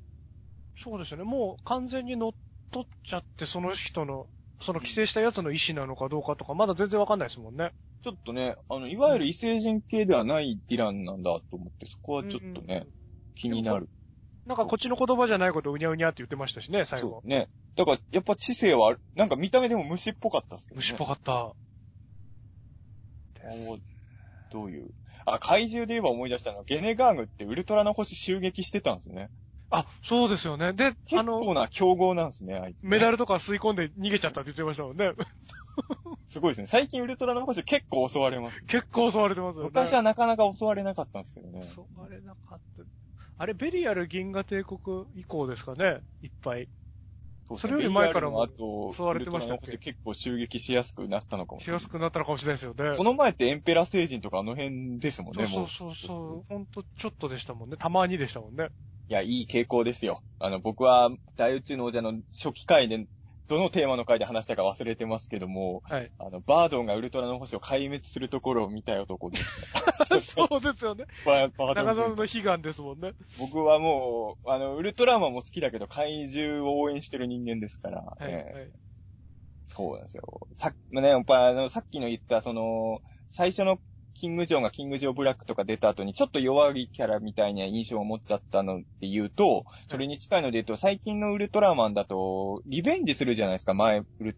そうですよね。もう完全に乗っ取っちゃって、その人の、その寄生したやつの意思なのかどうかとか、まだ全然わかんないですもんね。ちょっとね、あの、いわゆる異星人系ではないディランなんだと思って、そこはちょっとね、気になる。なんかこっちの言葉じゃないことうにゃうにゃって言ってましたしね、最後そう。ね。だから、やっぱ知性はなんか見た目でも虫っぽかったですけどね。虫っぽかった。どういう。あ、怪獣で言えば思い出したのは、ゲネガーグってウルトラの星襲撃してたんですね。あ、そうですよね。で、結あの、構な競合なんですね、あいつ、メダルとか吸い込んで逃げちゃったって言ってましたもんね。[laughs] すごいですね。最近ウルトラの星結構襲われます。結構襲われてますよね。昔はなかなか襲われなかったんですけどね。襲われなかった。あれ、ベリアル銀河帝国以降ですかね、いっぱい。そうそれより前からもあと、襲われてましたっけ？ウルトラの星結構襲撃しやすくなったのかもししれない。やすくなったのかもしれないですよね。その前ってエンペラ星人とかあの辺ですもんね、そうも。そううそうそう。ほんとちょっとでしたもんね。たまにでしたもんね。いや、いい傾向ですよ。あの、僕は大宇宙の王者の初期回で、どのテーマの回で話したか忘れてますけども、はい。あの、バードンがウルトラの星を壊滅するところを見た男です。[laughs] そうですよね。ババードン長澤の悲願ですもんね。僕はもう、あの、ウルトラマンも好きだけど、怪獣を応援してる人間ですから、はい、ええはい。そうなんですよ。さっきね、やっぱあの、さっきの言った、その、最初のキングジョーがキングジョーブラックとか出た後に、ちょっと弱いキャラみたいな印象を持っちゃったのって言うと、それに近いので言うと、最近のウルトラマンだと、リベンジするじゃないですか、前、負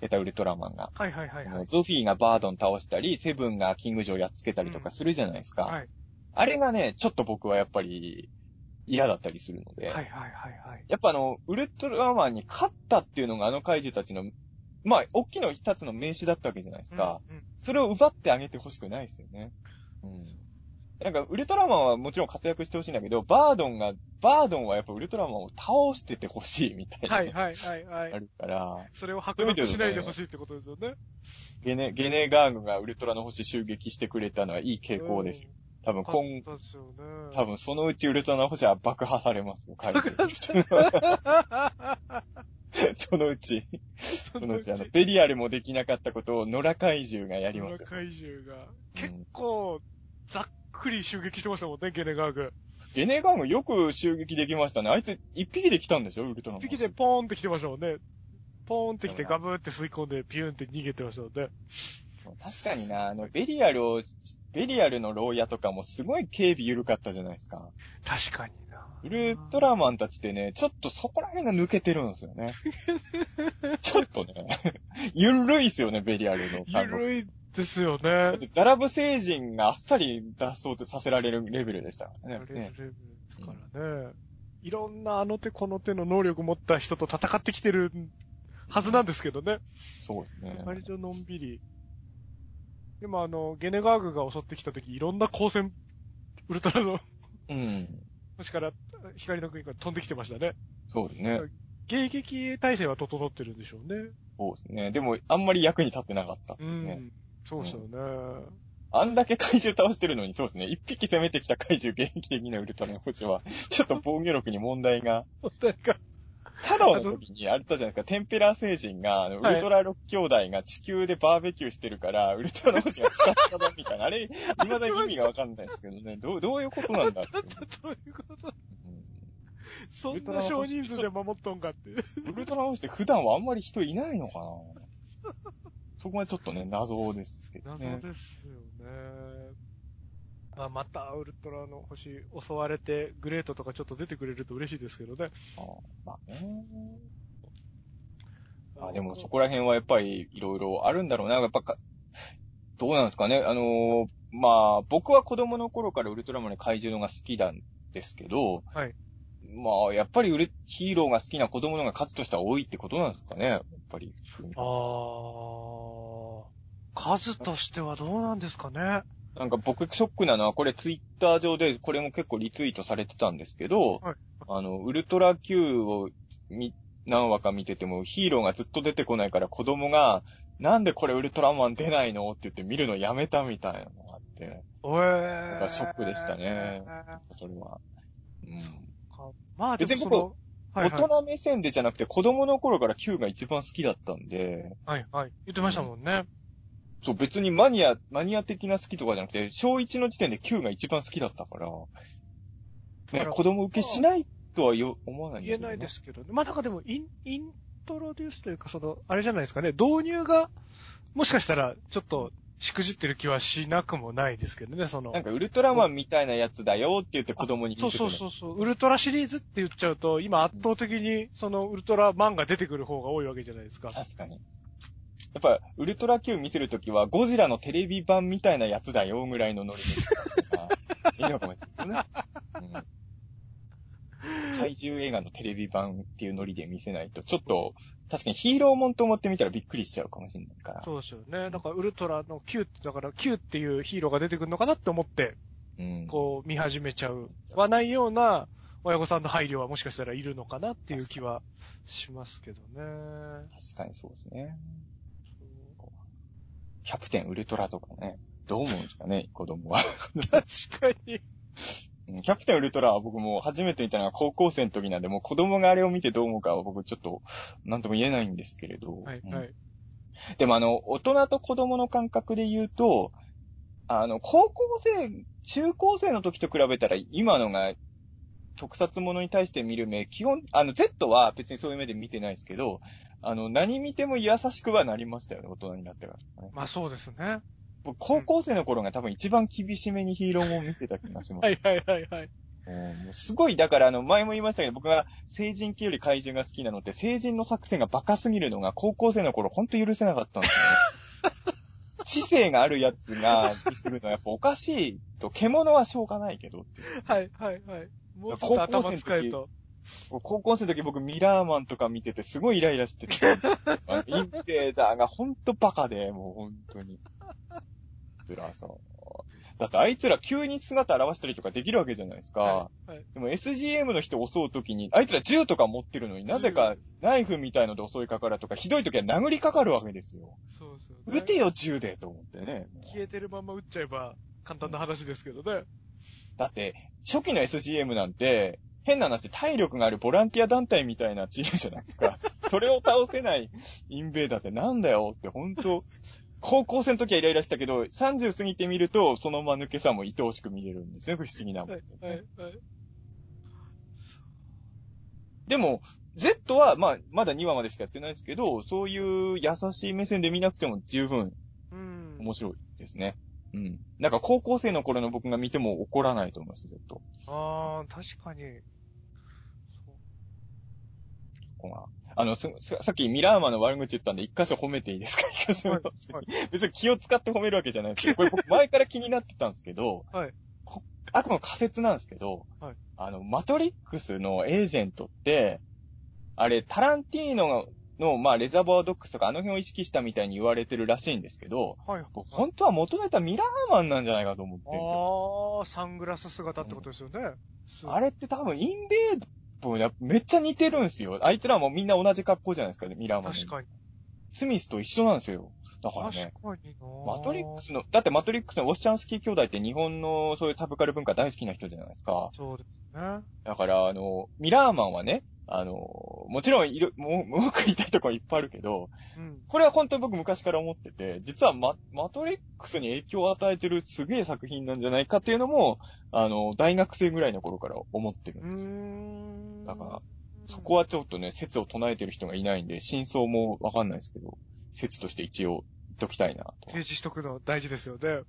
けたウルトラマンが。はいはいはいはい。ゾフィーがバードン倒したり、セブンがキングジョーやっつけたりとかするじゃないですか。はい。あれがね、ちょっと僕はやっぱり嫌だったりするので。はいはいはいはい。やっぱあの、ウルトラマンに勝ったっていうのがあの怪獣たちの、まあ、大きな二つの名詞だったわけじゃないですか。うんうんそれを奪ってあげてほしくないですよね。うん。なんか、ウルトラマンはもちろん活躍してほしいんだけど、バードンが、バードンはやっぱウルトラマンを倒しててほしいみたいな。はいはいはいはい。あるから、それを剥奪しないでほしいってことですよね。ゲネ、ゲネガーグがウルトラの星襲撃してくれたのはいい傾向ですよ。う多分今、ね。多分そのうちウルトラの星は爆破されますよ、怪獣。[laughs] [laughs] そのうち、そのうち、あの、ベリアルもできなかったことを野良怪獣がやりますよ。怪獣が。結構、ざっくり襲撃してましたもんね、ゲネガーグ。ゲネガンがよく襲撃できましたね。あいつ一匹で来たんでしょ？ウルトラマン。一匹でポーンって来てましたもんね。ポーンって来てガブーって吸い込んでピューンって逃げてましたもんね。確かにな、あの、ベリアルを、ベリアルの牢屋とかもすごい警備緩かったじゃないですか。確かにな。ウルトラマンたちってね、ちょっとそこら辺が抜けてるんですよね。[laughs] ちょっとね、[laughs] ゆるいっすよね、ベリアルの。ゆるいですよね。ザラブ星人があっさり脱走とさせられるレベルでしたからね。レベルですからね。いろんなあの手この手の能力持った人と戦ってきてるはずなんですけどね。そうですね。割とのんびり。でもあの、ゲネガーグが襲ってきた時、いろんな光線、ウルトラのうん。星から、光の国から飛んできてましたね。そうですね。迎撃体制は整ってるんでしょうね。そうですね。でも、あんまり役に立ってなかったってう。ん。そうですよね。あんだけ怪獣倒してるのに、そうですね。一匹攻めてきた怪獣現役的なウルトラの星は、ちょっと防御力に問題が。なんか、太郎の時にあれだじゃないですか、テンペラ星人が、ウはいルトラ6兄弟が地球でバーベキューしてるから、ウルトラの星がスカスカだみたいな。あれ、未だに意味がわかんないですけどね。どう、どういうことなんだって。どういうこと？うんそんな少人数で守っとんかって。ウルトラの星って普段はあんまり人いないのかなそこはちょっとね、謎ですけど謎ね。ですよね。まあ、またウルトラの星襲われて、グレートとかちょっと出てくれると嬉しいですけどね。あまあね。あ、でもそこら辺はやっぱりいろいろあるんだろうな。やっぱか、どうなんですかね。あのーまあ、僕は子供の頃からウルトラマンの怪獣のが好きなんですけど、はい。まあ、やっぱりウルヒーローが好きな子供の方が数としては多いってことなんですかね。やっぱり。あー。数としてはどうなんですかね。なんか僕ショックなのは、これツイッター上で、これも結構リツイートされてたんですけど、はいあの、ウルトラ Q をみ、何話か見てても、ヒーローがずっと出てこないから子供が、なんでこれウルトラマン出ないのって言って見るのやめたみたいなのがあって、おえー。かショックでしたねそれは。うん。まあ、で別にもその、はいはい、大人目線でじゃなくて子供の頃から Q が一番好きだったんで、はい、はい。言ってましたもんね。そう別にマニア、マニア的な好きとかじゃなくて、小1の時点で Q が一番好きだったから、だね、子供受けしないとはよ思わないね言えないですけど、ね、まあなんかでもイン、イントロデュースというか、その、あれじゃないですかね、導入が、もしかしたら、ちょっと、しくじってる気はしなくもないですけどね、その。なんかウルトラマンみたいなやつだよって言って子供に見そうそうそうそう。ウルトラシリーズって言っちゃうと、今圧倒的に、その、ウルトラマンが出てくる方が多いわけじゃないですか。確かに。やっぱ、ウルトラ Q 見せるときは、ゴジラのテレビ版みたいなやつだよ、ぐらいのノリで見せた方がいいのかもしれないですよね。うん怪獣映画のテレビ版っていうノリで見せないと、ちょっと、確かにヒーローもんと思ってみたらびっくりしちゃうかもしれないから。そうですよね。だから、ウルトラの Q って、だから Q っていうヒーローが出てくるのかなって思って、うん。こう、見始めちゃう。はないような、親御さんの配慮はもしかしたらいるのかなっていう気はしますけどね。確かにそうですね。キャプテンウルトラとかね。どう思うんですかね、子供は。確かに。うんキャプテンウルトラは僕も初めて見たのが高校生の時なんで、もう子供があれを見てどう思うかは僕ちょっと、なんとも言えないんですけれど。はい、うんはい。でもあの、大人と子供の感覚で言うと、あの、高校生、中高生の時と比べたら今のが、特撮ものに対して見る目、基本、あの、Z は別にそういう目で見てないですけど、あの、何見ても優しくはなりましたよね、大人になってから、ね。まあそうですね。僕高校生の頃が多分一番厳しめにヒーローも見てた気がします。はいはいはいはい。うんもうすごい、だからあの、前も言いましたけど、僕が成人系より怪獣が好きなのって、成人の作戦がバカすぎるのが高校生の頃ほんと許せなかったんですよね。[laughs] 知性があるやつが、にするのはやっぱおかしいと、獣はしょうがないけどっていうはいはいはい。もうちょっと頭使えと。高校生の時僕ミラーマンとか見ててすごいイライラしてて、[laughs] インペーダーがほんとバカで、もうほんとに。だってあいつら急に姿現したりとかできるわけじゃないですか。はいはいでも SGM の人襲うときに、あいつら銃とか持ってるのになぜかナイフみたいので襲いかかるとか、ひどいときは殴りかかるわけですよ。そうそう、ね。撃てよ銃でと思ってね。消えてるまま撃っちゃえば、簡単な話ですけどね。だって、初期の SGM なんて、変な話、体力があるボランティア団体みたいなチームじゃないですか。[laughs] それを倒せないインベーダーってなんだよって、本当高校生の時はイライラしたけど、30過ぎてみると、その間抜けさも愛おしく見れるんですよ。不思議なもんはい、はい、はい。でも、Z は、まあ、まだ2話までしかやってないですけど、そういう優しい目線で見なくても十分うん。面白いですね。うん。なんか高校生の頃の僕が見ても怒らないと思います、Z。こああ、確かに。こが。あの、すささっきミラーマンの悪口言ったんで、一箇所褒めていいですか？一箇所、はい別に気を使って褒めるわけじゃないですけど、[laughs] これ僕前から気になってたんですけど、はいこあくまで仮説なんですけど、はいあの、マトリックスのエージェントって、あれ、タランティーノの、まあ、レザボアドックスとかあの辺を意識したみたいに言われてるらしいんですけど、はい。僕本当は元ネタミラーマンなんじゃないかと思ってるんですよ。ああ、サングラス姿ってことですよね。あれって多分インベードやめっちゃ似てるんですよ。あいつらもみんな同じ格好じゃないですか、ミラーマンの。確かに。スミスと一緒なんですよ。だから確ね。かになマトリックスの、だってマトリックスのウォッシャンスキー兄弟って日本のそういうサブカル文化大好きな人じゃないですか。そうですね。だから、あの、ミラーマンはね、あの、もちろんいろ、もう、文句言いたいところいっぱいあるけど、うん。これは本当に僕昔から思ってて、実はママトリックスに影響を与えてるすげえ作品なんじゃないかっていうのも、あの、大学生ぐらいの頃から思ってるうんですよ。だから、そこはちょっとね、説を唱えてる人がいないんで、真相もわかんないですけど、説として一応言っときたいなと。提示しとくの大事ですよね。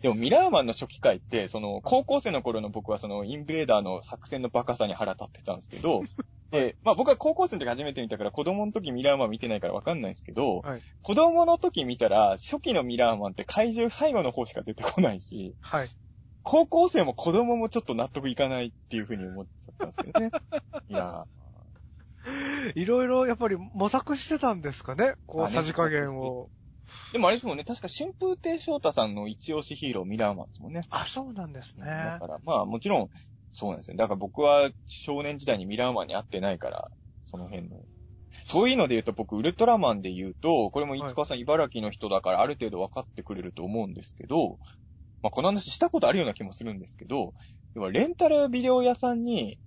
でもミラーマンの初期回って、その、高校生の頃の僕はその、インベーダーの作戦のバカさに腹立ってたんですけど、[laughs] で、まあ僕は高校生の時初めて見たから子供の時ミラーマン見てないからわかんないですけど、はい子供の時見たら初期のミラーマンって怪獣最後の方しか出てこないし、はい。高校生も子供もちょっと納得いかないっていう風に思っちゃったんですけどね。[laughs] いやいろいろやっぱり模索してたんですかね？こう、さじ加減を。ーでもあれですもんね、確か春風亭昇太さんの一押しヒーローミラーマンですもんね。あ、そうなんですね。だから、まあもちろん、そうなんですよ。だから僕は少年時代にミラーマンに会ってないから、その辺の。そういうので言うと僕、ウルトラマンで言うと、これもいつかさん茨城の人だからある程度分かってくれると思うんですけど、まあこの話したことあるような気もするんですけど、要はレンタルビデオ屋さんに、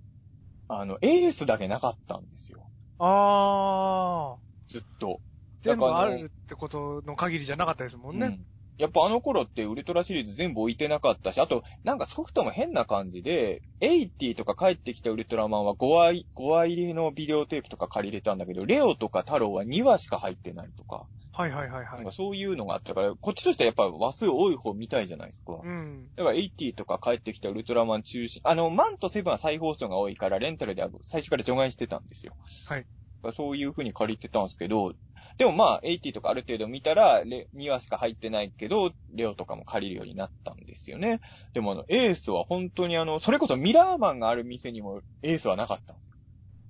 あの、エースだけなかったんですよ。ああ。ずっと。全部あるってことの限りじゃなかったですもんね。うんやっぱあの頃ってウルトラシリーズ全部置いてなかったし、あと、なんかソフトも変な感じで、80とか帰ってきたウルトラマンは5話、5話入りのビデオテープとか借りれたんだけど、レオとか太郎は2話しか入ってないとか、はいはいはいはいなんか。そういうのがあったから、こっちとしてはやっぱ話数多い方見たいじゃないですか。うん。だから80とか帰ってきたウルトラマン中心、あの、マンとセブンは再放送が多いから、レンタルでは最初から除外してたんですよ。はい。そういう風に借りてたんですけど、でもまあ、80とかある程度見たら、レ2話しか入ってないけど、レオとかも借りるようになったんですよね。でもあの、エースは本当にあの、それこそミラーマンがある店にもエースはなかったんですよ。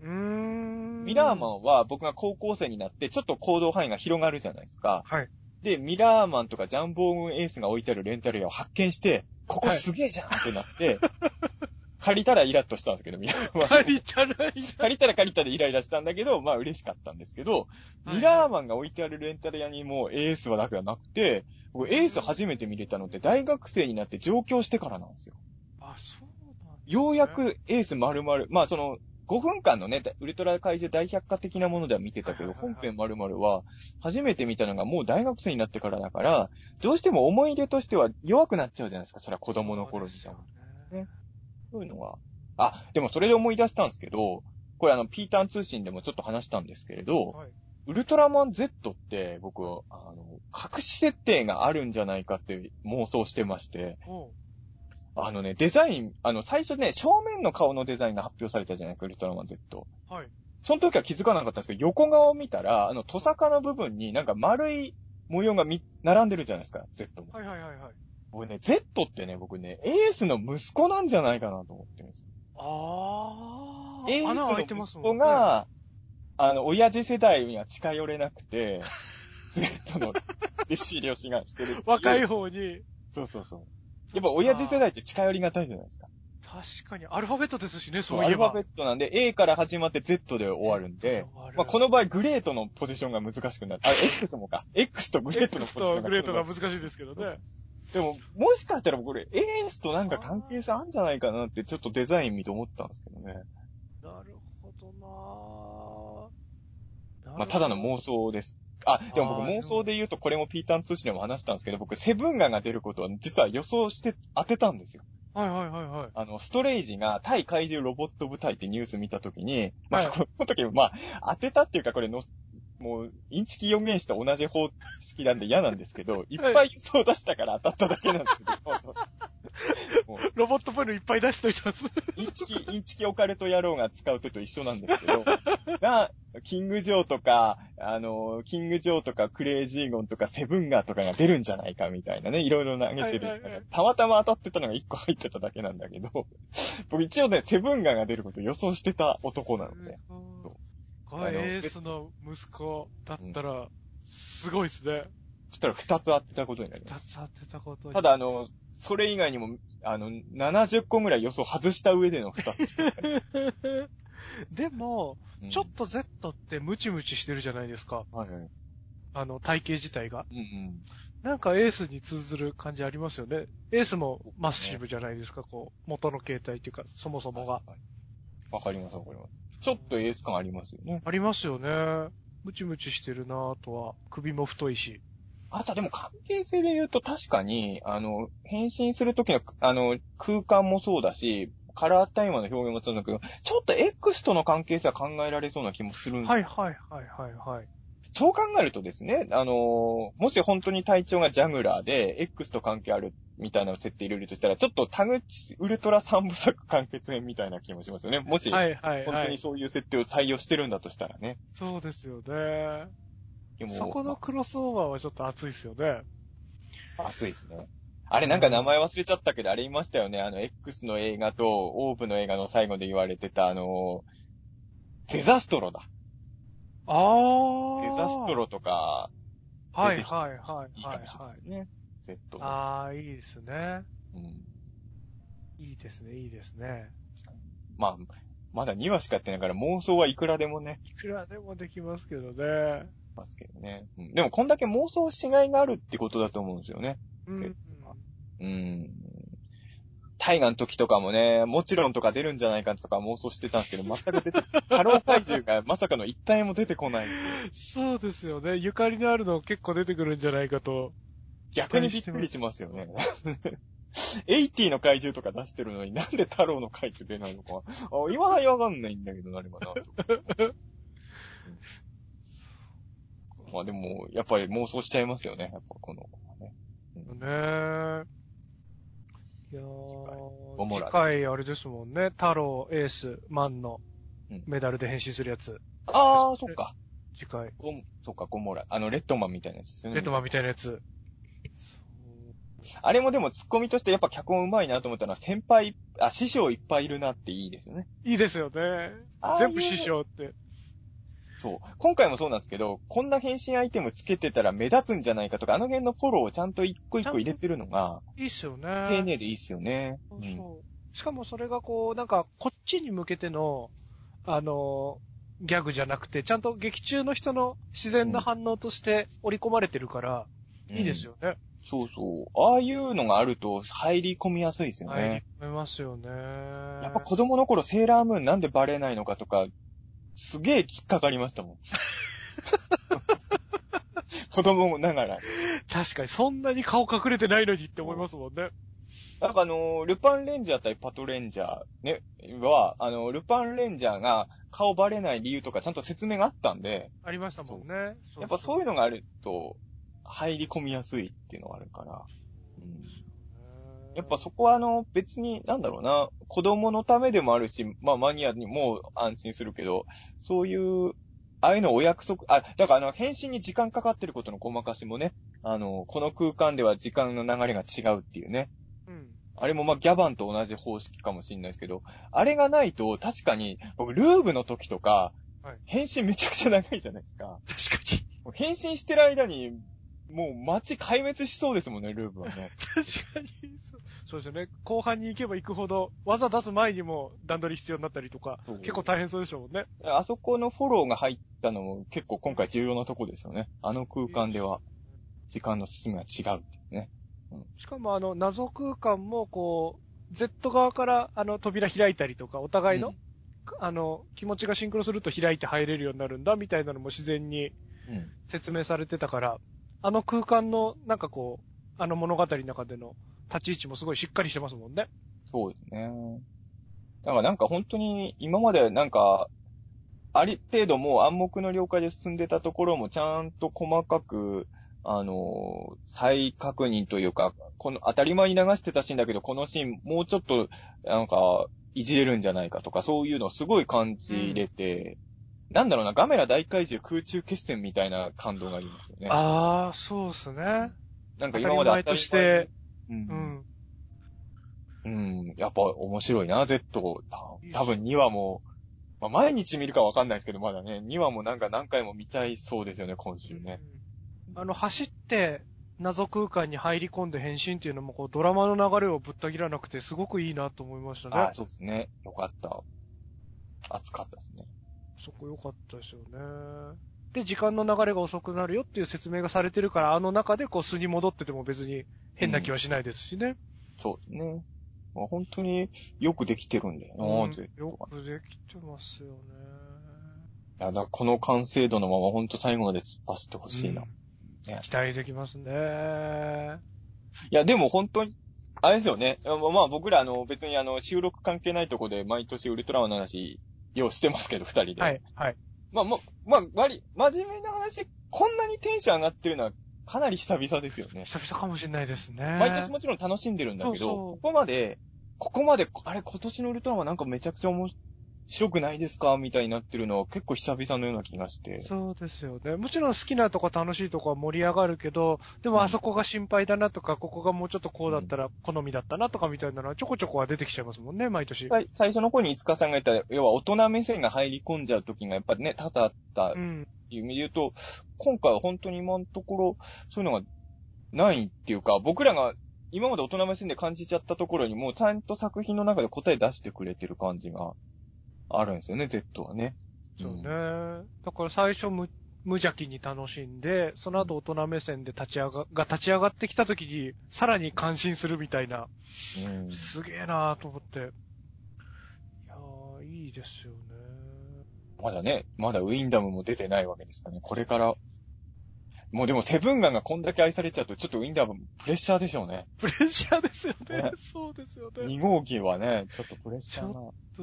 うーん。ミラーマンは僕が高校生になって、ちょっと行動範囲が広がるじゃないですか。はい。で、ミラーマンとかジャンボーンエースが置いてあるレンタル屋を発見して、ここすげえじゃんってなって、[laughs] 借りたらイラッとしたんですけど、ミラーマン。借りたらいい借りたら借りたでイライラしたんだけど、まあ嬉しかったんですけど、ミラーマンが置いてあるレンタル屋にもうエースはだけはなくて、僕エース初めて見れたのって大学生になって上京してからなんですよ。あ、そうなんですね。ようや、くエース丸々、まあその、5分間のね、ウルトラ怪獣大百科的なものでは見てたけど、本編丸々は、初めて見たのがもう大学生になってからだから、どうしても思い出としては弱くなっちゃうじゃないですか、それは子供の頃みたいねそういうのが。あ、でもそれで思い出したんですけど、これあの、ピーターン通信でもちょっと話したんですけれど、はいウルトラマン Z って僕は、あの、隠し設定があるんじゃないかって妄想してまして、あのね、デザイン、あの、最初ね、正面の顔のデザインが発表されたじゃないか、ウルトラマン Z。はい。その時は気づかなかったんですけど、横顔を見たら、あの、トサカの部分になんか丸い模様がみ、並んでるじゃないですか、Z も。はいはいはいはい。僕ね、Z ってね、僕ね、エースの息子なんじゃないかなと思ってるんですよ。ああ。エースの息。子が、あの、親父世代には近寄れなくて、Z の弟子入りを志願してる。若い方に。そうそうそう。やっぱ親父世代って近寄りがたいじゃないですか。確かに、アルファベットですしね、そ、そうういえば。アルファベットなんで A から始まって Z で終わるんで、まあ、この場合グレートのポジションが難しくなる。あ、X もか。X とグレートのポジ X ションがとグレートが難しいですけどね。でも、もしかしたらこれ、エースとなんか関係性あるんじゃないかなって、ちょっとデザイン見て思ったんですけどね。なるほどなぁ。まあ、ただの妄想です。あ、でも僕妄想で言うと、これもピーターン通信でも話したんですけど、僕、セブンガンが出ることは実は予想して当てたんですよ。はいはいはいはい。あの、ストレイジが対怪獣ロボット部隊ってニュース見たときに、まあ、はいこの時、まあ、当てたっていうか、これの、もう、インチキ予言師と同じ方式なんで嫌なんですけど、い。っぱい予想出したから当たっただけなんですけど、[laughs] ロボットっぽいのいっぱい出しといたんです。インチキ、インチキオカルト野郎が使う手と一緒なんですけど、が、キングジョーとか、あの、キングジョーとかクレイジーゴンとかセブンガーとかが出るんじゃないかみたいなね、いろいろ投げてる。はいはいはい。たまたま当たってたのが1個入ってただけなんだけど、僕一応ね、セブンガーが出ることを予想してた男なので、そうこれエースの息子だったら、すごいですね。そしたら2つ当てたことになります。二つ当てたことにただ、あの、それ以外にも、あの、70個ぐらい予想外した上での2つ。[laughs] でも、うんちょっと Z ってムチムチしてるじゃないですか。はいはい。あの、体型自体が。うんうん。なんかエースに通ずる感じありますよね。エースもマッシブじゃないですか、こう、元の形態っていうか、そもそもが。はい。わかりますわかります。ちょっとエース感ありますよね。ありますよね。ムチムチしてるなぁとは、首も太いし。あとはでも関係性で言うと確かに、あの、変身するときの、あの、空間もそうだし、カラータイマーの表現もそうだけど、ちょっと X との関係性は考えられそうな気もするんはいはいはいはいはい。そう考えるとですね、あのーもし本当に体調がジャグラーで、X と関係あるみたいな設定入れるとしたら、ちょっとタグチウルトラ三部作完結編みたいな気もしますよね。もし、はいはいはい本当に。そういう設定を採用してるんだとしたらね。そうですよね。でもそこのクロスオーバーはちょっと熱いですよね。熱いですね。あれなんか名前忘れちゃったけど、あれ言いましたよね。あの、X の映画と、オーブの映画の最後で言われてた、あのーデザストロだ。ああ。デザストロとか、はい出てきてはいはいいいかもしれははい。ないね。Z で。ああ、いいですね。うん。いいですね、いいですね。まあ、まだ2話しかやってないから妄想はいくらでもね、いくらでもできますけどね。ますけどね。うん、でもこんだけ妄想しがいがあるってことだと思うんですよね。うん。うん。タイガの時とかもね、モチロンとか出るんじゃないかとか妄想してたんですけど、[laughs] 全く出て、タロウ怪獣がまさかの一体も出てこない。そうですよね。ゆかりのあるの結構出てくるんじゃないかと。逆にびっくりしますよね。80の怪獣とか出してるのになんでタロウの怪獣出ないのか。あ今はわかんないんだけど、なればなと。まあでも、やっぱり妄想しちゃいますよね。やっぱこの、ね。ねえ。いやー次回あれですもんね。太郎、エース、マンのうんメダルで変身するやつ。ああ、そっか。次回。そっか、ゴモラ。あの、レッドマンみたいなやつですよね。レッドマンみたいなやつ。あれもでもツッコミとしてやっぱ脚本うまいなと思ったのは、先輩、あ、師匠いっぱいいるなっていいですよね。いいですよね。全部師匠って。そう。今回もそうなんですけど、こんな変身アイテムつけてたら目立つんじゃないかとか、あの辺のフォローをちゃんと一個一個入れてるのが、いいっすよね。丁寧でいいっすよね。そううんそう。しかもそれがこう、なんか、こっちに向けての、あの、ギャグじゃなくて、ちゃんと劇中の人の自然な反応として織り込まれてるから、いいですよ。よね。そうそう。ああいうのがあると入り込みやすいですよ入りね。込めますよね。やっぱ子供の頃セーラームーンなんでバレないのかとか、すげえ引っかかりましたもん。[laughs] 子供ながら。確かに、そんなに顔隠れてないのにって思いますもんね。なんかあのールパンレンジャー対パトレンジャーね、は、あのールパンレンジャーが顔バレない理由とかちゃんと説明があったんで、ありましたもんね。やっぱそういうの、のがあると、入り込みやすいっていうのがあるから。うんやっぱそこはあの、別に、なんだろうな、子供のためでもあるし、まあマニアにも安心するけど、そういう、ああいうのお約束、あ、だからあの、返信に時間かかってることのごまかしもね、あの、この空間では時間の流れが違うっていうね。うん。あれもまあギャバンと同じ方式かもしれないですけど、あれがないと確かに、僕ルーブの時とかはい、返信めちゃくちゃ長いじゃないですか。確かに。返信してる間に、もう街壊滅しそうですもんね、ルーブはね。確かにそう。そうですよね。後半に行けば行くほど、技出す前にも段取り必要になったりとか結構大変そうでしょうもんね。あそこのフォローが入ったのも結構今回重要なとこですよね。あの空間では、時間の進みが違うっていうね。しかもあの、謎空間もこう、Z 側からあの扉開いたりとか、お互いの、うんあの、気持ちがシンクロすると開いて入れるようになるんだ、みたいなのも自然にうん。説明されてたから、あの空間の、なんかこう、あの物語の中での立ち位置もすごいしっかりしてますもんね。そうですね。だからなんか本当に今までなんか、ある程度もう暗黙の了解で進んでたところもちゃんと細かく、あの、再確認というか、この当たり前に流してたシーンだけど、このシーンもうちょっと、なんか、いじれるんじゃないかとか、そういうのをすごい感じれて、なんだろうな、ガメラ大怪獣空中決戦みたいな感動がありますよね。ああ、そうですね。なんか今までり前として、う。うんん。うん、やっぱ面白いな、Z。た多分2話も、まあ、毎日見るかわかんないですけど、まだね、2話もなんか何回も見たいそうですよね、今週ね。あの、走って、謎空間に入り込んで変身っていうのも、こう、ドラマの流れをぶった切らなくて、すごくいいなと思いましたね。あそうですね。よかった。熱かったですね。そこ良かったですよね。で、時間の流れが遅くなるよっていう説明がされてるから、あの中でこう素に戻ってても別に変な気はしないですしね。そうですね。まあ、本当によくできてるんだよな、うんよは。くできてますよね。いや、だこの完成度のまま本当最後まで突っ走ってほしいな。うんね期待できますね。いや、でも本当に、あれですよね。まあまあ僕らあの別にあの収録関係ないとこで毎年ウルトラマンの話、ようしてますけど、二人で。はい、はい。まあまあ、まあ、割り、真面目な話、こんなにテンション上がってるのはかなり久々ですよね。久々かもしれないですね。毎年もちろん楽しんでるんだけど、そうそうここまで、ここまで、あれ今年のウルトラマンなんかめちゃくちゃ面白くないですか？みたいになってるのは結構久々のような気がして。そうですよね。もちろん好きなとこ楽しいとこは盛り上がるけど、でうんもあそこが心配だなとか、ここがもうちょっとこうだったら好みだったなとかみたいなのはちょこちょこは出てきちゃいますもんね、毎年。最最初の頃に五日さんが言った、要は大人目線が入り込んじゃう時がやっぱりね、多々あったってうん。いう意味で言うと、今回は本当に今のところ、そういうのがないっていうか、僕らが今まで大人目線で感じちゃったところにもうちゃんと作品の中で答え出してくれてる感じがあるんですよね、Z はね。そうね。んだから最初無無邪気に楽しんで、その後大人目線で立ち上が、が立ち上がってきた時に、さらに感心するみたいな、うんすげえなぁと思って。いやー、いいですよね。まだね、まだウィンダムも出てないわけですからね。これから、もうでもセブンガンがこんだけ愛されちゃうと、ちょっとウィンダムプレッシャーでしょうね。プレッシャーですよね。ねそうですよね。2号機はね、ちょっとプレッシャーな。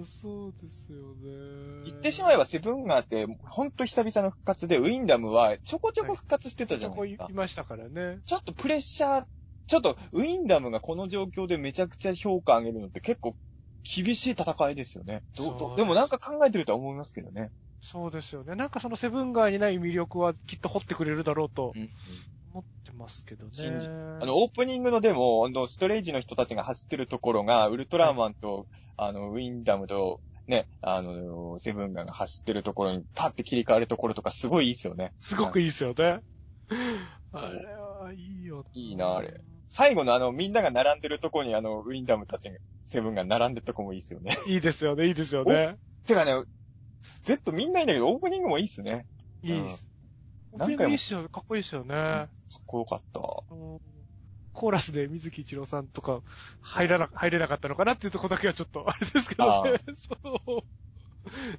そうですよね。言ってしまえばセブンガンって、ほんと久々の復活で、ウィンダムはちょこちょこ復活してたじゃないですか。ましたからね。ちょっとプレッシャー、ちょっとウィンダムがこの状況でめちゃくちゃ評価上げるのって結構厳しい戦いですよね。どうでもなんか考えてるとは思いますけどね。そうですよね。なんかそのセブンガーにない魅力はきっと掘ってくれるだろうとうん思ってますけどね。信じあの、オープニングのでも、あの、ストレージの人たちが走ってるところが、ウルトラマンと、あの、ウィンダムと、ね、あの、セブンガンが走ってるところにパッて切り替わるところとかすごいいいですよね。すごくいいですよね。あれはいいよ。いいなあれ。最後のあの、みんなが並んでるところにあの、ウィンダムたちが、セブンが並んでるとこもいいですよね。いいですよね、いいですよね。てかね、Z みんないいんだけど、オープニングもいいっすね。いいです。何回もいいっすよ、かっこいいっすよね。かっこよかった。うんコーラスで水木一郎さんとか入らな、入れなかったのかなっていうとこだけはちょっとあれですけどね。そう。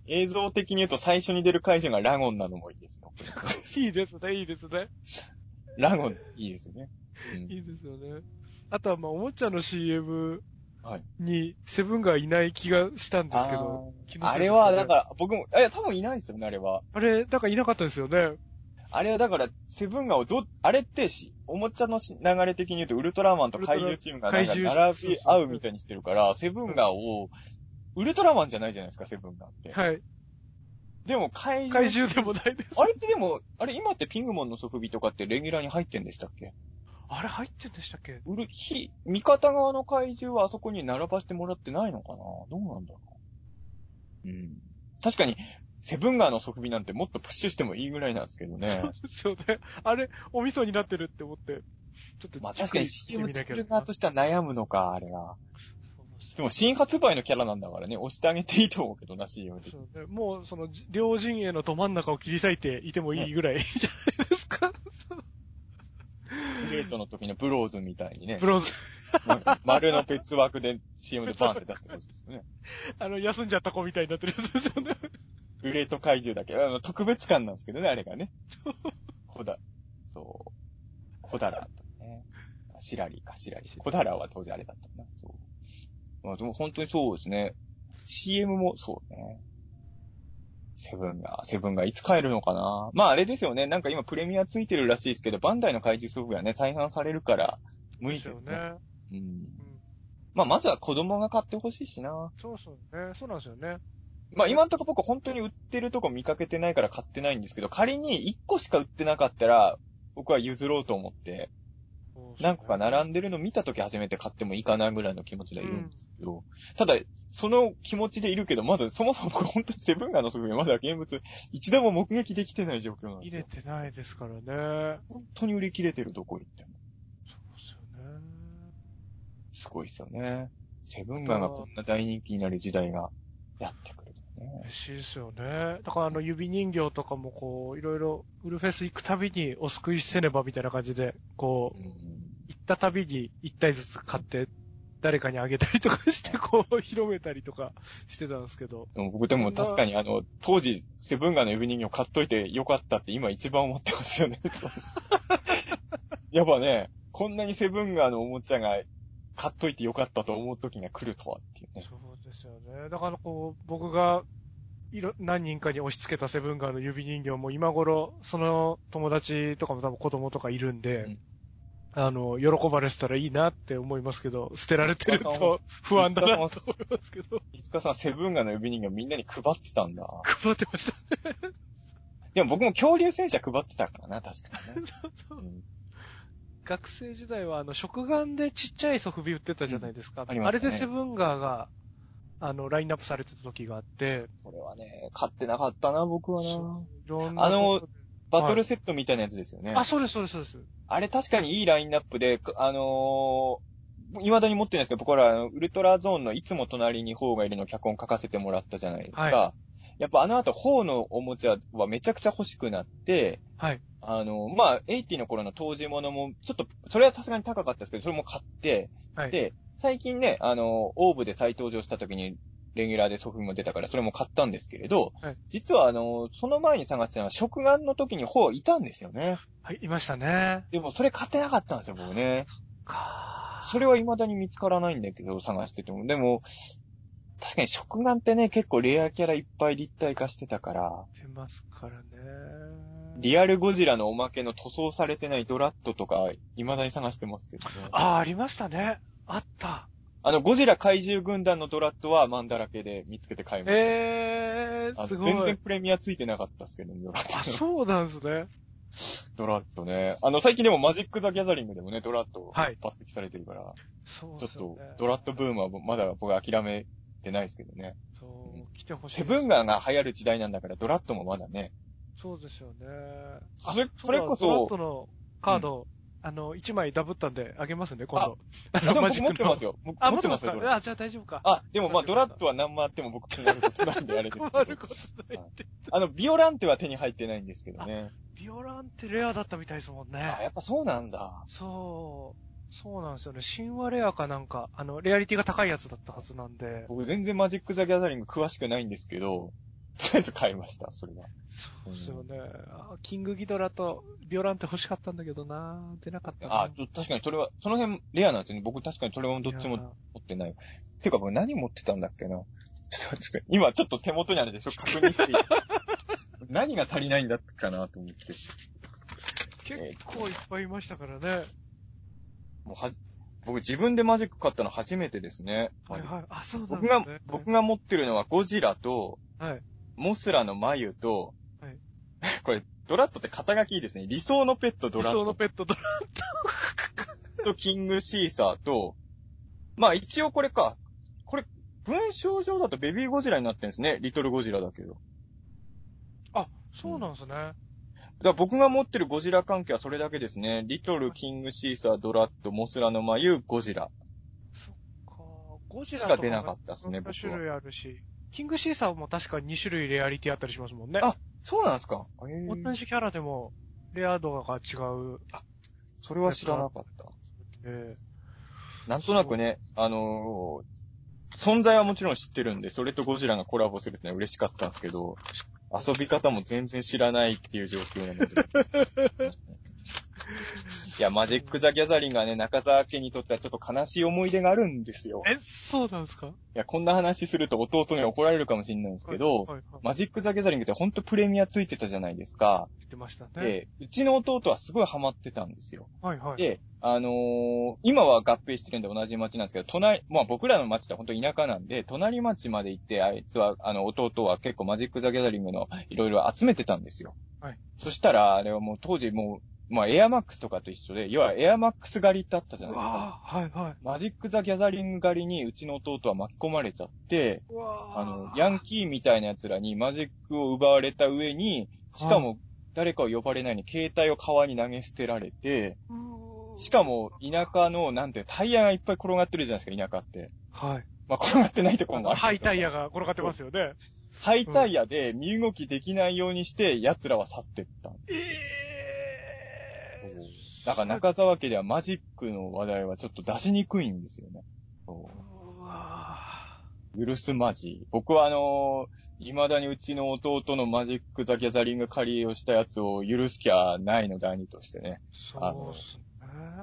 映像的に言うと最初に出る怪獣がラゴンなのもいいですね。いいですね、いいですね。ラゴン、いいですね。うんいいですよね。あとは、まあ、おもちゃの CM はいにセブンがいない気がしたんですけど。あせいですかねれは、だから、僕も、え、多分いないですよね、あれは。あれ、だからいなかったですよね。あれはだから、セブンガンをど、あれってし、おもちゃのし流れ的に言うと、ウルトラマンと怪獣チームがなんか並び合うみたいにしてるから、セブンガンを、ウルトラマンじゃないじゃないですか、セブンガンって。はい。でも、怪怪獣。獣でもないです。あれってでも、あれ今ってピングモンのソフビとかってレギュラーに入ってんでしたっけ？あれ入ってんでしたっけ？ウル、ひ、味方側の怪獣はあそこに並ばしてもらってないのかな？どうなんだろう？うん。確かに、セブンガーのソフビなんてもっとプッシュしてもいいぐらいなんですけどね。そうですよね。あれ、お味噌になってるって思って。ちょっと、まあ確かに CM 作る側としては悩むのか、あれは。そうでも新発売のキャラなんだからね、押してあげていいと思うけどな、CM 的に。そうね。もう、その、じ両陣営のど真ん中を切り裂いていてもいいぐらいじゃないですか。いレートの時のブローズみたいにねブ、ローズ。ま [laughs] 丸の別枠で CM でバンって出してほしいですよね。[laughs] あの、休んじゃった子みたいになってるやつですよね。グレート怪獣だけ。あの特別感なんですけどね、あれがね。[laughs] コダ、そう。コダラとね。シラリーか、シラリー。コダラは当時あれだったな。そう。まあでも本当にそうですね。CM もそうね。セブンが、セブンがいつ帰るのかな？まああれですよね。なんか今プレミアついてるらしいですけど、バンダイの怪獣ソフトがね、再販されるから、無理ですよね。ね。うん。うん。まあまずは子供が買ってほしいしな。そうそうね。そうなんですよね。まあ今んとこ僕本当に売ってるとこ見かけてないから買ってないんですけど、仮に1個しか売ってなかったら、僕は譲ろうと思って、何個か並んでるの見たとき初めて買ってもいいかなぐらいの気持ちでいるんですけど、ただ、その気持ちでいるけど、まずそもそも僕本当にセブンガーの側面まだ現物一度も目撃できてない状況なんですよ。入れてないですからね。本当に売り切れてるどこ行っても。そうですよね。すごいですよね。セブンガーがこんな大人気になる時代がやってくるね。嬉しいですよね。だからあの指人形とかもこう、いろいろ、ウルフェス行くたびにお救いせねばみたいな感じで、こう、うん行ったたびに一体ずつ買って、誰かにあげたりとかして、こう、広めたりとかしてたんですけど。でも僕でも確かにあの、当時、セブンガーの指人形買っといてよかったって今一番思ってますよね。やっぱね、こんなにセブンガーのおもちゃが買っといてよかったと思う時が来るとはっていうね。そうですよね。だからこう、僕が、いろ、何人かに押し付けたセブンガーの指人形も今頃、その友達とかも多分子供とかいるんで、うんあの、喜ばれてたらいいなって思いますけど、捨てられてると不安だなと思いますけど、いつかさんセブンガーの指人形みんなに配ってたんだ。配ってました。でも僕も恐竜戦車配ってたからな、確かにね。うん学生時代はあの、食玩でちっちゃいソフビ売ってたじゃないですか。んあねれでセブンガーが、あの、ラインナップされてた時があって、これはね、買ってなかったな、僕はな。あのバトルセットみたいなやつですよね。あ、そうです、そうです、そうです。あれ確かにいいラインナップで、あのー、未だに持ってるんですけど、僕ら、あのウルトラゾーンのいつも隣にホーがいるの脚本書かせてもらったじゃないですか。はやっぱあの後、ホーのおもちゃはめちゃくちゃ欲しくなって、はい。あの、まあ、80の頃の当時ものも、ちょっと、それはさすがに高かったですけど、それも買って、はい。で、最近ね、あの、オーブで再登場した時に、レギュラーでソフビも出たから、それも買ったんですけれど、はい実はあの、その前に探してたのは、食玩の時にホーいたんですよね。はい、いましたね。でもそれ買ってなかったんですよ、僕ね。かそれは未だに見つからないんだけど、探してても。でも、確かに食玩ってね、結構レアキャラいっぱい立体化してたから、出ますからね。リアルゴジラのおまけの塗装されてないドラットとか、未だに探してますけどね。あ、ありましたね。あった。あの、ゴジラ怪獣軍団のドラットはマンだらけで見つけて買いました。えー、すごい。全然プレミアついてなかったですけどね、ドラッあ、ト。そうなんですね。ドラットね。あの、最近でもマジック・ザ・ギャザリングでもね、ドラットはい抜擢されてるから、そうちょっと。ドラットブームはまだ僕諦めてないですけどね。そう、来てほしい。セブンガーが流行る時代なんだから、ドラットもまだね。そうですよね。それあそれこそドラットのカード、あの、1枚ダブったんであげますね、今度。ああ持ってますよ。あ、持っててますか？ドラット。あ、じゃあ大丈夫か。あ、でもまあドラットは何もあっても僕困ることないんであれですけど。困ることないって。あの、ビオランテは手に入ってないんですけどね。ビオランってレアだったみたいですもんね。あ、やっぱそうなんだ。そう。そうなんですよね。神話レアかなんか、あの、レアリティが高いやつだったはずなんで。僕全然マジック・ザ・ギャザリング詳しくないんですけど、とりあえず買いました、それは。そうですよね。あキングギドラとビオランって欲しかったんだけどな出なかったな。あ、確かにそれは、その辺レアなんですよね。僕確かにそれはどっちも持ってない。ていうか僕何持ってたんだっけな。ちょっと待って。今ちょっと手元にあるでしょ？[laughs] 確認していい？何が足りないんだったかなと思って。結構いっぱいいましたからね。もうは、僕自分でマジック買ったの初めてですね。はいはい。あ、そうなん僕がですね。、僕が持ってるのはゴジラと、はい。モスラの眉と、はい [laughs] これ、ドラットって肩書きいいですね。理想のペットド理ラット想のペットドラとキングシーサーと、まあ一応これか。これ、文章上だとベビーゴジラになってるんですね。リトルゴジラだけど。あ、そうなんですね。だから僕が持ってるゴジラ関係はそれだけですね。リトル、キングシーサー、ドラット、モスラの眉、ゴジラ。そっか。ゴジラしか出なかったっすね僕僕は種類あるし。キングシーサーも確か2種類レアリティあったりしますもんね。あそうなんですか同じキャラでも、レア度が違う。それは知らなかった。えなんとなくね、あのー存在はもちろん知ってるんで、それとゴジラがコラボするってのは嬉しかったんですけど、遊び方も全然知らないっていう状況なので。[laughs] いや、マジック・ザ・ギャザリングはね、中沢家にとってはちょっと悲しい思い出があるんですよ。ーえ、そうなんですか？いや、こんな話すると弟に怒られるかもしれないんですけど、はいはいはいマジック・ザ・ギャザリングってほんとプレミアついてたじゃないですか。言ってましたね。で、うちの弟はすごいハマってたんですよ。はいはい。で、あのー今は合併してるんで同じ町なんですけど、隣、まあ僕らの町って本当田舎なんで、隣町まで行って、あいつは、あの、弟は結構マジック・ザ・ギャザリングのいろいろ集めてたんですよ。はい。そしたら、あれはもう当時もう、まあエアマックスとかと一緒で、要はエアマックス狩りってあったじゃないですか。はいはい。マジック・ザ・ギャザリング狩りにうちの弟は巻き込まれちゃって、あの、ヤンキーみたいな奴らにマジックを奪われた上に、しかも誰かを呼ばれないように携帯を川に投げ捨てられて、しかも田舎の、なんて、タイヤがいっぱい転がってるじゃないですか、田舎って。はい。まあ、転がってないところもある。ハイタイヤが転がってますよね。ハイタイヤで身動きできないようにして、奴らは去ってった。ええだから中沢家ではマジックの話題はちょっと出しにくいんですよね。そうわ許すマジ。僕はあのー未だにうちの弟のマジック・ザ・ギャザリング借りをしたやつを許す気はないので兄としてね。そうっす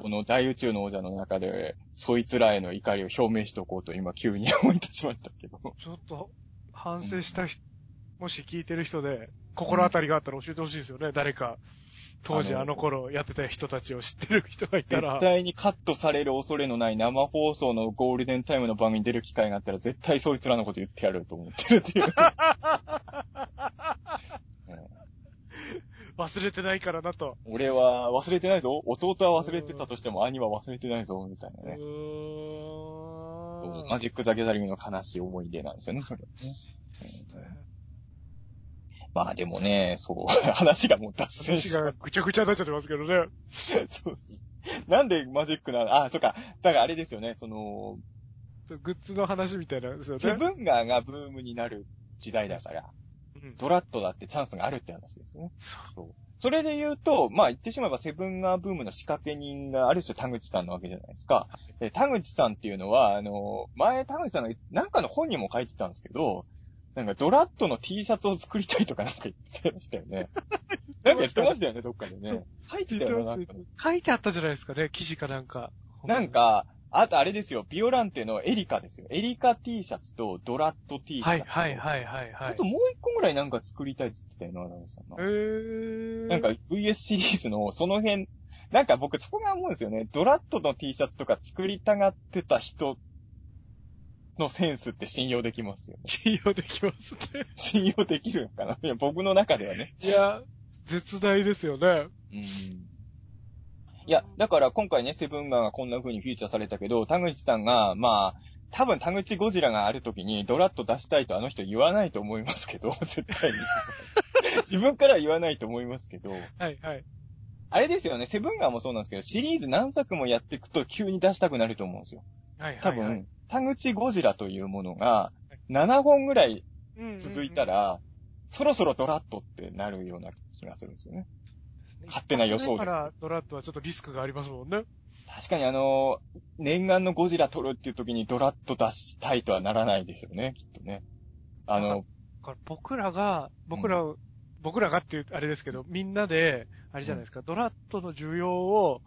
こね。の大宇宙の王者の中で、そいつらへの怒りを表明しておこうと今急に思い出しましたけど。ちょっと、反省した人、もし聞いてる人で、心当たりがあったら教えてほしいですよね、誰か。当時あの頃やってた人たちを知ってる人がいたら絶。対にカットされる恐れのない生放送のゴールデンタイムの番組に出る機会があったら絶対そいつらのこと言ってやると思ってるっていう。[laughs] 忘れてないからなと。俺は忘れてないぞ。弟は忘れてたとしても兄は忘れてないぞ、みたいなうね。マジック・ザ・ギャザリングの悲しい思い出なんですよね、それはね。まあでもね、そう、[laughs] 話がもう脱線し話がぐちゃぐちゃになっちゃってますけどね。[laughs] そうなんでマジックなのあ、そっか。だからあれですよね、その、グッズの話みたいなんですよね。セブンガーがブームになる時代だから、うんドラットだってチャンスがあるって話ですよね。そうそれで言うと、まあ言ってしまえばセブンガーブームの仕掛け人がある種田口さんなわけじゃないですか。で田口さんっていうのは、あの、前田口さんがなんかの本にも書いてたんですけど、なんかドラットの T シャツを作りたいとかなんか言ってましたよね。[laughs] なんか言ってましたよね、どっかでね。書いてたよな、なんか。書いてあったじゃないですかね、記事かなんか。なん、か、あとあれですよ、ビオランテのエリカですよ。エリカ T シャツとドラット T シャツ。はいはいはいはいはいあと。もう一個ぐらいなんか作りたいって言ってたよな、長さんなえ。ー。なんか VS シリーズのその辺、なんか僕そこが思うんですよね。ドラットの T シャツとか作りたがってた人のセンスって信用できますよね。[laughs] 信用できますね。信用できるのかな？いや、僕の中ではね。いや、絶大ですよね。うん。いや、だから今回ね、セブンガーがこんな風にフィーチャーされたけど、田口さんが、まあ、多分田口ゴジラがある時にドラット出したいとあの人言わないと思いますけど、[laughs] 絶対に。[laughs] 自分からは言わないと思いますけど、はいはい。あれですよね、セブンガーもそうなんですけど、シリーズ何作もやっていくと急に出したくなると思うんですよ。はい多はい、はい。分、田口ゴジラというものが、7本ぐらい続いたら、ら、そろそろドラットってなるような気がするんですよね。勝手な予想ですだから、ドラットはちょっとリスクがありますもんね。確かにあの、念願のゴジラ撮るっていう時にドラッと出したいとはならないですよね、きっとね。あの、だから僕らが、僕ら、僕らがっていう、あれですけど、みんなで、あれじゃないですか、ドラットの需要を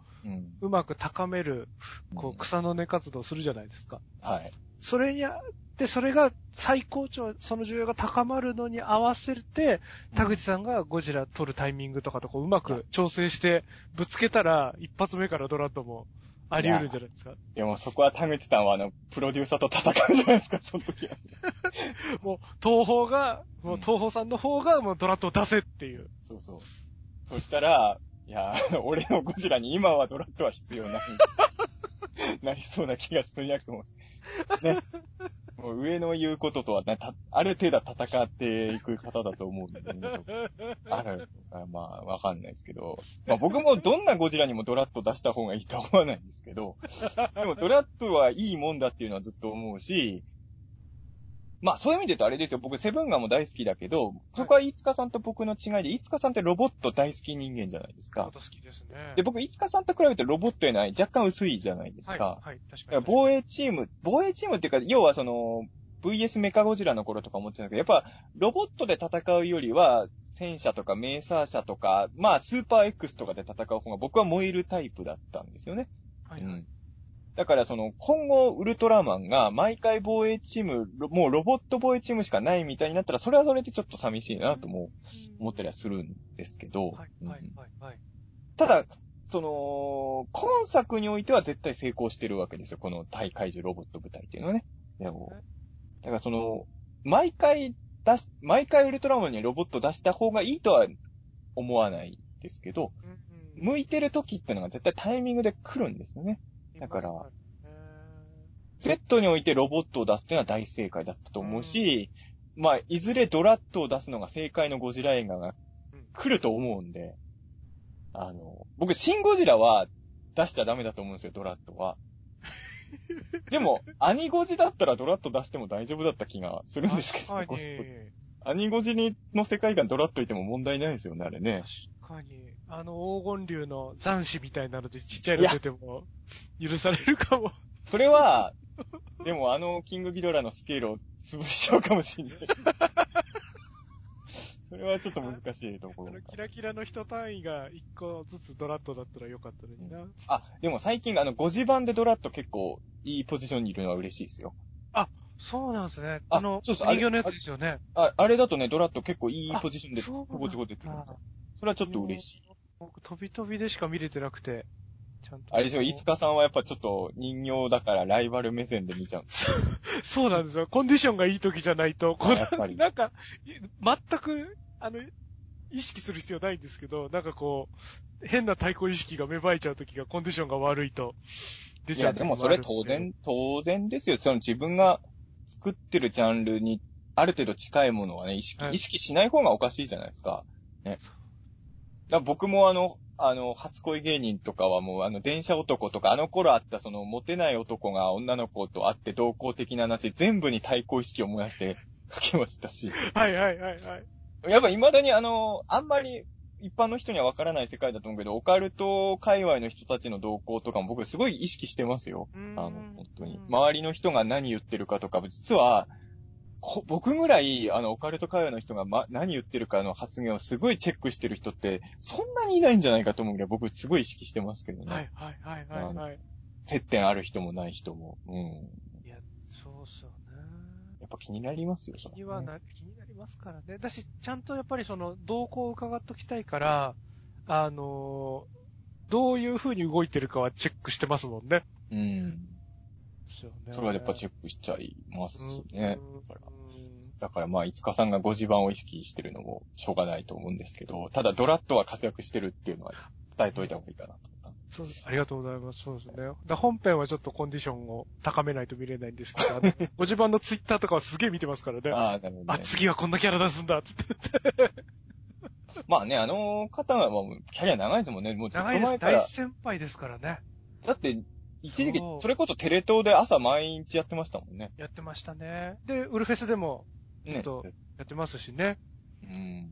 うまく高める、こう草の根活動をするじゃないですか。はい。それにあって、それが最高潮、その需要が高まるのに合わせて、田口さんがゴジラ撮るタイミングとかとこううまく調整して、ぶつけたら、一発目からドラットもあり得るんじゃないですか。でもそこは田口さんはあの、プロデューサーと戦うじゃないですか、その時は。[laughs] もう、東宝が、もう東宝さんの方がもうドラットを出せっていう。そうそう。そしたら、いや、[laughs] 俺のゴジラに今はドラットは必要ない。[laughs] なりそうな気がするなくも。ね。もう上の言うこととはね、たある程度戦っていく方だと思うんで、ね、あるあ。まあ、わかんないですけど。まあ僕もどんなゴジラにもドラット出した方がいいとは思わないんですけど、でもドラットはいいもんだっていうのはずっと思うし、まあそういう意味で言うとあれですよ。僕セブンガンも大好きだけど、そこは飯塚さんと僕の違いで、飯塚さんってロボット大好き人間じゃないですか。好きですね。で、僕、飯塚さんと比べてロボットへない若干薄いじゃないですか。はい、はい、確かに。防衛チーム、防衛チームっていうか、要はその、VS メカゴジラの頃とか思ってたけど、やっぱ、ロボットで戦うよりは、戦車とかメーサー車とか、まあ、スーパー X とかで戦う方が僕は燃えるタイプだったんですよね。はい、はいうん。だからその、今後、ウルトラマンが毎回防衛チーム、ろもうロボット防衛チームしかないみたいになったら、それはそれでちょっと寂しいなとも思ったりはするんですけど、はい。ただ、その、今作においては絶対成功してるわけですよ。この大怪獣ロボット部隊っていうのはね。だからその、毎回出し、毎回ウルトラマンにロボット出した方がいいとは思わないですけど、向いてる時ってのが絶対タイミングで来るんですよね。だから Z においてロボットを出すっていうのは大正解だったと思うし、まあ、いずれドラットを出すのが正解のゴジラ映画が来ると思うんで、あの、僕、シンゴジラは出しちゃダメだと思うんですよ、ドラットは。[laughs] でも、アニゴジだったらドラット出しても大丈夫だった気がするんですけど、確かゴジに。アニゴジにの世界観ドラットいても問題ないですよね、あれね。確かに。あの黄金竜の残死みたいなのでちっちゃいの出ても許されるかも。それは、でもあのキングギドラのスケールを潰しちゃうかもしれない。それはちょっと難しいところかあのキ。ラキラの人単位が一個ずつドラットだったらよかったのにな。あ、でも最近あの5時版でドラット結構いいポジションにいるのは嬉しいですよ。そうなんですね。ああの、そうそう人形のやつですよね。あ、あれだとね、ドラット結構いいポジションで、ちょこちょこ出てくるそれはちょっと嬉しい。僕、飛び飛びでしか見れてなくて、ちゃんと。あれでしょ、いつかさんはやっぱちょっと人形だからライバル目線で見ちゃうんですそうなんですよ。コンディションがいい時じゃないと、こやっぱりうなんか、全く、あの、意識する必要ないんですけど、なんかこう、変な対抗意識が芽生えちゃう時がコンディションが悪いと出いや、でもそれ当然、当然ですよ。その自分が作ってるジャンルにある程度近いものはね、意識、はい意識しない方がおかしいじゃないですか。ね。だ僕もあの、あの、初恋芸人とかはもうあの、電車男とか、あの頃あったその、モテない男が女の子と会って同行的な話、全部に対抗意識を燃やして書きましたし。はいはいはいはい。やっぱ未だにあの、あんまり一般の人にはわからない世界だと思うけど、オカルト界隈の人たちの動向とかも僕すごい意識してますよ。あの、本当に。周りの人が何言ってるかとか、実は、こ僕ぐらい、あの、オカルト界隈の人が、ま、何言ってるかの発言をすごいチェックしてる人って、そんなにいないんじゃないかと思うけど、僕すごい意識してますけどね。はいはいはいはいはい。接点ある人もない人も。うん。いや、そうっすよね。やっぱ気になりますよ、それ気にはな、気になりますからね。だし、ちゃんとやっぱりその、動向を伺っときたいから、あのーどういう風に動いてるかはチェックしてますもんね。うん。ですよね。それはやっぱチェックしちゃいますね。だからうんだからまあ、いつかさんが5時版を意識してるのもしょうがないと思うんですけど、ただドラットは活躍してるっていうのは伝えといた方がいいかなと思った。そうありがとうございます。そうですね。だ本編はちょっとコンディションを高めないと見れないんですけど、あの [laughs] ご自慢のツイッターとかはすげえ見てますからね。あ、ああ、なるほど、ね。次はこんなキャラ出すんだ、つって。まあね、あの方はもうキャリア長いですもんね。もうずっと。前から大。先輩ですからね。だって、一時期それこそテレ東で朝毎日やってましたもんね。やってましたね。で、ウルフェスでもちょねっ。とやってますしね。うん。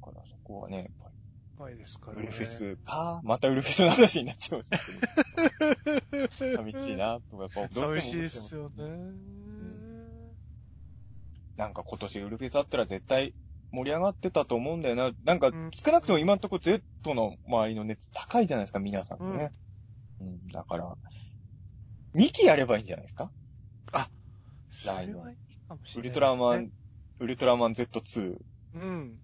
だからそこはね、やっぱり前ですからね。ウルフェスか、またウルフェスの話になっちゃいましたけど。[laughs] 寂しいな、とか、やっぱどうし寂しいっすよね。なんか今年ウルフェスあったら絶対盛り上がってたと思うんだよな。なんかうん少なくとも今のところ Z の周りの熱高いじゃないですか、皆さんね。うん、だから、2期やればいいんじゃないですか？それはいいかもしれない。ウルトラマン、ウルトラマン Z2、うん。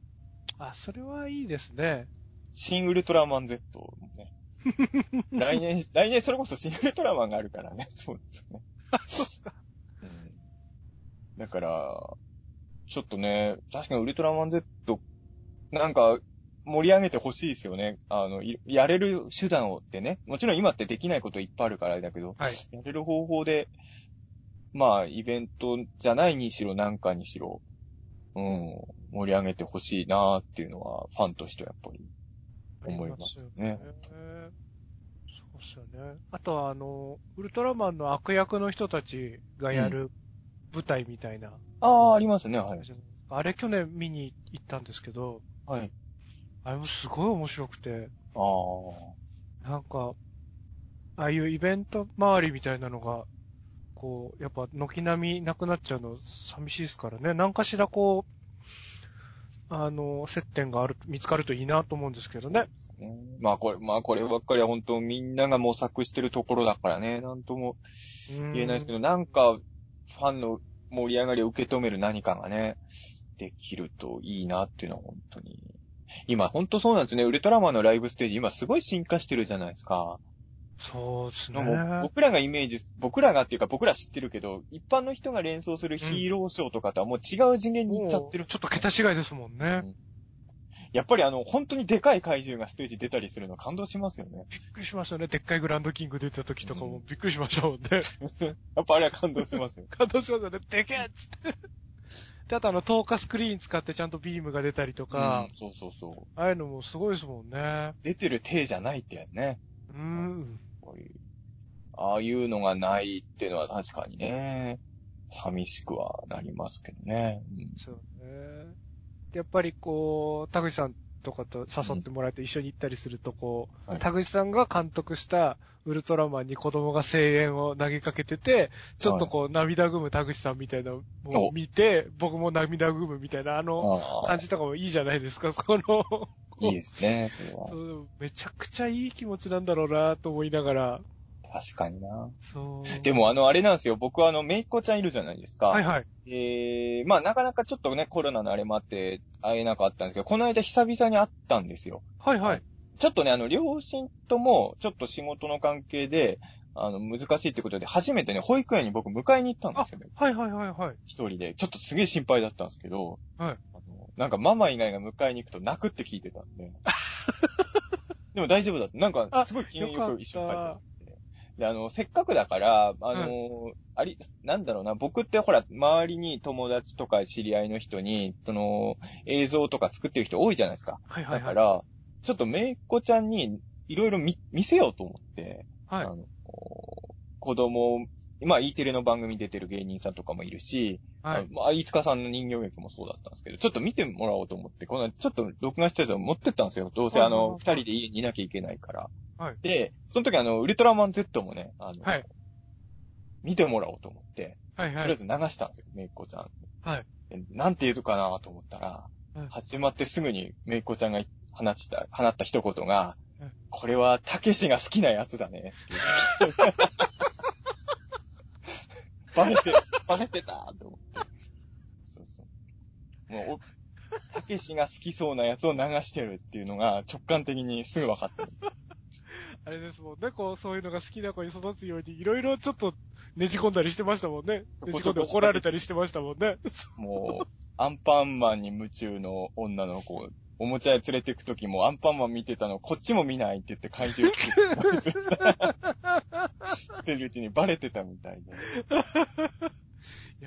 あ、それはいいですね。新ウルトラマン Z もね。[laughs] 来年、来年それこそ新ウルトラマンがあるからね。[laughs] そうですよね。うんだから、ちょっとね、確かにウルトラマン Z、なんか、盛り上げてほしいですよね。あの、いやれる手段をってね。もちろん今ってできないこといっぱいあるからだけど、はい。やれる方法で、まあ、イベントじゃないにしろ、なんかにしろ、うん、盛り上げてほしいなっていうのは、ファンとしてはやっぱり思いますよね。そうっすよね。あとは、あの、ウルトラマンの悪役の人たちがやる舞台みたいな。ああ、ありますね、はい。あれ去年見に行ったんですけど、はい。あれもすごい面白くて、ああ。なんか、ああいうイベント周りみたいなのが、こう、やっぱ軒並みなくなっちゃうの寂しいですからね。何かしらこう、あの、接点がある、見つかるといいなと思うんですけどね。うんまあこれ、まあこればっかりは本当みんなが模索してるところだからね、なんとも言えないですけど、なんか、ファンの盛り上がりを受け止める何かがね、できるといいなっていうのは本当に。今本当そうなんですね。ウルトラマンのライブステージ今すごい進化してるじゃないですか。そうですね。僕らがイメージ、僕らがっていうか僕ら知ってるけど、一般の人が連想するヒーローショーとかとはもう違う次元に行っちゃってる。もうちょっと桁違いですもんね。うんやっぱりあの、本当にでかい怪獣がステージ出たりするの感動しますよね。びっくりしましたね。でっかいグランドキング出た時とかもびっくりしましたもんね。[laughs] やっぱあれは感動しますよ。[laughs] 感動しますよね。でけえっつって。で、あとあの、透過スクリーン使ってちゃんとビームが出たりとかうん、そうそうそう。ああいうのもすごいですもんね。出てる体じゃないってやつね。うーん。ああいうのがないっていうのは確かにね、寂しくはなりますけどね。うんそうね。でやっぱりこう、田口さんとかと誘ってもらえて一緒に行ったりすると、こう、はい。田口さんが監督したウルトラマンに子供が声援を投げかけてて、ちょっとこう、涙ぐむ田口さんみたいなのを見て、僕も涙ぐむみたいな、あの感じとかもいいじゃないですか、その、いいですね。めちゃくちゃいい気持ちなんだろうなと思いながら、確かにな。そう。でもあの、あれなんですよ。僕はあの、めいっ子ちゃんいるじゃないですか。はいはい。えー、まあなかなかちょっとね、コロナのあれもあって会えなかったんですけど、この間久々に会ったんですよ。はいはい。ちょっとね、あの、両親とも、ちょっと仕事の関係で、あの、難しいってことで、初めてね、保育園に僕迎えに行ったんですよね。はいはいはいはい。一人で。ちょっとすげえ心配だったんですけど、はいあのなんかママ以外が迎えに行くと泣くって聞いてたんで。[laughs] でも大丈夫だって。なんか、すごい機嫌よく一緒に帰った。で、あの、せっかくだから、あの、あり、なんだろうな、僕ってほら、周りに友達とか知り合いの人に、その、映像とか作ってる人多いじゃないですか。はいはいはい。だから、ちょっとめいっ子ちゃんに、いろいろ見、見せようと思って、はいあ。の、子供、まあ、E テレの番組出てる芸人さんとかもいるし、はい。あまあ、飯塚さんの人形劇もそうだったんですけど、ちょっと見てもらおうと思って、この、ちょっと録画したやつを持ってったんですよ。どうせあの、はいはいはい二人で家にいなきゃいけないから。はいで、その時あの、ウルトラマン Z もね、あの、はい見てもらおうと思って、はいはい。とりあえず流したんですよ、めいっ子ちゃん。はい。でなんて言うかなと思ったら、うん始まってすぐにめいっ子ちゃんが放った、放った一言が、うんこれは、たけしが好きなやつだね。[laughs] バレて、バレてたと思って。そうそう。もう、おたけしが好きそうなやつを流してるっていうのが直感的にすぐ分かった。[laughs] あれですもんね、こう、そういうのが好きな子に育つように、いろいろちょっとねじ込んだりしてましたもんね。ねじ込んで怒られたりしてましたもんね。もう、アンパンマンに夢中の女の子、おもちゃ屋連れて行くときもアンパンマン見てたの、こっちも見ないって言って怪獣って言ってるうちにバレてたみたいで。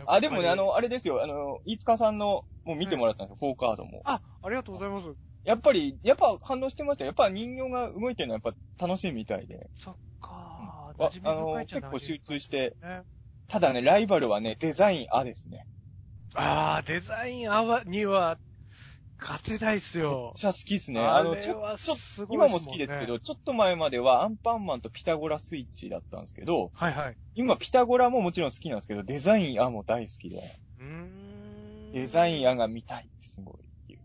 あ、でもね、あ、の、あれですよ、あの、飯塚さんの、もう見てもらったんですよ、フォーカードも。あ、ありがとうございます。やっぱり、やっぱ反応してましたよ。やっぱ人形が動いてるのはやっぱ楽しいみたいで。そっかわ馴染あの、結構集中して。ね。ただね、ライバルはね、デザインあですね。あー、デザインアワには、勝てないっすめっよ。ちゃ好きですね。ああの、ちょれはちょすごい今も好きですけど、ちょっと前まではアンパンマンとピタゴラスイッチだったんですけど、はいはい。今ピタゴラももちろん好きなんですけど、デザインアも大好きで、うーん。デザインアが見たいってすごい言う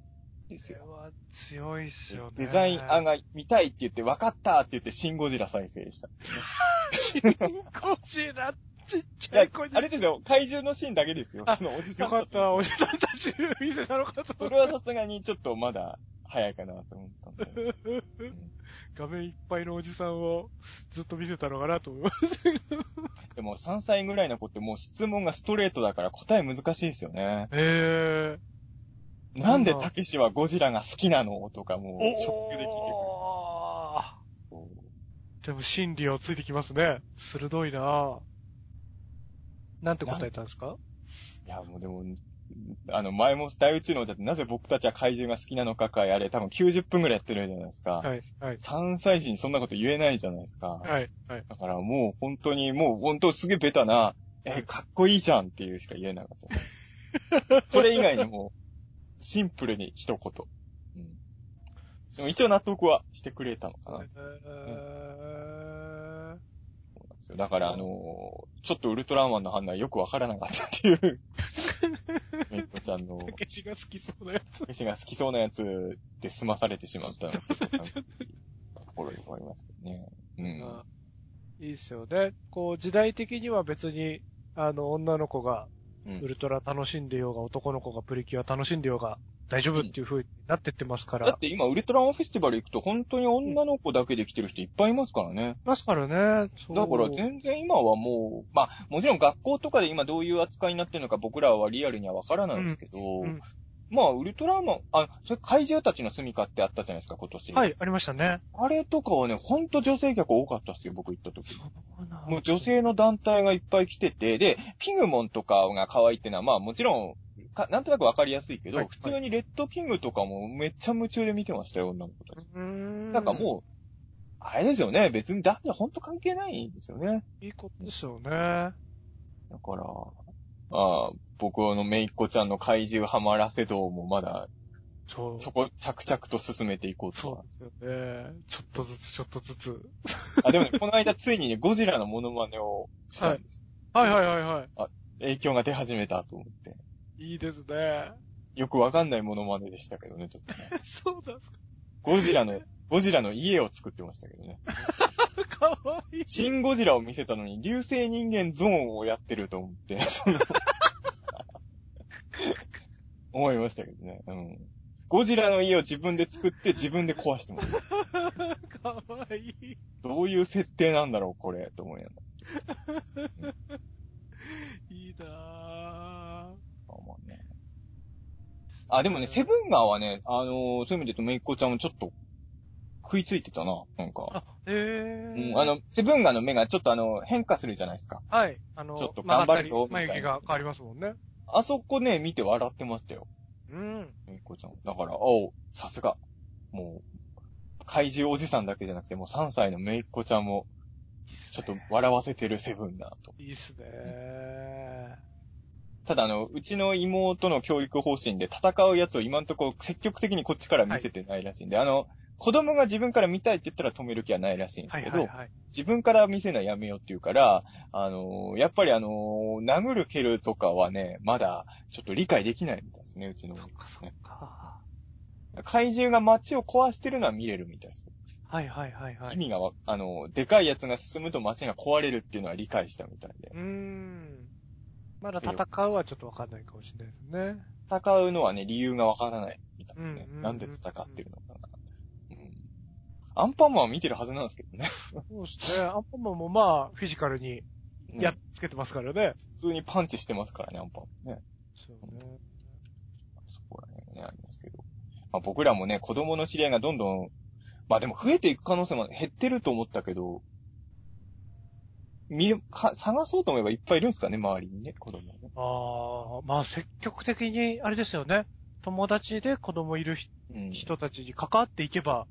んですよ。これは強いっすよね。デザインアが見たいって言って、分かったって言って、シンゴジラ再生したんですよね。[laughs] ゴジラ、ちっちゃい子に。あれですよ、怪獣のシーンだけですよ。あそのおじさんちよかった、おじさんたち見せたのかとそれはさすがにちょっとまだ早いかなと思ったんで。う [laughs] ん画面いっぱいのおじさんをずっと見せたのかなと思います。でも3歳ぐらいの子ってもう質問がストレートだから答え難しいですよね。へー。なんでたけしはゴジラが好きなの？とかもう、ショックで聞いてくる。でも心理をついてきますね。鋭いなぁ。なんて答えたんですか？いや、もうでも、あの、前も大宇宙の王者ってなぜ僕たちは怪獣が好きなのかかやれ、多分90分ぐらいやってるじゃないですか。はい、はい、3歳児にそんなこと言えないじゃないですか。はい、はい。だからもう本当に、もう本当すげえベタな、え、かっこいいじゃんっていうしか言えなかった。[laughs] それ以外にも、シンプルに一言。うん。でも一応納得はしてくれたのかな。えそうなんですよだから、あのーちょっとウルトラマンの判断よくわからなかったっていう、メイコちゃんの、ー、たけしが好きそうなやつ。飯が好きそうなやつで済まされてしまったのが、ところに思いますけどね。うん。あいいっすよね。こう、時代的には別に、あの、女の子がうんウルトラ楽しんでようが、男の子がプリキュア楽しんでようが、大丈夫っていう風になってってますから。だって今、ウルトラマンフェスティバル行くと、本当に女の子だけで来てる人いっぱいいますからね。ますからね。だから全然今はもう、まあ、もちろん学校とかで今どういう扱いになってるのか僕らはリアルにはわからないですけど、うんうんまあ、ウルトラマン、あ、それ怪獣たちの住みかってあったじゃないですか、今年。はい、ありましたね。あれとかはね、ほんと女性客多かったっすよ、僕行った時。もう女性の団体がいっぱい来てて、で、ピグモンとかが可愛いってのは、まあもちろん、かなんとなくわかりやすいけど、はい普通にレッドキングとかもめっちゃ夢中で見てましたよ、女の子たち。ん。なんかもう、あれですよね、別に男女ほんと関係ないんですよね。いいことですよね。だから、ああ、僕のめいっ子ちゃんの怪獣ハマらせ道もまだ、そう。そこ着々と進めていこうとは。そうですよね。ちょっとずつ、ちょっとずつ。あ、でもね、この間ついにね、ゴジラのモノマネをしたんです。はいはいはいは影響が出始めたと思って。い。いいですね。よくわかんないモノマネでしたけどね、ちょっとね。[laughs] そうなんですゴジラの、ゴジラの家を作ってましたけどね。か。[laughs] かわいい。シンゴジラを見せたのに、流星人間ゾーンをやってると思って、[laughs] 思いましたけどね。うん。ゴジラの家を自分で作って自分で壊してます。かわいい。どういう設定なんだろう、これ、と思いながいいなぁ。ら。まあねあ、でもね、セブンガーはね、あのーそういう意味で言うと、めいっ子ちゃんもちょっと、食いついてたな、なんか。あ、へえ。うん、あの、セブンガーの目がちょっとあの、変化するじゃないですか。はい。あの、ちょっと頑張るぞ曲がったりみたいな眉毛が変わりますもんね。あそこね、見て笑ってましたよ。うん。めいっ子ちゃん。だから、おう、さすが。もう、怪獣おじさんだけじゃなくて、もう3歳のめいっ子ちゃんも、ちょっと笑わせてるセブンだと。いいっすね。ただあの、うちの妹の教育方針で戦うやつを今んとこ積極的にこっちから見せてないらしいんで、あの、子供が自分から見たいって言ったら止める気はないらしいんですけど、はいはいはい。自分から見せるのはやめようって言うから、あのーやっぱりあのー殴る蹴るとかはね、まだちょっと理解できないみたいですね、うちの。そっかそっか。怪獣が街を壊してるのは見れるみたいです。はいはいはいはい。意味がわ、あのーでかいやつが進むと街が壊れるっていうのは理解したみたいで。うーん。まだ戦うはちょっとわかんないかもしれないですね。戦うのはね、理由がわからないみたいですね。うんうんうんなんで戦ってるのかな。うん。アンパンマンは見てるはずなんですけどね。そうですね。アンパンマンもまあ、フィジカルにやっねつけてますからね。普通にパンチしてますからね、アンパンマンね。そうね。そこら辺がね、ありますけど。まあ僕らもね、子供の知り合いがどんどん、まあでも増えていく可能性も減ってると思ったけど、見る、か、探そうと思えばいっぱいいるんですかね、周りにね、子供ね。ああ、まあ積極的に、あれですよね。友達で子供いる人うん。人たちに関わっていけば、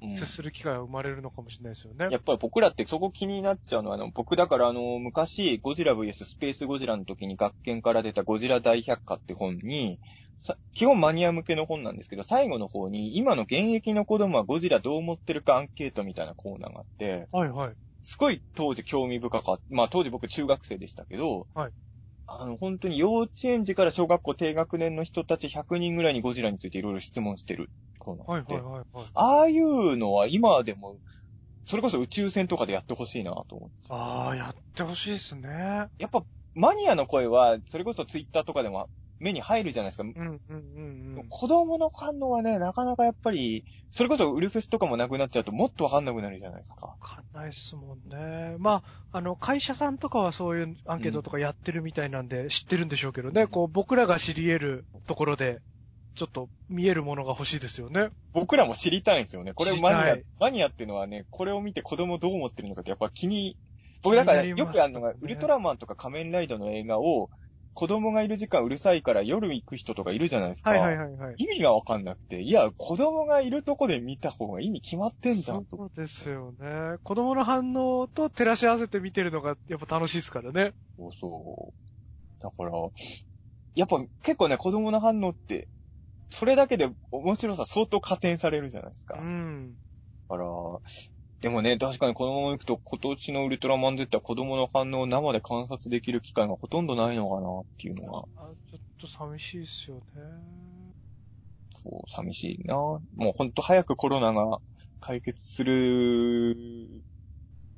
うん接する機会が生まれるのかもしれないですよね。やっぱり僕らってそこ気になっちゃうのは、あの、僕だからあの、昔、ゴジラ VS スペースゴジラの時に学研から出たゴジラ大百科って本に、さ基本マニア向けの本なんですけど、最後の方に、今の現役の子供はゴジラどう思ってるかアンケートみたいなコーナーがあって、はいはい。すごい当時興味深かった。まあ当時僕中学生でしたけど、はいあの、本当に幼稚園児から小学校低学年の人たち100人ぐらいにゴジラについていろいろ質問してるはいはいはいはい。ああいうのは今でも、それこそ宇宙船とかでやってほしいなと思って。ああ、やってほしいですね。やっぱ、マニアの声は、それこそツイッターとかでも目に入るじゃないですか。うんうんうんうん。子供の反応はね、なかなかやっぱり、それこそウルフェスとかもなくなっちゃうともっとわかんなくなるじゃないですか。わかんないっすもんね。まあ、あの、会社さんとかはそういうアンケートとかやってるみたいなんで知ってるんでしょうけどね、うんこう、僕らが知り得るところで、ちょっと見えるものが欲しいですよね。僕らも知りたいんですよね。これマニア、マニアっていうのはね、これを見て子供どう思ってるのかってやっぱ気に、僕だから気になりますよくあるのが、ねウルトラマンとか仮面ライダーの映画を、子供がいる時間うるさいから夜行く人とかいるじゃないですか。はいはいはいはい。意味がわかんなくて、いや、子供がいるとこで見た方が意味決まってんじゃんと。そうですよね。子供の反応と照らし合わせて見てるのがやっぱ楽しいですからね。そうそう。だから、やっぱ結構ね、子供の反応って、それだけで面白さ相当加点されるじゃないですか。うだん。から、でもね、確かに子供が行くと今年のウルトラマン Z は子供の反応を生で観察できる機会がほとんどないのかなっていうのが、あちょっと寂しいですよね。そう、寂しいな。もうほんと早くコロナが解決する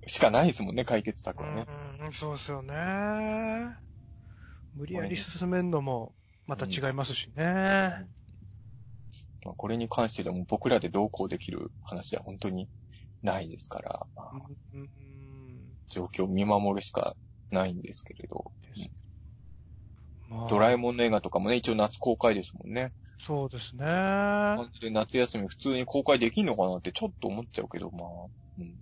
しかないですもんね、解決策はね。うん、そうですよね。無理やり進めんのもまた違いますしね。まあこれに関してでも僕らでどうこうできる話は本当にないですから、まあうんうん状況を見守るしかないんですけれど。まあドラえもんの映画とかもね、一応夏公開ですもんね。そうですね。夏休み普通に公開できんのかなってちょっと思っちゃうけど、まあ、うん。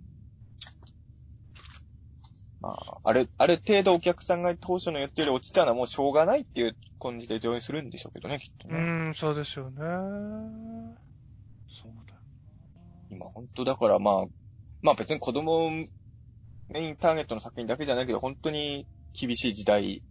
まあ、ある、ある程度お客さんが当初の言ってるより落ちちゃうのはもうしょうがないっていう感じで上映するんでしょうけどね、きっとうね。ん、そうですよね。今本当だからまあ、まあ別に子供メインターゲットの作品だけじゃないけど、本当に厳しい時代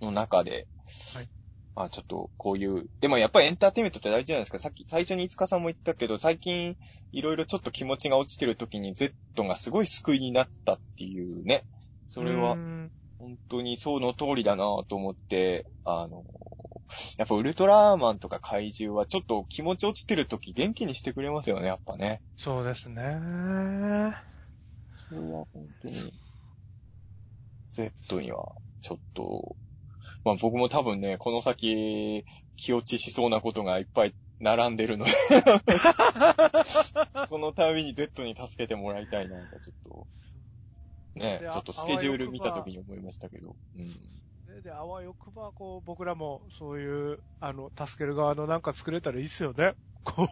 の中で、はいまあちょっとこういう、でもやっぱりエンターテインメントって大事じゃないですか。さっき、最初に五日さんも言ったけど、最近いろいろちょっと気持ちが落ちてる時に Z がすごい救いになったっていうね。それはうん本当にその通りだなと思って、あの、やっぱウルトラマンとか怪獣はちょっと気持ち落ちてる時元気にしてくれますよね、やっぱね。そうですね。それは本当に、Z には、ちょっと、まあ僕も多分ね、この先、気落ちしそうなことがいっぱい並んでるので、[laughs] そのたびに Z に助けてもらいたいな、とちょっと、ね、でちょっとスケジュール見た時に思いましたけど、うん。で、であわよくば、こう、僕らも、そういう、あの、助ける側のなんか作れたらいいっすよね。こ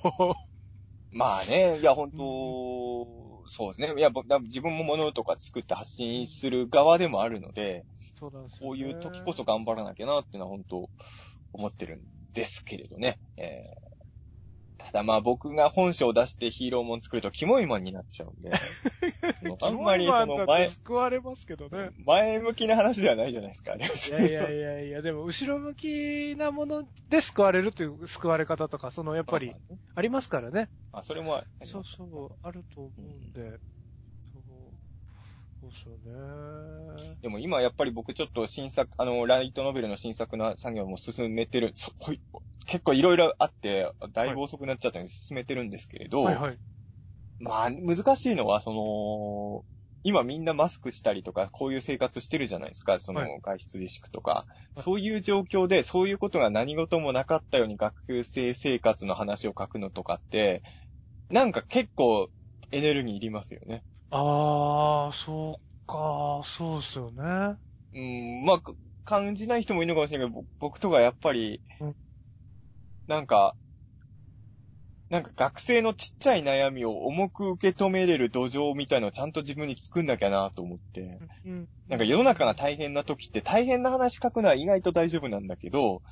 まあね、いや、本当、そうですね。いや、自分も物とか作って発信する側でもあるので、う。そうなんですよ、こういう時こそ。頑張らなきゃなっていうのは本当思ってるんですけれどね。えーただまあ僕が本性を出してヒーローもん作るとキモいマンになっちゃうんで、[laughs] あんまりその前。前、救われますけどね。前向きな話ではないじゃないですか、いやいやいやいや、でも、後ろ向きなもので救われるという救われ方とか、その、やっぱり、ありますからね。あ、それもそうそう、あると思うんで、そう、そうですよね。でも今やっぱり僕ちょっと新作、あの、ライトノベルの新作の作業も進めてる、そほい結構いろいろあって、だいぶ遅くなっちゃったので進めてるんですけれど、はいはい。まあ、難しいのは、その、今みんなマスクしたりとか、こういう生活してるじゃないですか、そのはい外出自粛とか。いそういう状況で、そういうことが何事もなかったように学生生活の話を書くのとかって、なんか結構エネルギーいりますよね。あー、そうか、そうですよね。うん、まあ、か感じない人もいるのかもしれないけど、ぼ僕とかやっぱりうん、なんか、なんか学生のちっちゃい悩みを重く受け止めれる土壌みたいのをちゃんと自分に作んなきゃなと思って。うん。なんか世の中が大変な時って大変な話書くのは意外と大丈夫なんだけど、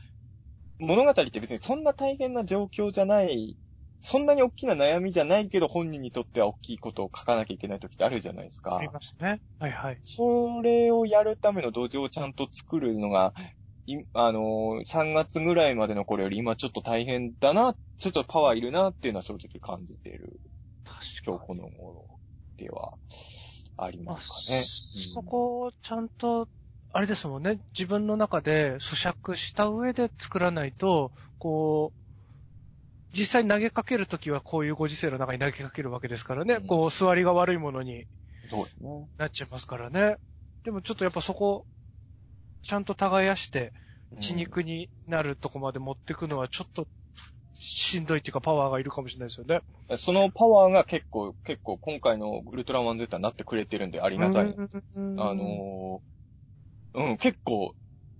物語って別にそんな大変な状況じゃない、そんなに大きな悩みじゃないけど本人にとっては大きいことを書かなきゃいけない時ってあるじゃないですかあり。ますね。はいはい。それをやるための土壌をちゃんと作るのが、いあのー、3月ぐらいまでの頃より今ちょっと大変だな、ちょっとパワーいるなっていうのは正直感じている今日この頃ではありまあ、ますかね。そこをちゃんと、あれですもんね、自分の中で咀嚼した上で作らないと、こう、実際投げかけるときはこういうご時世の中に投げかけるわけですからね、うんこう、座りが悪いものに。なっちゃいますからね。でもちょっとやっぱそこ、ちゃんと耕して、血肉になるとこまで持ってくのはちょっと、しんどいっていうかパワーがいるかもしれないですよね。うんそのパワーが結構、結構今回のウルトラマン Z になってくれてるんでありがたい。うんあのーうん、結構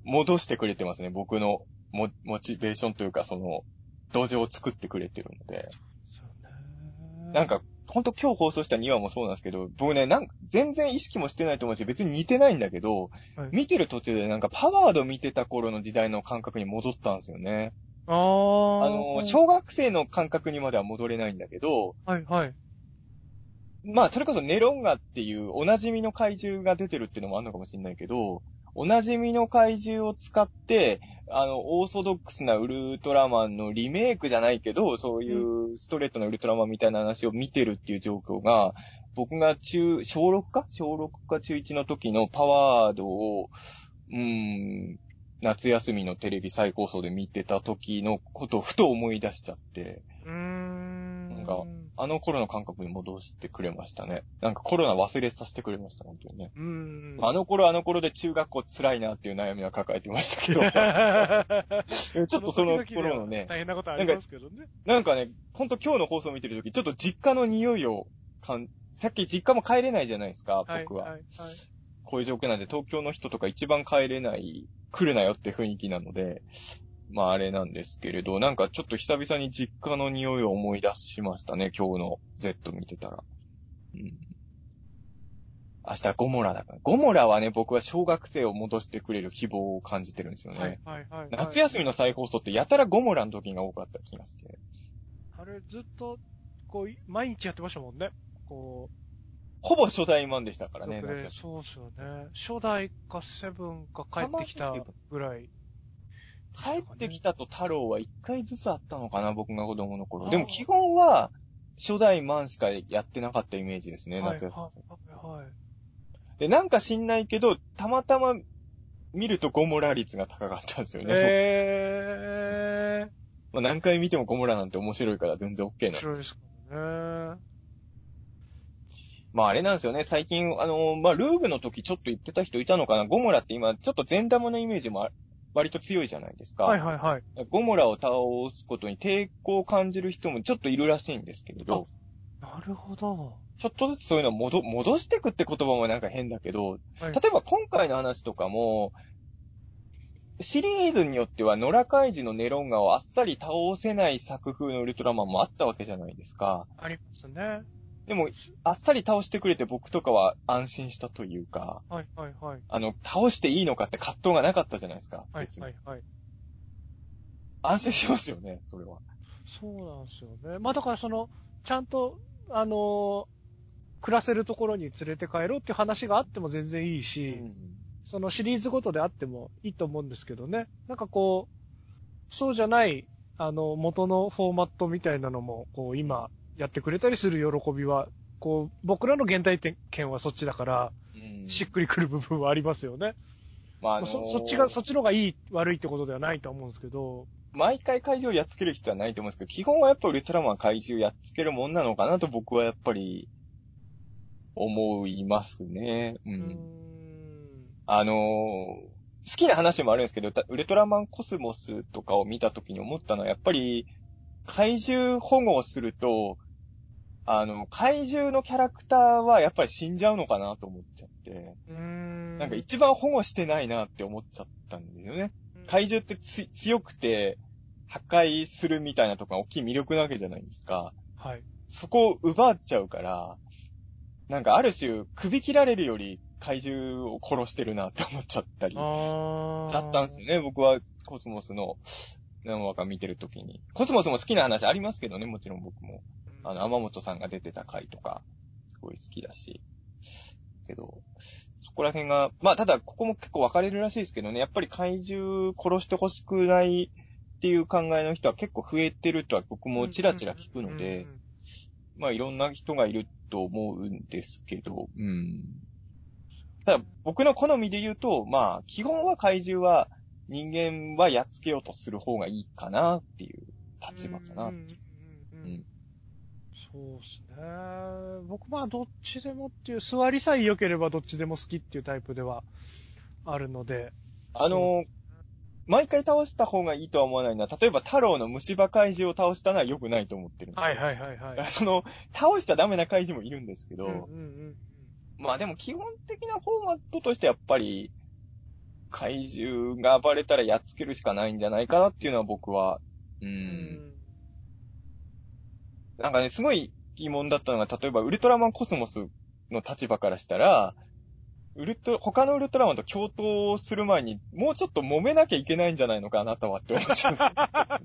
戻してくれてますね。僕のモモチベーションというか、その、土壌を作ってくれてるので。なんか、ほんと今日放送した2話もそうなんですけど、僕ね、なんか全然意識もしてないと思うし、別に似てないんだけど、はい見てる途中でなんかパワード見てた頃の時代の感覚に戻ったんですよね。あー。あの、小学生の感覚にまでは戻れないんだけど、はいはい。まあ、それこそネロンガっていうおなじみの怪獣が出てるっていうのもあるのかもしれないけど、おなじみの怪獣を使って、あの、オーソドックスなウルトラマンのリメイクじゃないけど、そういうストレートなウルトラマンみたいな話を見てるっていう状況が、僕が中、小6か小6か中1の時のパワードを、うーん、夏休みのテレビ再放送で見てた時のことをふと思い出しちゃって、うーん。なんかあの頃の感覚に戻してくれましたね。なんかコロナ忘れさせてくれました、本当にね。うーん。あの頃あの頃で中学校辛いなっていう悩みは抱えてましたけど、[laughs] [laughs] ちょっとその頃のね、大変なことありますけどね。なんかね、ほんと今日の放送見てるとき、ちょっと実家の匂いをかん、さっき実家も帰れないじゃないですか、はい。僕は。はい。はい。こういう状況なんで、東京の人とか一番帰れない、来るなよって雰囲気なので、まああれなんですけれど、なんかちょっと久々に実家の匂いを思い出しましたね、今日の Z 見てたら。うん。明日ゴモラだから。ゴモラはね、僕は小学生を戻してくれる希望を感じてるんですよね。はい。はい。はい。夏休みの再放送ってやたらゴモラの時が多かった気がして。あれ、ずっと、こう、毎日やってましたもんね。こう、ほぼ初代版でしたからね、そうっすよね。初代かセブンか帰ってきたぐらい。帰ってきたと太郎は一回ずつあったのかな、僕が子供の頃。でも基本は、初代マンしかやってなかったイメージですね、はい、夏休み。はい、はい。で、なんか知んないけど、たまたま見るとゴモラ率が高かったんですよね。え [laughs] まあ、何回見てもゴモラなんて面白いから全然 OK ー、な面。白いですからね。まああれなんですよね、最近、あのまあルーブの時ちょっと言ってた人いたのかな、ゴモラって今、ちょっと善玉のイメージもあ割と強いじゃないですか。はい、はい、はい。ゴモラを倒すことに抵抗を感じる人もちょっといるらしいんですけれど、なるほど。ちょっとずつそういうのを戻、戻してくって言葉もなんか変だけど、はい、例えば今回の話とかも、シリーズによっては、野良怪獣のネロンガをあっさり倒せない作風のウルトラマンもあったわけじゃないですか。ありますね。でも、あっさり倒してくれて僕とかは安心したというか、はい、はい、はい。あの、倒していいのかって葛藤がなかったじゃないですか。はい別、にはい、はい。安心しますよね、それは。そうなんですよね。まあだからその、ちゃんと、あのー暮らせるところに連れて帰ろうっていう話があっても全然いいし、そのシリーズごとであってもいいと思うんですけどね。なんかこう、そうじゃない、あの、元のフォーマットみたいなのも、こう、今、やってくれたりする喜びは、こう、僕らの現代圏はそっちだから、うんしっくりくる部分はありますよね。まあ、あのーそそっちが、そっちの方がいい、悪いってことではないと思うんですけど、毎回怪獣をやっつける必要はないと思うんですけど、基本はやっぱウルトラマンは怪獣やっつけるもんなのかなと僕はやっぱり思いますね。う。うんーん。あのー好きな話もあるんですけど、たウルトラマンコスモスとかを見た時に思ったのは、やっぱり怪獣保護をすると、あの、怪獣のキャラクターはやっぱり死んじゃうのかなと思っちゃって、ん。なんか一番保護してないなって思っちゃったんですよね。怪獣ってつ強くて破壊するみたいなとこが大きい魅力なわけじゃないですか。はい。そこを奪っちゃうから、なんかある種首切られるより怪獣を殺してるなって思っちゃったり。だったんですよね、僕はコスモスの何話か見てるときに。コスモスも好きな話ありますけどね、もちろん僕も。あの、天本さんが出てた回とか、すごい好きだし。けど、そこら辺が、まあ、ただ、ここも結構分かれるらしいですけどね、やっぱり怪獣殺してほしくないっていう考えの人は結構増えてるとは僕もちらちら聞くので、まあ、いろんな人がいると思うんですけど、うん。ただ、僕の好みで言うと、まあ、基本は怪獣は人間はやっつけようとする方がいいかなっていう立場かな。うんうんうんうんそうですね。僕まあどっちでもっていう、座りさえ良ければどっちでも好きっていうタイプではあるので。あの、毎回倒した方がいいとは思わないのは、例えば太郎の虫歯怪獣を倒したのは良くないと思ってるんですよはいはいはいはい。[laughs] その、倒しちゃダメな怪獣もいるんですけど、うんうんうんまあでも基本的なフォーマットとしてやっぱり、怪獣が暴れたらやっつけるしかないんじゃないかなっていうのは僕は、う、うんん。なんかね、すごい、疑問だったのが、例えばウルトラマンコスモスの立場からしたら、ウルト、他のウルトラマンと共闘する前に、もうちょっと揉めなきゃいけないんじゃないのか、あなたはって思っちゃうんですよ。[laughs] 確か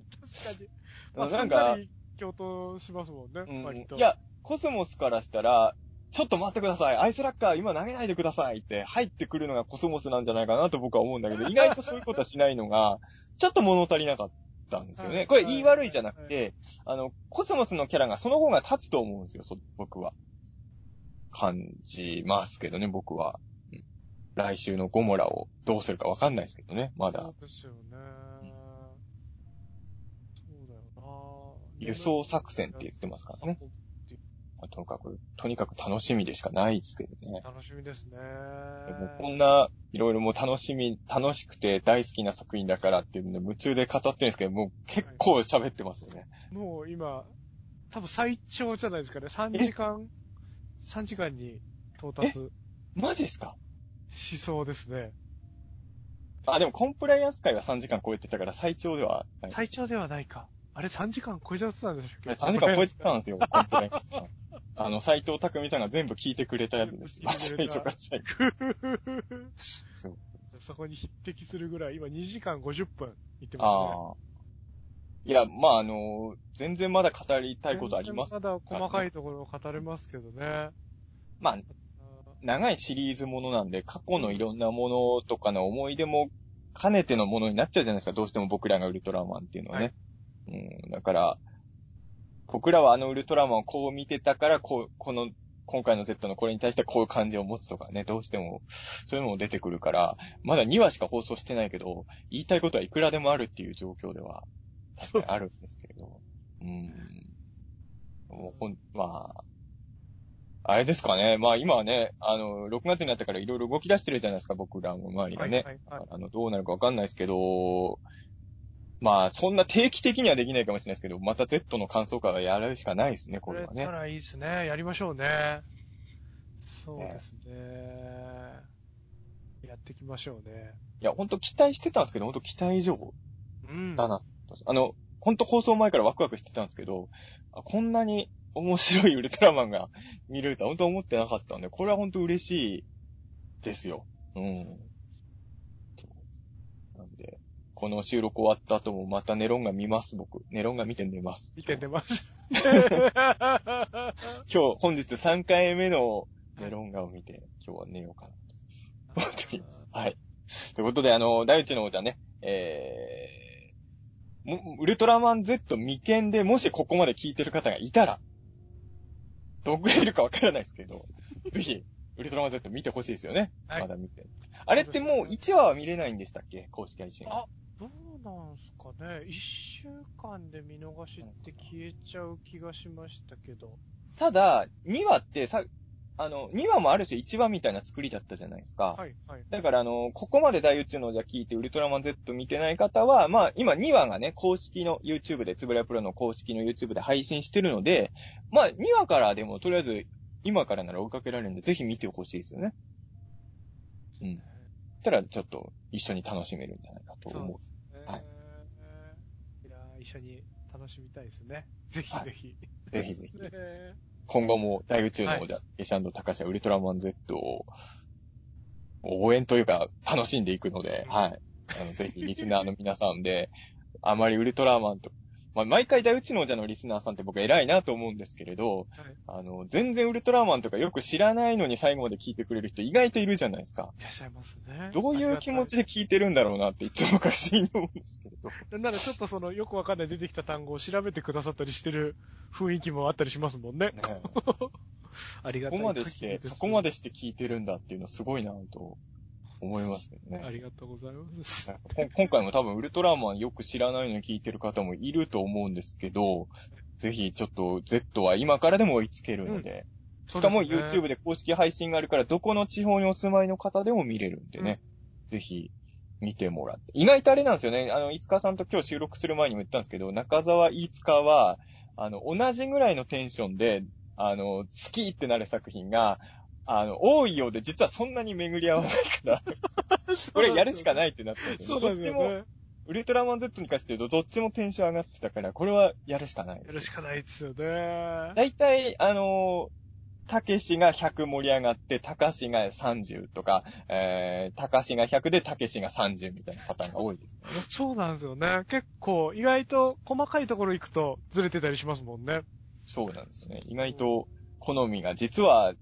に。まあ、なんか、共闘しますもんね、うん割と。いや、コスモスからしたら、ちょっと待ってください。アイスラッガー今投げないでくださいって入ってくるのがコスモスなんじゃないかなと僕は思うんだけど、[laughs] 意外とそういうことはしないのが、ちょっと物足りなかったんですよね。はいこれ言い悪いじゃなくはて、あの、コスモスのキャラがその方が立つと思うんですよ、そ僕は。感じますけどね、僕は。うん来週のゴモラをどうするかわかんないですけどね、まだそ。うですよね。そうだよな輸送作戦って言ってますからね。まあとにかく、とにかく楽しみでしかないですけどね。楽しみですね。でもこんな、いろいろもう楽しみ、楽しくて大好きな作品だからっていうので夢中で語ってるんですけど、もう結構喋ってますよね。もう今、多分最長じゃないですかね。3時間、3時間に到達マジですか？しそうですね。あ、でもコンプライアンス会は3時間超えてたから最長ではない。最長ではないか。あれ3時間超えちゃってたんでしょうけ？ど。3時間超えてたんですよ、[laughs] コンプライアンス会。あの、斎藤匠さんが全部聞いてくれたやつです最初から最後。[laughs] そこに匹敵するぐらい、今2時間50分いってますね。ああ。いや、まあ、あの、全然まだ語りたいことあります。全然まだ細かいところを語れますけどね。まあ、長いシリーズものなんで、過去のいろんなものとかの思い出も兼ねてのものになっちゃうじゃないですか。どうしても僕らがウルトラマンっていうのはね。うん、だから、僕らはあのウルトラマンをこう見てたから、こう、この、今回の Z のこれに対してこういう感じを持つとかね、どうしても、そういうのも出てくるから、まだ2話しか放送してないけど、言いたいことはいくらでもあるっていう状況では、確かにあるんですけれど。うん。もうほん、まあ、あれですかね。まあ今はね、あの、6月になってからいろいろ動き出してるじゃないですか、僕らの周りがね。はいはいはいあの、どうなるかわかんないですけど、まあ、そんな定期的にはできないかもしれないですけど、また Z の感想会はやるしかないですね、これはねこれた。らいいですね。やりましょうね。そうですね。やっていきましょうね。いや、ほんと期待してたんですけど、ほんと期待以上うん。だな。あの、ほんと放送前からワクワクしてたんですけど、あこんなに面白いウルトラマンが見れるとは本当思ってなかったんで、これは本当嬉しいですよ。うん。この収録終わった後もまたネロンが見ます、僕。ネロンが見て寝ます。見て出まし [laughs] 今日、本日3回目のネロンガを見て、今日は寝ようかなと思っております。はい。ということで、あの、第一の王者ね、えー、もウルトラマン Z 未見でもしここまで聞いてる方がいたら、どんぐらいいるかわからないですけど、[laughs] ぜひ、ウルトラマン Z 見てほしいですよね。はいまだ見て。あれってもう1話は見れないんでしたっけ？公式配信。あどうなんすかね。一週間で見逃しって消えちゃう気がしましたけど。ただ、2話ってさ、あの、2話もある種1話みたいな作りだったじゃないですか。はい、はい。だから、あの、ここまで大宇宙のじゃ聞いて、ウルトラマン Z 見てない方は、まあ、今2話がね、公式の YouTube で、つぶらやプロの公式の YouTube で配信してるので、まあ、2話からでも、とりあえず、今からなら追いかけられるんで、ぜひ見てほしいですよね。うん。そしたら、ちょっと、一緒に楽しめるんじゃないかと思う。ですね。はいいやー一緒に楽しみたいですね。ぜひはいぜひ。ぜひぜひ。ね今後も大宇宙の王者、エシャンド高橋はウルトラマン Z を応援というか楽しんでいくので、うんはい。あの、ぜひリスナーの皆さんで、あまりウルトラマンと、まあ、毎回大宇宙の王者のリスナーさんって僕偉いなと思うんですけれど、はいあの、全然ウルトラマンとかよく知らないのに最後まで聞いてくれる人意外といるじゃないですか。いらっしゃいますね。どういう気持ちで聞いてるんだろうなっていつも不思議に思うんですけれど。なんならちょっとその、よくわかんない出てきた単語を調べてくださったりしてる雰囲気もあったりしますもんね。ね [laughs] ありがたいそこまでして、そこまでして聞いてるんだっていうのはすごいなと思いますけどね。ありがとうございます。今回も多分ウルトラマンよく知らないのに聞いてる方もいると思うんですけど、ぜひちょっと Z は今からでも追いつけるので、しかも YouTube で公式配信があるからどこの地方にお住まいの方でも見れるんでね、ぜひ見てもらって。意外とあれなんですよね、あの、いつかさんと今日収録する前にも言ったんですけど、中澤いつかは、あの、同じぐらいのテンションで、あの、好きってなる作品が、あの、多いようで、実はそんなに巡り合わないから、[laughs] これやるしかないってなったんですそうよね。どっちも、なんですよね。ウルトラマン Z に関して言うと、どっちもテンション上がってたから、これはやるしかない。やるしかないですよね。だいたい、あのー、たけしが100盛り上がって、たかしが30とか、えー、たかしが100でたけしが30みたいなパターンが多いですよね。そうなんですよね。結構、意外と細かいところ行くとずれてたりしますもんね。そうなんですよね。意外と、好みが実は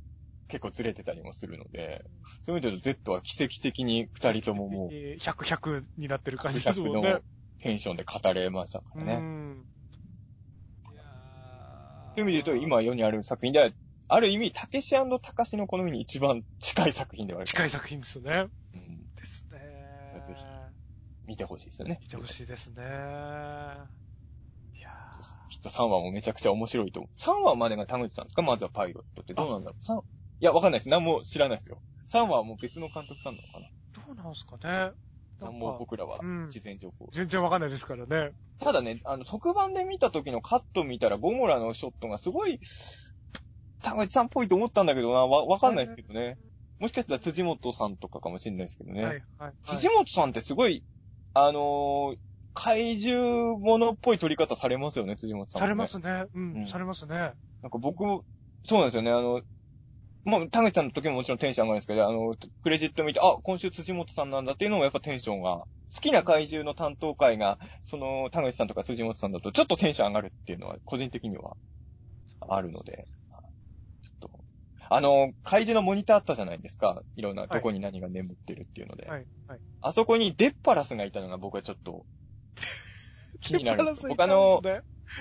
結構ずれてたりもするので、そういう意味で言うと Z は奇跡的に二人とももう、えー100、100になってる感じです100もんねの。テンションで語れましたかうらね。ん。いやそういう意味で言うと、今世にある作品では、ある意味、たけしたかしの好みに一番近い作品ではある。近い作品ですね。うん。ですね。ぜひ見てほしいですよね。見てほしいですね。いやきっと3話もめちゃくちゃ面白いと思う。3話までが田口さんですか？まずはパイロットってどうなんだろう？三いや、わかんないです。何も知らないですよ。3話はもう別の監督さんなのかなーどうなんすかね。なん何もか僕らはうん事前情報。全然わかんないですからね。ただね、あの、特番で見た時のカット見たら、ゴモラのショットがすごい、田口さんっぽいと思ったんだけどな、わ、わかんないですけどね。もしかしたら辻元さんとかかもしれないですけどね。はい、はい。辻元さんってすごい、あのー怪獣ものっぽい撮り方されますよね、辻元さん、されますね。うん、うんされますね。なんか僕も、そうなんですよね、あの、まあ、田口さんの時ももちろんテンション上がるんですけど、あの、クレジット見て、あ、今週辻元さんなんだっていうのもやっぱテンションが、好きな怪獣の担当会が、その、田口さんとか辻元さんだと、ちょっとテンション上がるっていうのは、個人的には、あるので、ちょっと、あの、怪獣のモニターあったじゃないですか。いろんな、いどこに何が眠ってるっていうので。はい、はい。あそこにデッパラスがいたのが僕はちょっと、気になるデッパの、ラス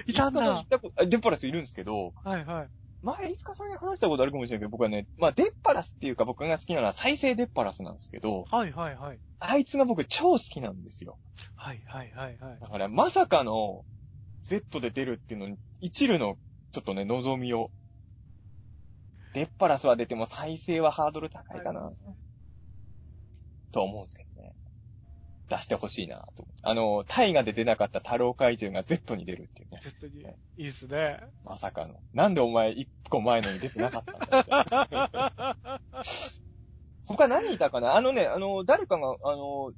いたんですねいたんだデッパラスいるんですけど、はい、はい。前、いつかさんに話したことあるかもしれないけど、僕はね、まあ、デッパラスっていうか僕が好きなのは再生デッパラスなんですけど、はい、はい、はい。あいつが僕超好きなんですよ。はい、はい、はい、はい。だから、まさかの Z で出るっていうのに、一縷の、ちょっとね、望みを。デッパラスは出ても再生はハードル高いかな。と思うんで。出してほしいなと。あの、大河で出なかった太郎怪獣が Z に出るっていうね。絶対に、いいっすね。まさかの。なんでお前一個前のに出てなかったんだ [laughs] 他何いたかな？あのね、あの、誰かが、あの、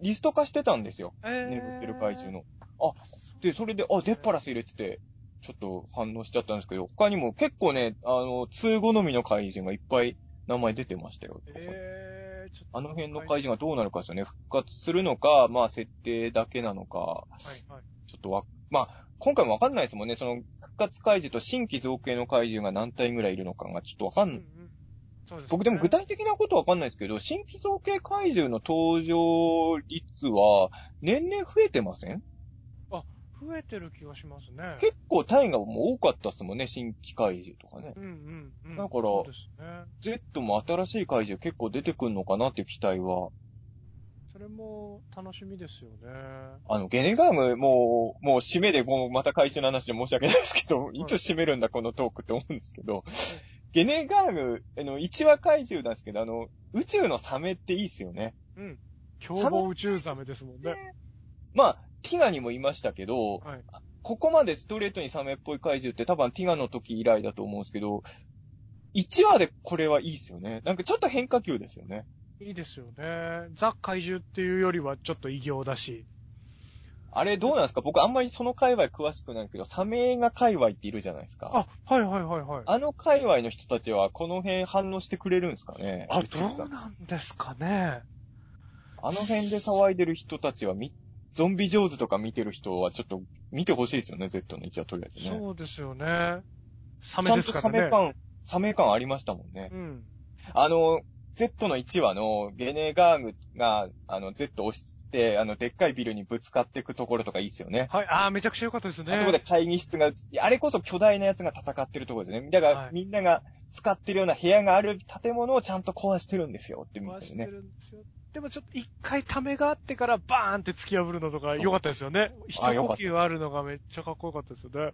リスト化してたんですよ。えー眠ってる怪獣の。あ、で、それで、あ、デッパラス入れてて、ちょっと反応しちゃったんですけど、他にも結構ね、あの、通好みの怪獣がいっぱい名前出てましたよ。えー、ちょっと。あの辺の怪獣がどうなるかですよね。復活するのか、まあ設定だけなのか、はい、はい。ちょっとわ、まあ、今回もわかんないですもんね。その、復活怪獣と新規造形の怪獣が何体ぐらいいるのかがちょっとわかん、うんうね僕でも具体的なことはわかんないですけど、新規造形怪獣の登場率は年々増えてません？増えてる気がしますね。結構タイガも多かったっすもんね、新規怪獣とかね。うんうんうん。だからそうですね。Z も新しい怪獣結構出てくんのかなっていう期待は。それも楽しみですよね。あの、ゲネガーム、もう、もう締めで、もうまた怪獣の話で申し訳ないですけど、いつ締めるんだこのトークって思うんですけど、ゲネガーム、あの、1話怪獣なんですけど、あの、宇宙のサメっていいっすよね。うん。凶暴宇宙ザメですもんね。まあ、ティガにもいましたけど、はい。ここまでストレートにサメっぽい怪獣って多分ティガの時以来だと思うんですけど、1話でこれはいいっすよね。なんかちょっと変化球ですよね。いいですよね。ザ怪獣っていうよりはちょっと異形だし。あれどうなんですか？僕あんまりその界隈詳しくないけど、サメ映画界隈っているじゃないですか。あ、はいはいはいはい。あの界隈の人たちはこの辺反応してくれるんですかね？あ、どうなんですかね。あの辺で騒いでる人たちはみ、ゾンビ上手とか見てる人はちょっと見てほしいですよね、Z の1はとりあえずね。そうですよね。サメちゃんとですからね。サメ感、サメ感ありましたもんね。うん。あの、Z の1話のゲネガーグが、あの、Z を押して、あの、でっかいビルにぶつかっていくところとかいいですよね。はい、あーめちゃくちゃ良かったですね。あそこで会議室があれこそ巨大なやつが戦ってるところですよね。だから、はいみんなが使ってるような部屋がある建物をちゃんと壊してるんですよってみた回してね。るんですよ。でもちょっと一回ためがあってからバーンって突き破るのとか良かったですよね。一呼吸あるのがめっちゃかっこよかったですよね。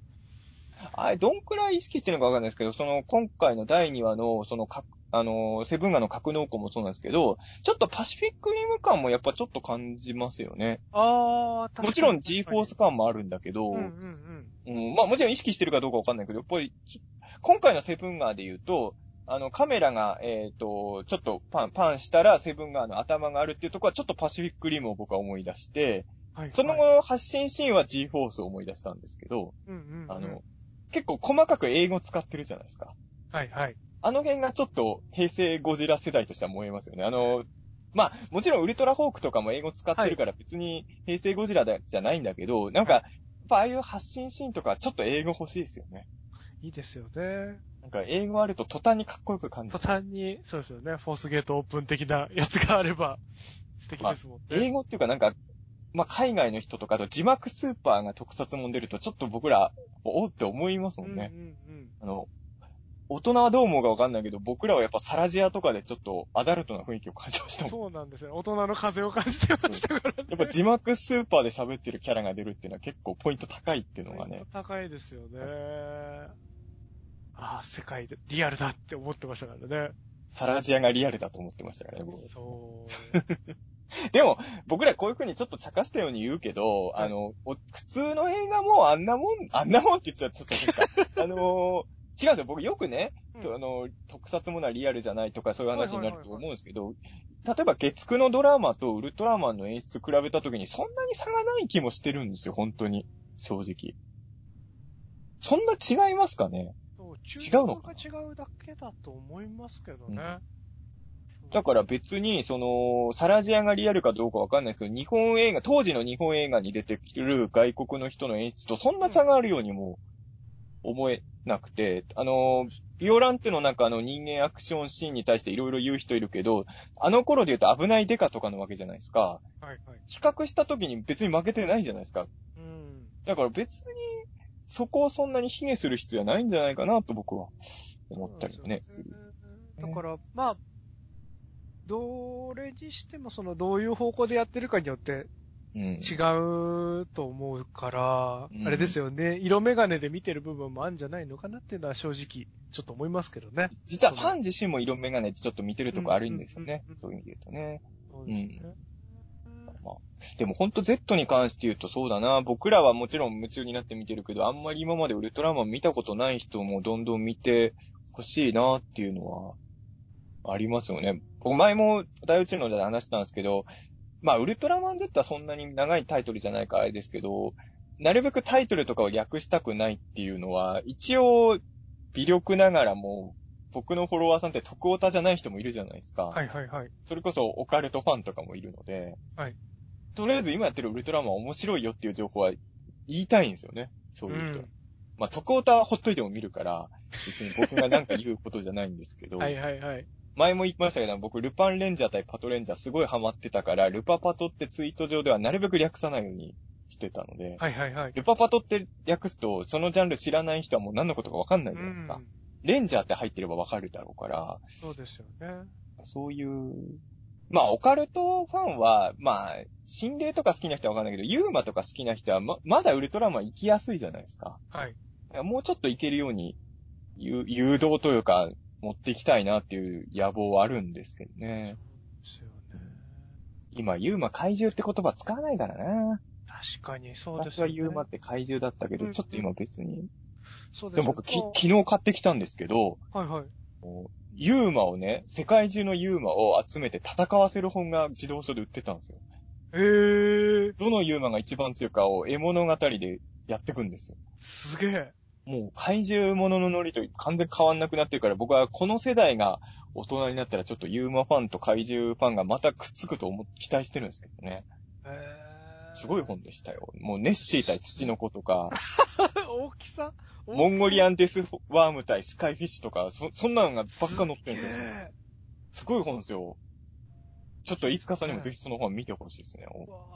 あれ、どんくらい意識してるのかわかんないですけど、その、今回の第2話の、その、か、あの、セブンガの格納庫もそうなんですけど、ちょっとパシフィックリム感もやっぱちょっと感じますよね。あー、もちろん G フォース感もあるんだけど、うんうんうん。うん、まあもちろん意識してるかどうかわかんないけど、やっぱり、ち今回のセブンガーで言うと、あの、カメラが、えっ、と、ちょっとパン、パンしたらセブンガーの頭があるっていうところはちょっとパシフィックリムを僕は思い出して、はい。そのはい後、発信シーンは G フォースを思い出したんですけど、うんうんうん。あの、結構細かく英語使ってるじゃないですか。はいはい。あの辺がちょっと平成ゴジラ世代としては燃えますよね。あの、まあ、もちろんウルトラホークとかも英語使ってるから別に平成ゴジラだじゃないんだけど、なんか、ああいう発信シーンとかちょっと英語欲しいですよね。いいですよね。なんか英語あると途端にかっこよく感じ途る。端に、そうですよね。フォースゲートオープン的なやつがあれば、素敵ですもんね。英語っていうかなんか、まあ、海外の人とかと字幕スーパーが特撮もん出るとちょっと僕ら、おって思いますもんね。うんうんうん。あの、大人はどう思うかわかんないけど、僕らはやっぱサラジアとかでちょっとアダルトな雰囲気を感じましたもん。そうなんですよ。大人の風を感じてましたからね。[laughs] やっぱ字幕スーパーで喋ってるキャラが出るっていうのは結構ポイント高いっていうのがね。高いですよね。ああ、世界で、リアルだって思ってましたからね。サラジアがリアルだと思ってましたからね、僕そう。[laughs] でも、僕らこういう風にちょっと茶化したように言うけど、あの、お普通の映画もあんなもん、あんなもんって言っちゃちょっと変か。[laughs] あのー違うんですよ。僕よくね、うんあの、特撮ものはリアルじゃないとかそういう話になると思うんですけど、例えば月9のドラマとウルトラマンの演出比べた時にそんなに差がない気もしてるんですよ、本当に。正直。そんな違いますかね？違うのか違うだけだと思いますけどね。だから別に、その、サラジアがリアルかどうかわかんないですけど、日本映画、当時の日本映画に出てくる外国の人の演出とそんな差があるようにも思えなくて、あの、ビオランテの中の人間アクションシーンに対していろいろ言う人いるけど、あの頃で言うと危ないデカとかのわけじゃないですか。はいはい。比較した時に別に負けてないじゃないですか。うん。だから別に、そこをそんなに卑下する必要はないんじゃないかなと僕は思ったりもね。ねだから、まあ、どれにしても、その、どういう方向でやってるかによってうん。違うと思うから、うんあれですよね、色眼鏡で見てる部分もあるんじゃないのかなっていうのは正直、ちょっと思いますけどね。実はファン自身も色眼鏡ってちょっと見てるとこあるんですよねうんうんうんう。んそういう意味で言うとね。そうですね。でもほんと Z に関して言うとそうだな。僕らはもちろん夢中になって見てるけど、あんまり今までウルトラマン見たことない人もどんどん見てほしいなっていうのはありますよね。僕前も大宇宙ので話したんですけど、まあウルトラマン Z はそんなに長いタイトルじゃないからあれですけど、なるべくタイトルとかを略したくないっていうのは、一応微力ながらも、僕のフォロワーさんって徳オタじゃない人もいるじゃないですか。はいはいはい。それこそオカルトファンとかもいるので、はい。とりあえず今やってるウルトラマン面白いよっていう情報は言いたいんですよね。そういう人。うんまあ、徳オタはほっといても見るから、別に僕がなんか言うことじゃないんですけど、[laughs] はいはいはい。前も言いましたけど、僕ルパンレンジャー対パトレンジャーすごいハマってたから、ルパパトってツイート上ではなるべく略さないようにしてたので、はいはいはい。ルパパトって略すと、そのジャンル知らない人はもう何のことかわかんないじゃないですか。うんレンジャーって入ってればわかるだろうから、そうですよね。そういう、まあ、オカルトファンは、まあ、心霊とか好きな人はわかんないけど、ユーマとか好きな人はま、まだウルトラマン行きやすいじゃないですか。はい。もうちょっと行けるように、誘誘導というか、持っていきたいなっていう野望はあるんですけどね。ですよね。今、ユーマ怪獣って言葉使わないからな。確かにそうですよね。私はユーマって怪獣だったけど、うんちょっと今別に。そうですよでも僕、き昨日買ってきたんですけど、はいはい。ユーマをね、世界中のユーマを集めて戦わせる本が自動書で売ってたんですよ。えー、どのユーマが一番強いかを絵物語でやってくんですよ。すげえ。もう怪獣もののノリと完全変わんなくなってるから、僕はこの世代が大人になったらちょっとユーマファンと怪獣ファンがまたくっつくと思っ期待してるんですけどね。えー、すごい本でしたよ。もうネッシー対土の子とか、[laughs] 大きさ？モンゴリンアンデスワーム対スカイフィッシュとか、そ、そんなのがばっか載ってるんですよ。すごい本ですよ。ちょっといつかさんにもぜひその本見てほしいですね。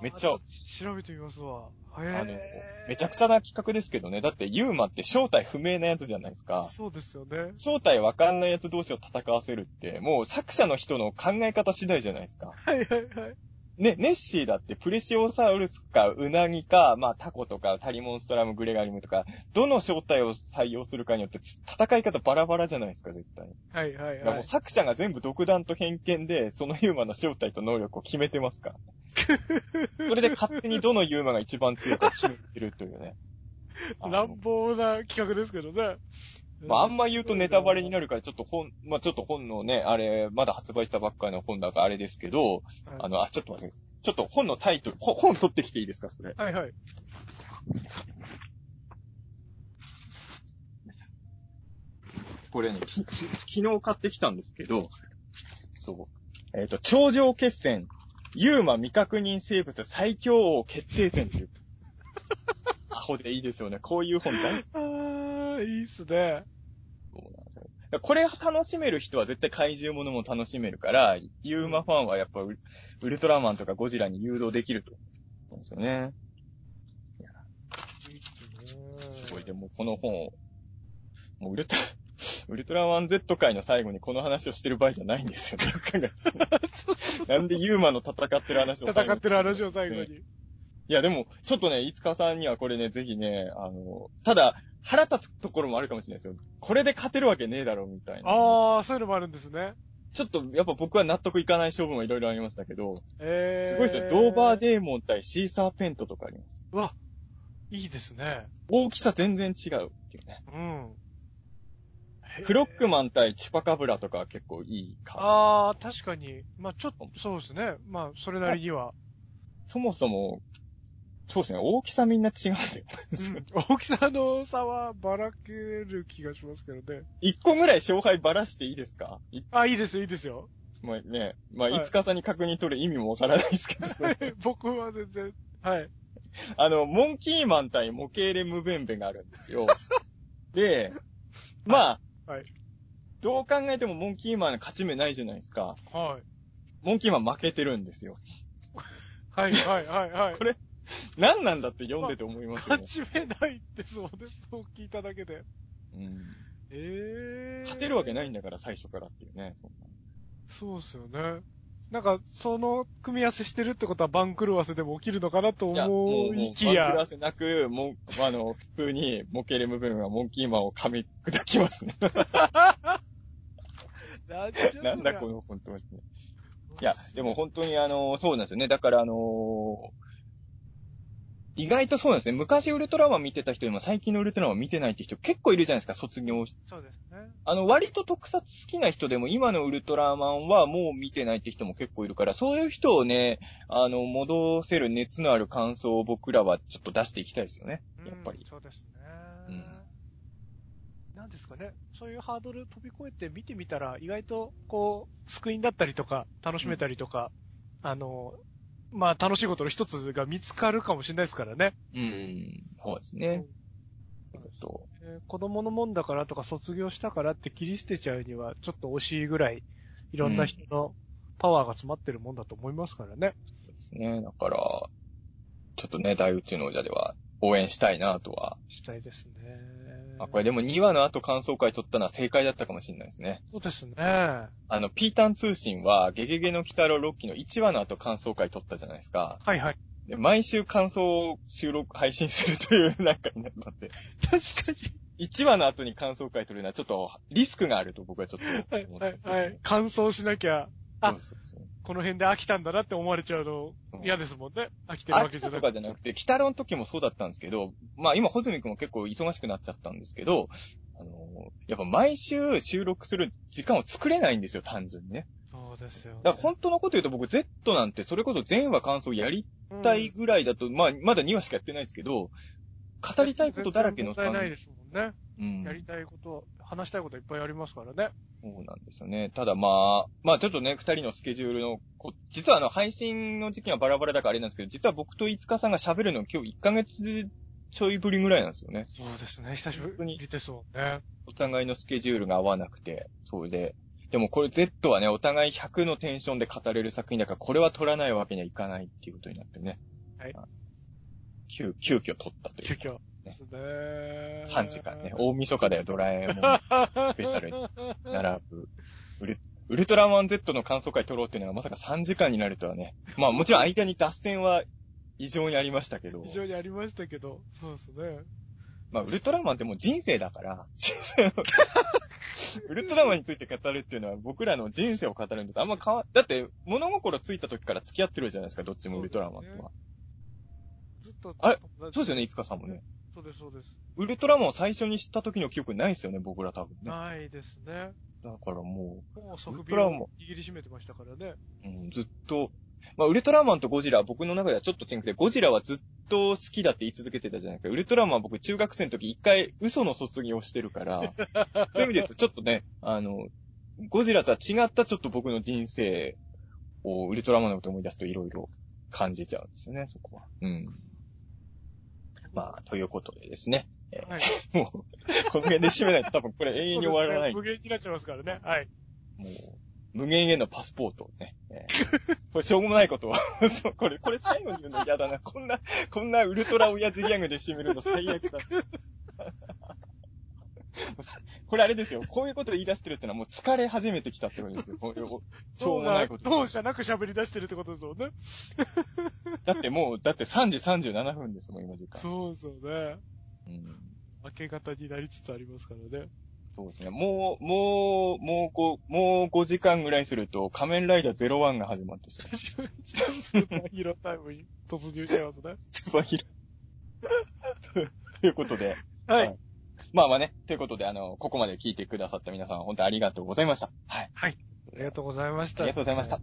めっちゃ、調べてみますわ。へあのえ、めちゃくちゃな企画ですけどね。だってユーマって正体不明なやつじゃないですか。そうですよね。正体わかんないやつ同士を戦わせるって、もう作者の人の考え方次第じゃないですか。はいはいはい。ね、ネッシーだってプレシオサウルスかウナギか、まあタコとかタリモンストラムグレガリムとか、どの正体を採用するかによってつ戦い方バラバラじゃないですか、絶対。はいはいはい。もう作者が全部独断と偏見で、そのユーマの正体と能力を決めてますから。[laughs] それで勝手にどのユーマが一番強いか決めてるというね。[laughs] 乱暴な企画ですけどね。まあ、あんま言うとネタバレになるから、ちょっと本、まあ、ちょっと本のね、あれ、まだ発売したばっかりの本だからあれですけど、はいあの、あ、ちょっと待って、ちょっと本のタイトル、ほ本取ってきていいですか、それ。はいはい。これね、きき昨日買ってきたんですけど、そう。えっ、と、頂上決戦、ユーマ未確認生物最強王決定戦っていう。[laughs] アホでいいですよね。こういう本大好きすね。そうなんですよ。これ楽しめる人は絶対怪獣ものも楽しめるから、ユーマファンはやっぱウルウルトラマンとかゴジラに誘導できると思うんですよね。すごい、でもこの本を、もうウルトラ、[laughs] ウルトラマン Z 界の最後にこの話をしてる場合じゃないんですよ [laughs] なんでユーマの戦ってる話を戦ってる話を最後ねに。いや、でも、ちょっとね、いつかさんにはこれね、ぜひね、あの、ただ、腹立つところもあるかもしれないですよ。これで勝てるわけねえだろ、みたいな。あー、そういうのもあるんですね。ちょっと、やっぱ僕は納得いかない勝負もいろいろありましたけど、えー。すごいですよ。ドーバーデーモン対シーサーペントとかあります。うわ、いいですね。大きさ全然違うっていうね。うん。フロックマン対チュパカブラとかは結構いいか。あー、確かに。まあちょっと、そうですね。まあそれなりには。そもそも、そうですね、大きさみんな違うんだよ。うん大きさの差はばらける気がしますけどね。一個ぐらい勝敗ばらしていいですか？いあ、いいですよ、いいですよ。まあね、まあ、はいいつかさんに確認取る意味もわからないですけど、[laughs] 僕は全然、はい。あの、モンキーマン対モケーレムベンベがあるんですよ。[laughs] で、まあ、はい。どう考えてもモンキーマン勝ち目ないじゃないですか。はい。モンキーマン負けてるんですよ。[laughs] はい、はい、はい、はい。これ何なんだって読んでて思いますよ勝ね。ち目ないってそうです。そう聞いただけで。うん、えー。勝てるわけないんだから、最初からっていうね。そうっすよね。なんか、その組み合わせしてるってことは番狂わせでも起きるのかなといや、もう、思もう、いきや番狂わ。せなく、もう、あの、普通に、モケーレムベンベはモンキーマンを噛み砕きますね。[laughs] なんだこの本当に。いや、でも本当にあの、そうなんですよね。だからあの意外とそうなんですね。昔ウルトラマン見てた人でも最近のウルトラマン見てないって人結構いるじゃないですか、卒業しそうですね。あの、割と特撮好きな人でも今のウルトラマンはもう見てないって人も結構いるから、そういう人をね、あの、戻せる熱のある感想を僕らはちょっと出していきたいですよね。やっぱうんり。そうですね。うんなんですかね。そういうハードル飛び越えて見てみたら、意外と、こう、救いになったりとか、楽しめたりとか、あの、まあ、楽しいことの一つが見つかるかもしれないですからね。うん、そうですね。そえー子供のもんだからとか卒業したからって切り捨てちゃうには、ちょっと惜しいぐらい、いろんな人のパワーが詰まってるもんだと思いますからね。うですね。だから、ちょっとね、大宇宙の王者では応援したいなとはしたいですね。あ、これでも2話の後感想会取ったのは正解だったかもしれないですね。そうですね。あの、ピータン通信は、ゲゲゲの鬼太郎6期の1話の後感想会取ったじゃないですか。はいはい。で毎週感想を収録、配信するというなんかになったって。確か1話の後に感想会取るのはちょっとリスクがあると僕はちょっとに。思ってて。はいはいはい。感想しなきゃ、あそうそうそうこの辺で飽きたんだなって思われちゃうのうん嫌ですもんね。飽きてるわ飽きたとけじゃなくかじゃなくて、北郎の時もそうだったんですけど、まあ今、ホズミ君も結構忙しくなっちゃったんですけど、あのやっぱ毎週収録する時間を作れないんですよ、単純にね。そうですよ、ね。だから本当のこと言うと僕 Z なんてそれこそ全話感想やりたいぐらいだと、まあまだ2話しかやってないですけど、語りたいことだらけの問題ないですもんね。うん。やりたいこと、話したいこといっぱいありますからね。そうなんですよね。ただまあ、まあちょっとね、二人のスケジュールのこ、実はあの配信の時期はバラバラだからあれなんですけど、実は僕と五日さんが喋るの今日1ヶ月ちょいぶりぐらいなんですよね。そうですね。久しぶりですもんね。お互いのスケジュールが合わなくて、それで。でもこれ Z はね、お互い100のテンションで語れる作品だから、これは取らないわけにはいかないっていうことになってね。はい。急、急遽取ったというか。急遽。ですね。3時間ね。大晦日だよ、ドラえもん。スペシャルに並ぶ。ウルウルトラマン Z の感想会撮ろうっていうのがまさか3時間になるとはね。まあもちろん間に脱線は異常にありましたけど。非常にありましたけど、そうですね。まあウルトラマンってもう人生だから。[laughs] ウルトラマンについて語るっていうのは僕らの人生を語るのとあんま変わ、だって物心ついた時から付き合ってるじゃないですか、どっちもウルトラマンとは。ずっと。あれ？そうですよね、いつかさんもね。そうです、そうです。ウルトラマンを最初に知った時の記憶ないですよね、僕ら多分ね。ないですね。だからももう即ウルトラ握りしめてましたからね。う、うん、ずっと、まあ、ウルトラマンとゴジラは僕の中ではちょっと違くて、ゴジラはずっと好きだって言い続けてたじゃないか。ウルトラマンは僕中学生の時一回嘘の卒業してるから、[laughs] そういう意味で言うとちょっとね、あの、ゴジラとは違ったちょっと僕の人生をウルトラマンのことを思い出すといろいろ感じちゃうんですよね、そこは。うん。まあ、ということでですね。えーはい。もう、この辺で締めないと多分これ永遠に終わらない。ね無限になっちゃいますからね。はい。もう、無限へのパスポートをね。えーこれしょうもないことを。そ [laughs] うこれ、これ最後に言うの嫌だな。こんな、こんなウルトラ親父ギャグで締めるの最悪だ。[laughs] これあれですよ。こういうこと言い出してるってのはもう疲れ始めてきたってことですよ。[laughs] こういうしょうもないこと。どうじゃなく喋り出してるってことですもんね。[laughs] だってもう、だって3時37分ですもん、今時間。そうそうね。うん明け方になりつつありますからね。そうですね。もう、もう、もうこう、もう5時間ぐらいすると、仮面ライダー01が始まってしまう。スーパーヒーロータイムに突入しちゃいますね。スーパーヒーロー。ということで。はい。はいまあまあね、ということで、あの、ここまで聞いてくださった皆さん、本当にありがとうございました。はい。はい。ありがとうございました。ありがとうございました。